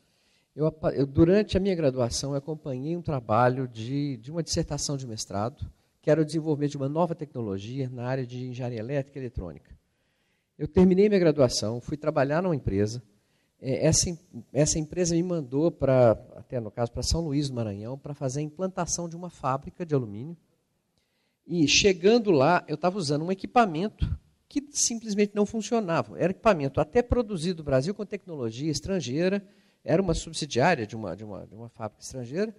Eu, eu, durante a minha graduação, eu acompanhei um trabalho de, de uma dissertação de mestrado, que era o desenvolvimento de uma nova tecnologia na área de engenharia elétrica e eletrônica. Eu terminei minha graduação, fui trabalhar numa empresa. Eh, Essa, essa empresa me mandou para, até no caso, para São Luís do Maranhão, para fazer a implantação de uma fábrica de alumínio. E chegando lá, eu estava usando um equipamento que simplesmente não funcionava. Era equipamento até produzido no Brasil com tecnologia estrangeira, era uma subsidiária de uma, de uma, de uma fábrica estrangeira,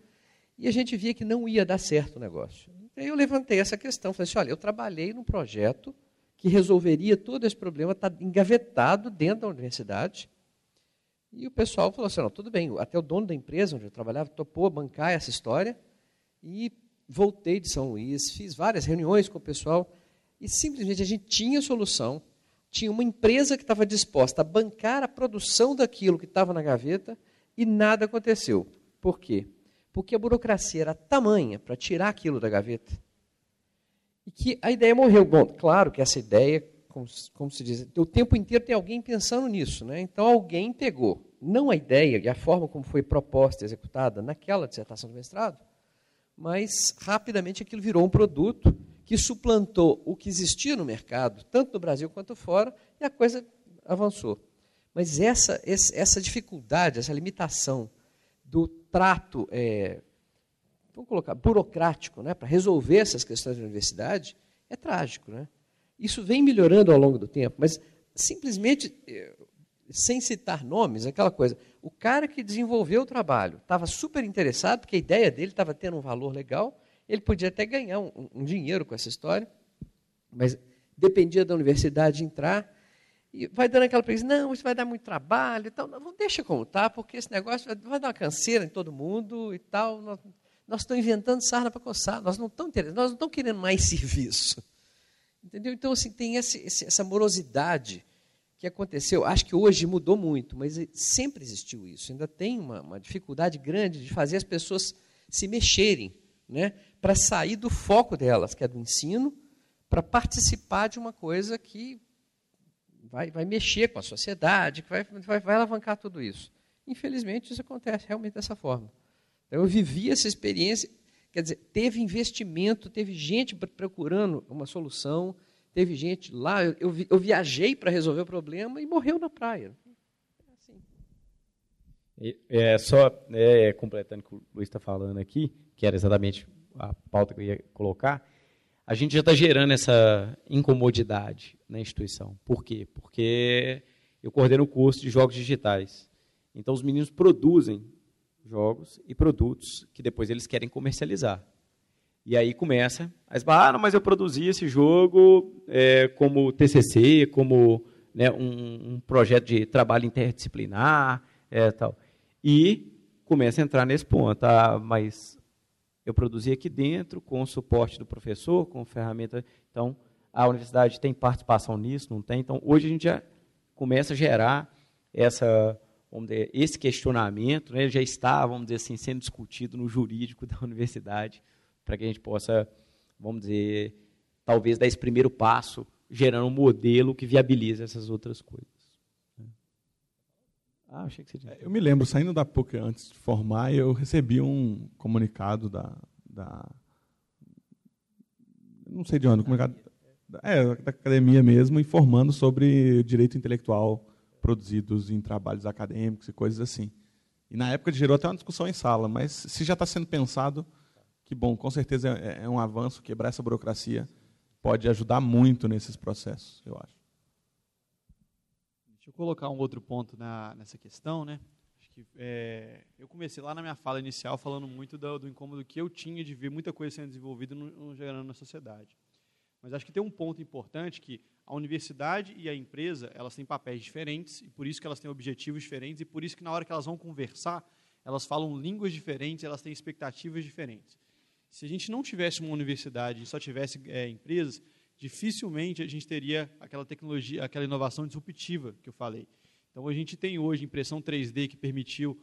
e a gente via que não ia dar certo o negócio. Aí eu levantei essa questão, falei assim, olha, eu trabalhei num projeto que resolveria todo esse problema, está engavetado dentro da universidade, e o pessoal falou assim, não, tudo bem, até o dono da empresa onde eu trabalhava topou bancar essa história, e voltei de São Luís, fiz várias reuniões com o pessoal, e simplesmente a gente tinha solução, tinha uma empresa que estava disposta a bancar a produção daquilo que estava na gaveta, e nada aconteceu. Por quê? Porque a burocracia era tamanha para tirar aquilo da gaveta, e que a ideia morreu. Bom, claro que essa ideia, como, como se diz, o tempo inteiro tem alguém pensando nisso. Né? Então alguém pegou, não a ideia e a forma como foi proposta e executada naquela dissertação de mestrado, mas rapidamente aquilo virou um produto que suplantou o que existia no mercado, tanto no Brasil quanto fora, e a coisa avançou. Mas essa, essa dificuldade, essa limitação do trato, é, vamos colocar, burocrático, né, para resolver essas questões da universidade, é trágico. Né? Isso vem melhorando ao longo do tempo, mas simplesmente, é, sem citar nomes, aquela coisa, o cara que desenvolveu o trabalho estava super interessado, porque a ideia dele estava tendo um valor legal, ele podia até ganhar um, um dinheiro com essa história, mas dependia da universidade entrar, e vai dando aquela preguiça, não, isso vai dar muito trabalho, então, não, deixa como está, porque esse negócio vai, vai, dar uma canseira em todo mundo e tal, nós, nós estamos inventando sarna para coçar, nós não estamos nós não estamos querendo mais [laughs] serviço. Entendeu? Então, assim, tem esse, essa morosidade que aconteceu. Acho que hoje mudou muito, mas sempre existiu isso. Ainda tem uma, uma dificuldade grande de fazer as pessoas se mexerem, né, para sair do foco delas, que é do ensino, para participar de uma coisa que vai, vai mexer com a sociedade, que vai, vai, vai alavancar tudo isso. Infelizmente, isso acontece realmente dessa forma. Então, eu vivi essa experiência, quer dizer, teve investimento, teve gente procurando uma solução, teve gente lá, eu, eu, viajei para resolver o problema e morreu na praia. É, só é, completando o que o Luiz está falando aqui, que era exatamente a pauta que eu ia colocar, a gente já está gerando essa incomodidade na instituição. Por quê? Porque eu coordeno o curso de jogos digitais. Então, os meninos produzem jogos e produtos que depois eles querem comercializar. E aí começa a esbarrar, ah, mas eu produzi esse jogo é, como TCC, como né, um, um, projeto de trabalho interdisciplinar, é, tal. E começa a entrar nesse ponto. Ah, mas eu produzi aqui dentro, com o suporte do professor, com ferramenta. Então, a universidade tem participação nisso, não tem? Então, hoje a gente já começa a gerar essa, vamos dizer, esse questionamento, né? já está, vamos dizer assim, sendo discutido no jurídico [laughs] da universidade, para que a gente possa, vamos dizer, talvez dar esse primeiro passo, gerando um modelo que viabilize essas outras coisas. Ah, achei que você tinha. É, eu me lembro, saindo da PUC antes de formar, eu recebi um comunicado da. da não sei de onde, comunicado. É, da academia mesmo, informando sobre direito intelectual produzidos em trabalhos acadêmicos e coisas assim. E na época gerou até uma discussão em sala, mas se já está sendo pensado, que bom, com certeza é, é um avanço, quebrar essa burocracia pode ajudar muito nesses processos, eu acho. Deixa eu colocar um outro ponto na, nessa questão, né? Acho que, é, eu comecei lá na minha fala inicial falando muito do, do, incômodo que eu tinha de ver muita coisa sendo desenvolvida no, no, gerando na sociedade. Mas acho que tem um ponto importante que a universidade e a empresa elas têm papéis diferentes e por isso que elas têm objetivos diferentes e por isso que na hora que elas vão conversar elas falam línguas diferentes, elas têm expectativas diferentes. Se a gente não tivesse uma universidade e só tivesse é, empresas, dificilmente a gente teria aquela tecnologia, aquela inovação disruptiva que eu falei. Então, a gente tem hoje impressão 3D que permitiu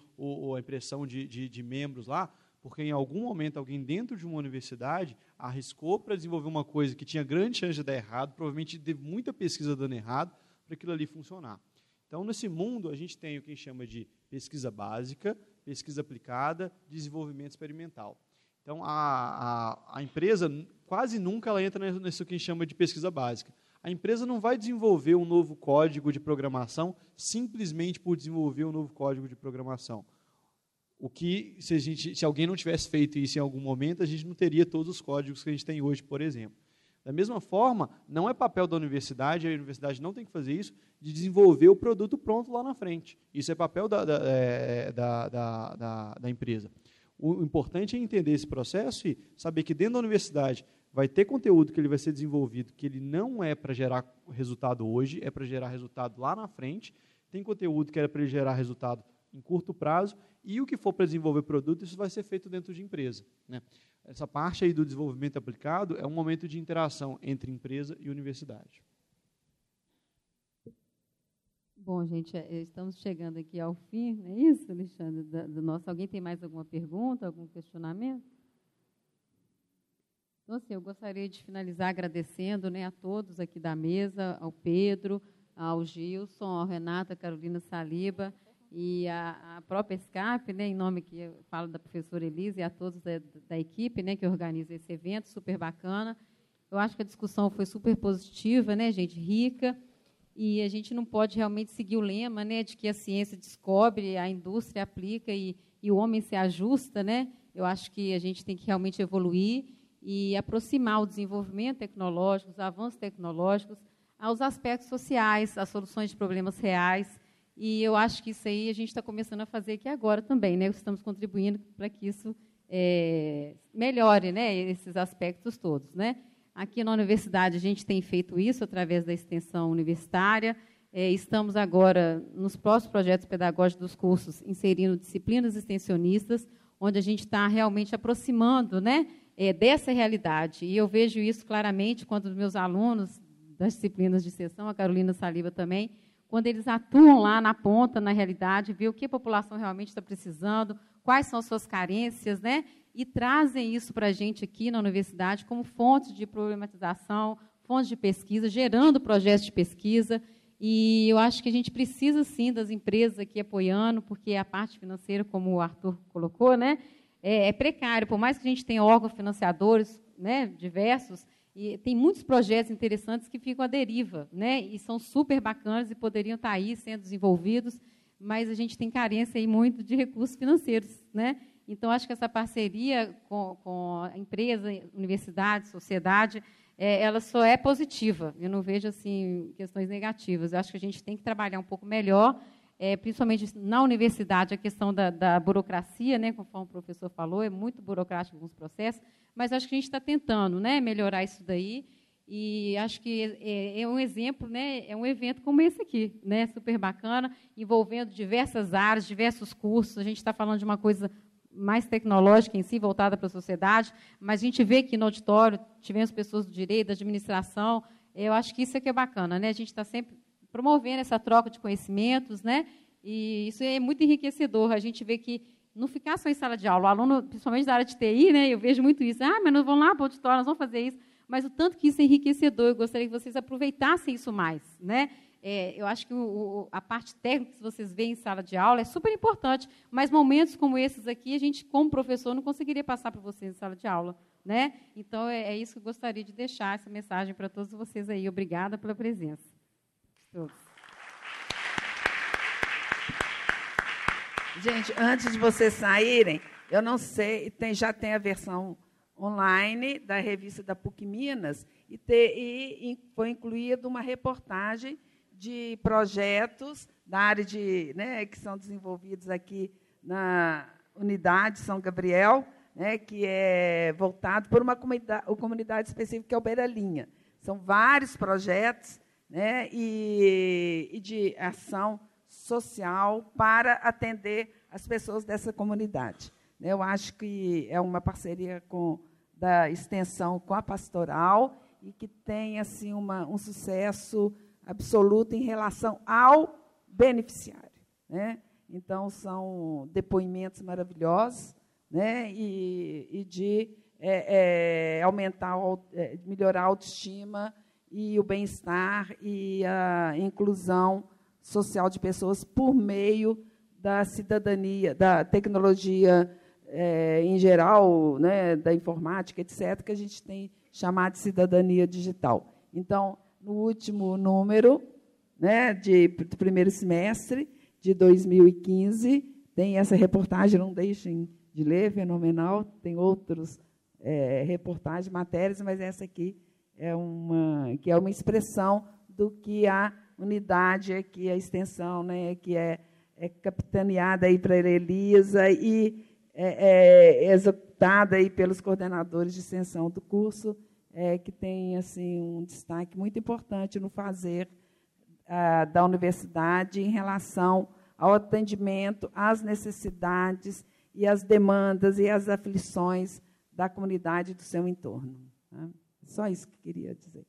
a impressão de, de, de membros lá, porque em algum momento alguém dentro de uma universidade arriscou para desenvolver uma coisa que tinha grande chance de dar errado, provavelmente teve muita pesquisa dando errado para aquilo ali funcionar. Então, nesse mundo, a gente tem o que a gente chama de pesquisa básica, pesquisa aplicada, desenvolvimento experimental. Então, a, a, a empresa quase nunca ela entra nisso que a gente chama de pesquisa básica. A empresa não vai desenvolver um novo código de programação simplesmente por desenvolver um novo código de programação. O que, se, a gente, se alguém não tivesse feito isso em algum momento, a gente não teria todos os códigos que a gente tem hoje, por exemplo. Da mesma forma, não é papel da universidade, a universidade não tem que fazer isso, de desenvolver o produto pronto lá na frente. Isso é papel da, da, é, da, da, da empresa. O importante é entender esse processo e saber que dentro da universidade vai ter conteúdo que ele vai ser desenvolvido que ele não é para gerar resultado hoje, é para gerar resultado lá na frente. Tem conteúdo que era para ele gerar resultado em curto prazo e o que for para desenvolver produto, isso vai ser feito dentro de empresa. Né? Essa parte aí do desenvolvimento aplicado é um momento de interação entre empresa e universidade. Bom, gente, é, estamos chegando aqui ao fim, não é isso, Alexandre? Do nosso. Alguém tem mais alguma pergunta, algum questionamento? Então, assim, eu gostaria de finalizar agradecendo né, a todos aqui da mesa, ao Pedro, ao Gilson, ao Renata, Carolina Saliba e a, a própria SCAP, né, em nome que eu falo da professora Elisa e a todos da, da equipe né, que organiza esse evento, super bacana. Eu acho que a discussão foi super positiva, né, gente, rica, e a gente não pode realmente seguir o lema, né, de que a ciência descobre, a indústria aplica e, e o homem se ajusta, né? Eu acho que a gente tem que realmente evoluir e aproximar o desenvolvimento tecnológico, os avanços tecnológicos aos aspectos sociais, às soluções de problemas reais. E eu acho que isso aí a gente está começando a fazer aqui agora também, né? Estamos contribuindo para que isso é, melhore, né? Esses aspectos todos, né? Aqui na universidade a gente tem feito isso através da extensão universitária. É, estamos agora nos próximos projetos pedagógicos dos cursos inserindo disciplinas extensionistas, onde a gente está realmente aproximando, né? É, dessa realidade. E eu vejo isso claramente quando os meus alunos das disciplinas de sessão, a Carolina Saliba também, quando eles atuam lá na ponta, na realidade, ver o que a população realmente está precisando, quais são as suas carências, né? E trazem isso para a gente aqui na universidade como fonte de problematização, fonte de pesquisa, gerando projetos de pesquisa. E eu acho que a gente precisa, sim, das empresas aqui apoiando, porque a parte financeira, como o Arthur colocou, né, é, é precário. Por mais que a gente tenha órgãos financiadores né, diversos, e tem muitos projetos interessantes que ficam à deriva, né? E são super bacanas e poderiam estar aí sendo desenvolvidos, mas a gente tem carência aí muito de recursos financeiros, né? Então acho que essa parceria com, com a empresa, universidade, sociedade, é, ela só é positiva. Eu não vejo assim questões negativas. Eu acho que a gente tem que trabalhar um pouco melhor, é, principalmente na universidade, a questão da, da burocracia, né? Conforme o professor falou, é muito burocrático alguns processos mas acho que a gente está tentando né, melhorar isso daí. E acho que é, é, um exemplo, né, é um evento como esse aqui, né, super bacana, envolvendo diversas áreas, diversos cursos. A gente está falando de uma coisa mais tecnológica em si, voltada para a sociedade, mas a gente vê que no auditório tivemos pessoas do direito, da administração. Eu acho que isso é que é bacana, né? A gente está sempre promovendo essa troca de conhecimentos, né? E isso é muito enriquecedor. A gente vê que não ficar só em sala de aula. O aluno, principalmente da área de TI, né, eu vejo muito isso. Ah, mas nós vamos lá para o auditório, nós vamos fazer isso. Mas o tanto que isso é enriquecedor, eu gostaria que vocês aproveitassem isso mais. Né? É, eu acho que o, a parte técnica que vocês veem em sala de aula é super importante, mas momentos como esses aqui, a gente, como professor, não conseguiria passar para vocês em sala de aula. Né? Então, é, é isso que eu gostaria de deixar, essa mensagem para todos vocês aí. Obrigada pela presença. Todos. Gente, antes de vocês saírem, eu não sei, tem, já tem a versão online da revista da PUC Minas e, e foi incluída uma reportagem de projetos da área de, né, que são desenvolvidos aqui na unidade São Gabriel, né, que é voltado por uma comunidade, uma comunidade específica, que é o Beiralinha. São vários projetos né, e, e de ação social para atender as pessoas dessa comunidade. Eu acho que é uma parceria com da extensão com a pastoral e que tem assim uma, um sucesso absoluto em relação ao beneficiário. Né? Então, são depoimentos maravilhosos né? e, e de é, é, aumentar, é, melhorar a autoestima e o bem-estar e a inclusão social de pessoas por meio da cidadania, da tecnologia é, em geral, né, da informática, etc., que a gente tem chamado de cidadania digital. Então, no último número né, de, do primeiro semestre de 2015, tem essa reportagem, não deixem de ler, fenomenal. Tem outros é, reportagens, matérias, mas essa aqui é uma que é uma expressão do que a unidade aqui, a extensão, né, que é, é capitaneada aí para Elisa e é, é, executada aí pelos coordenadores de extensão do curso, é, que tem assim um destaque muito importante no fazer ah, da universidade em relação ao atendimento às necessidades e às demandas e às aflições da comunidade do seu entorno. Só isso que queria dizer.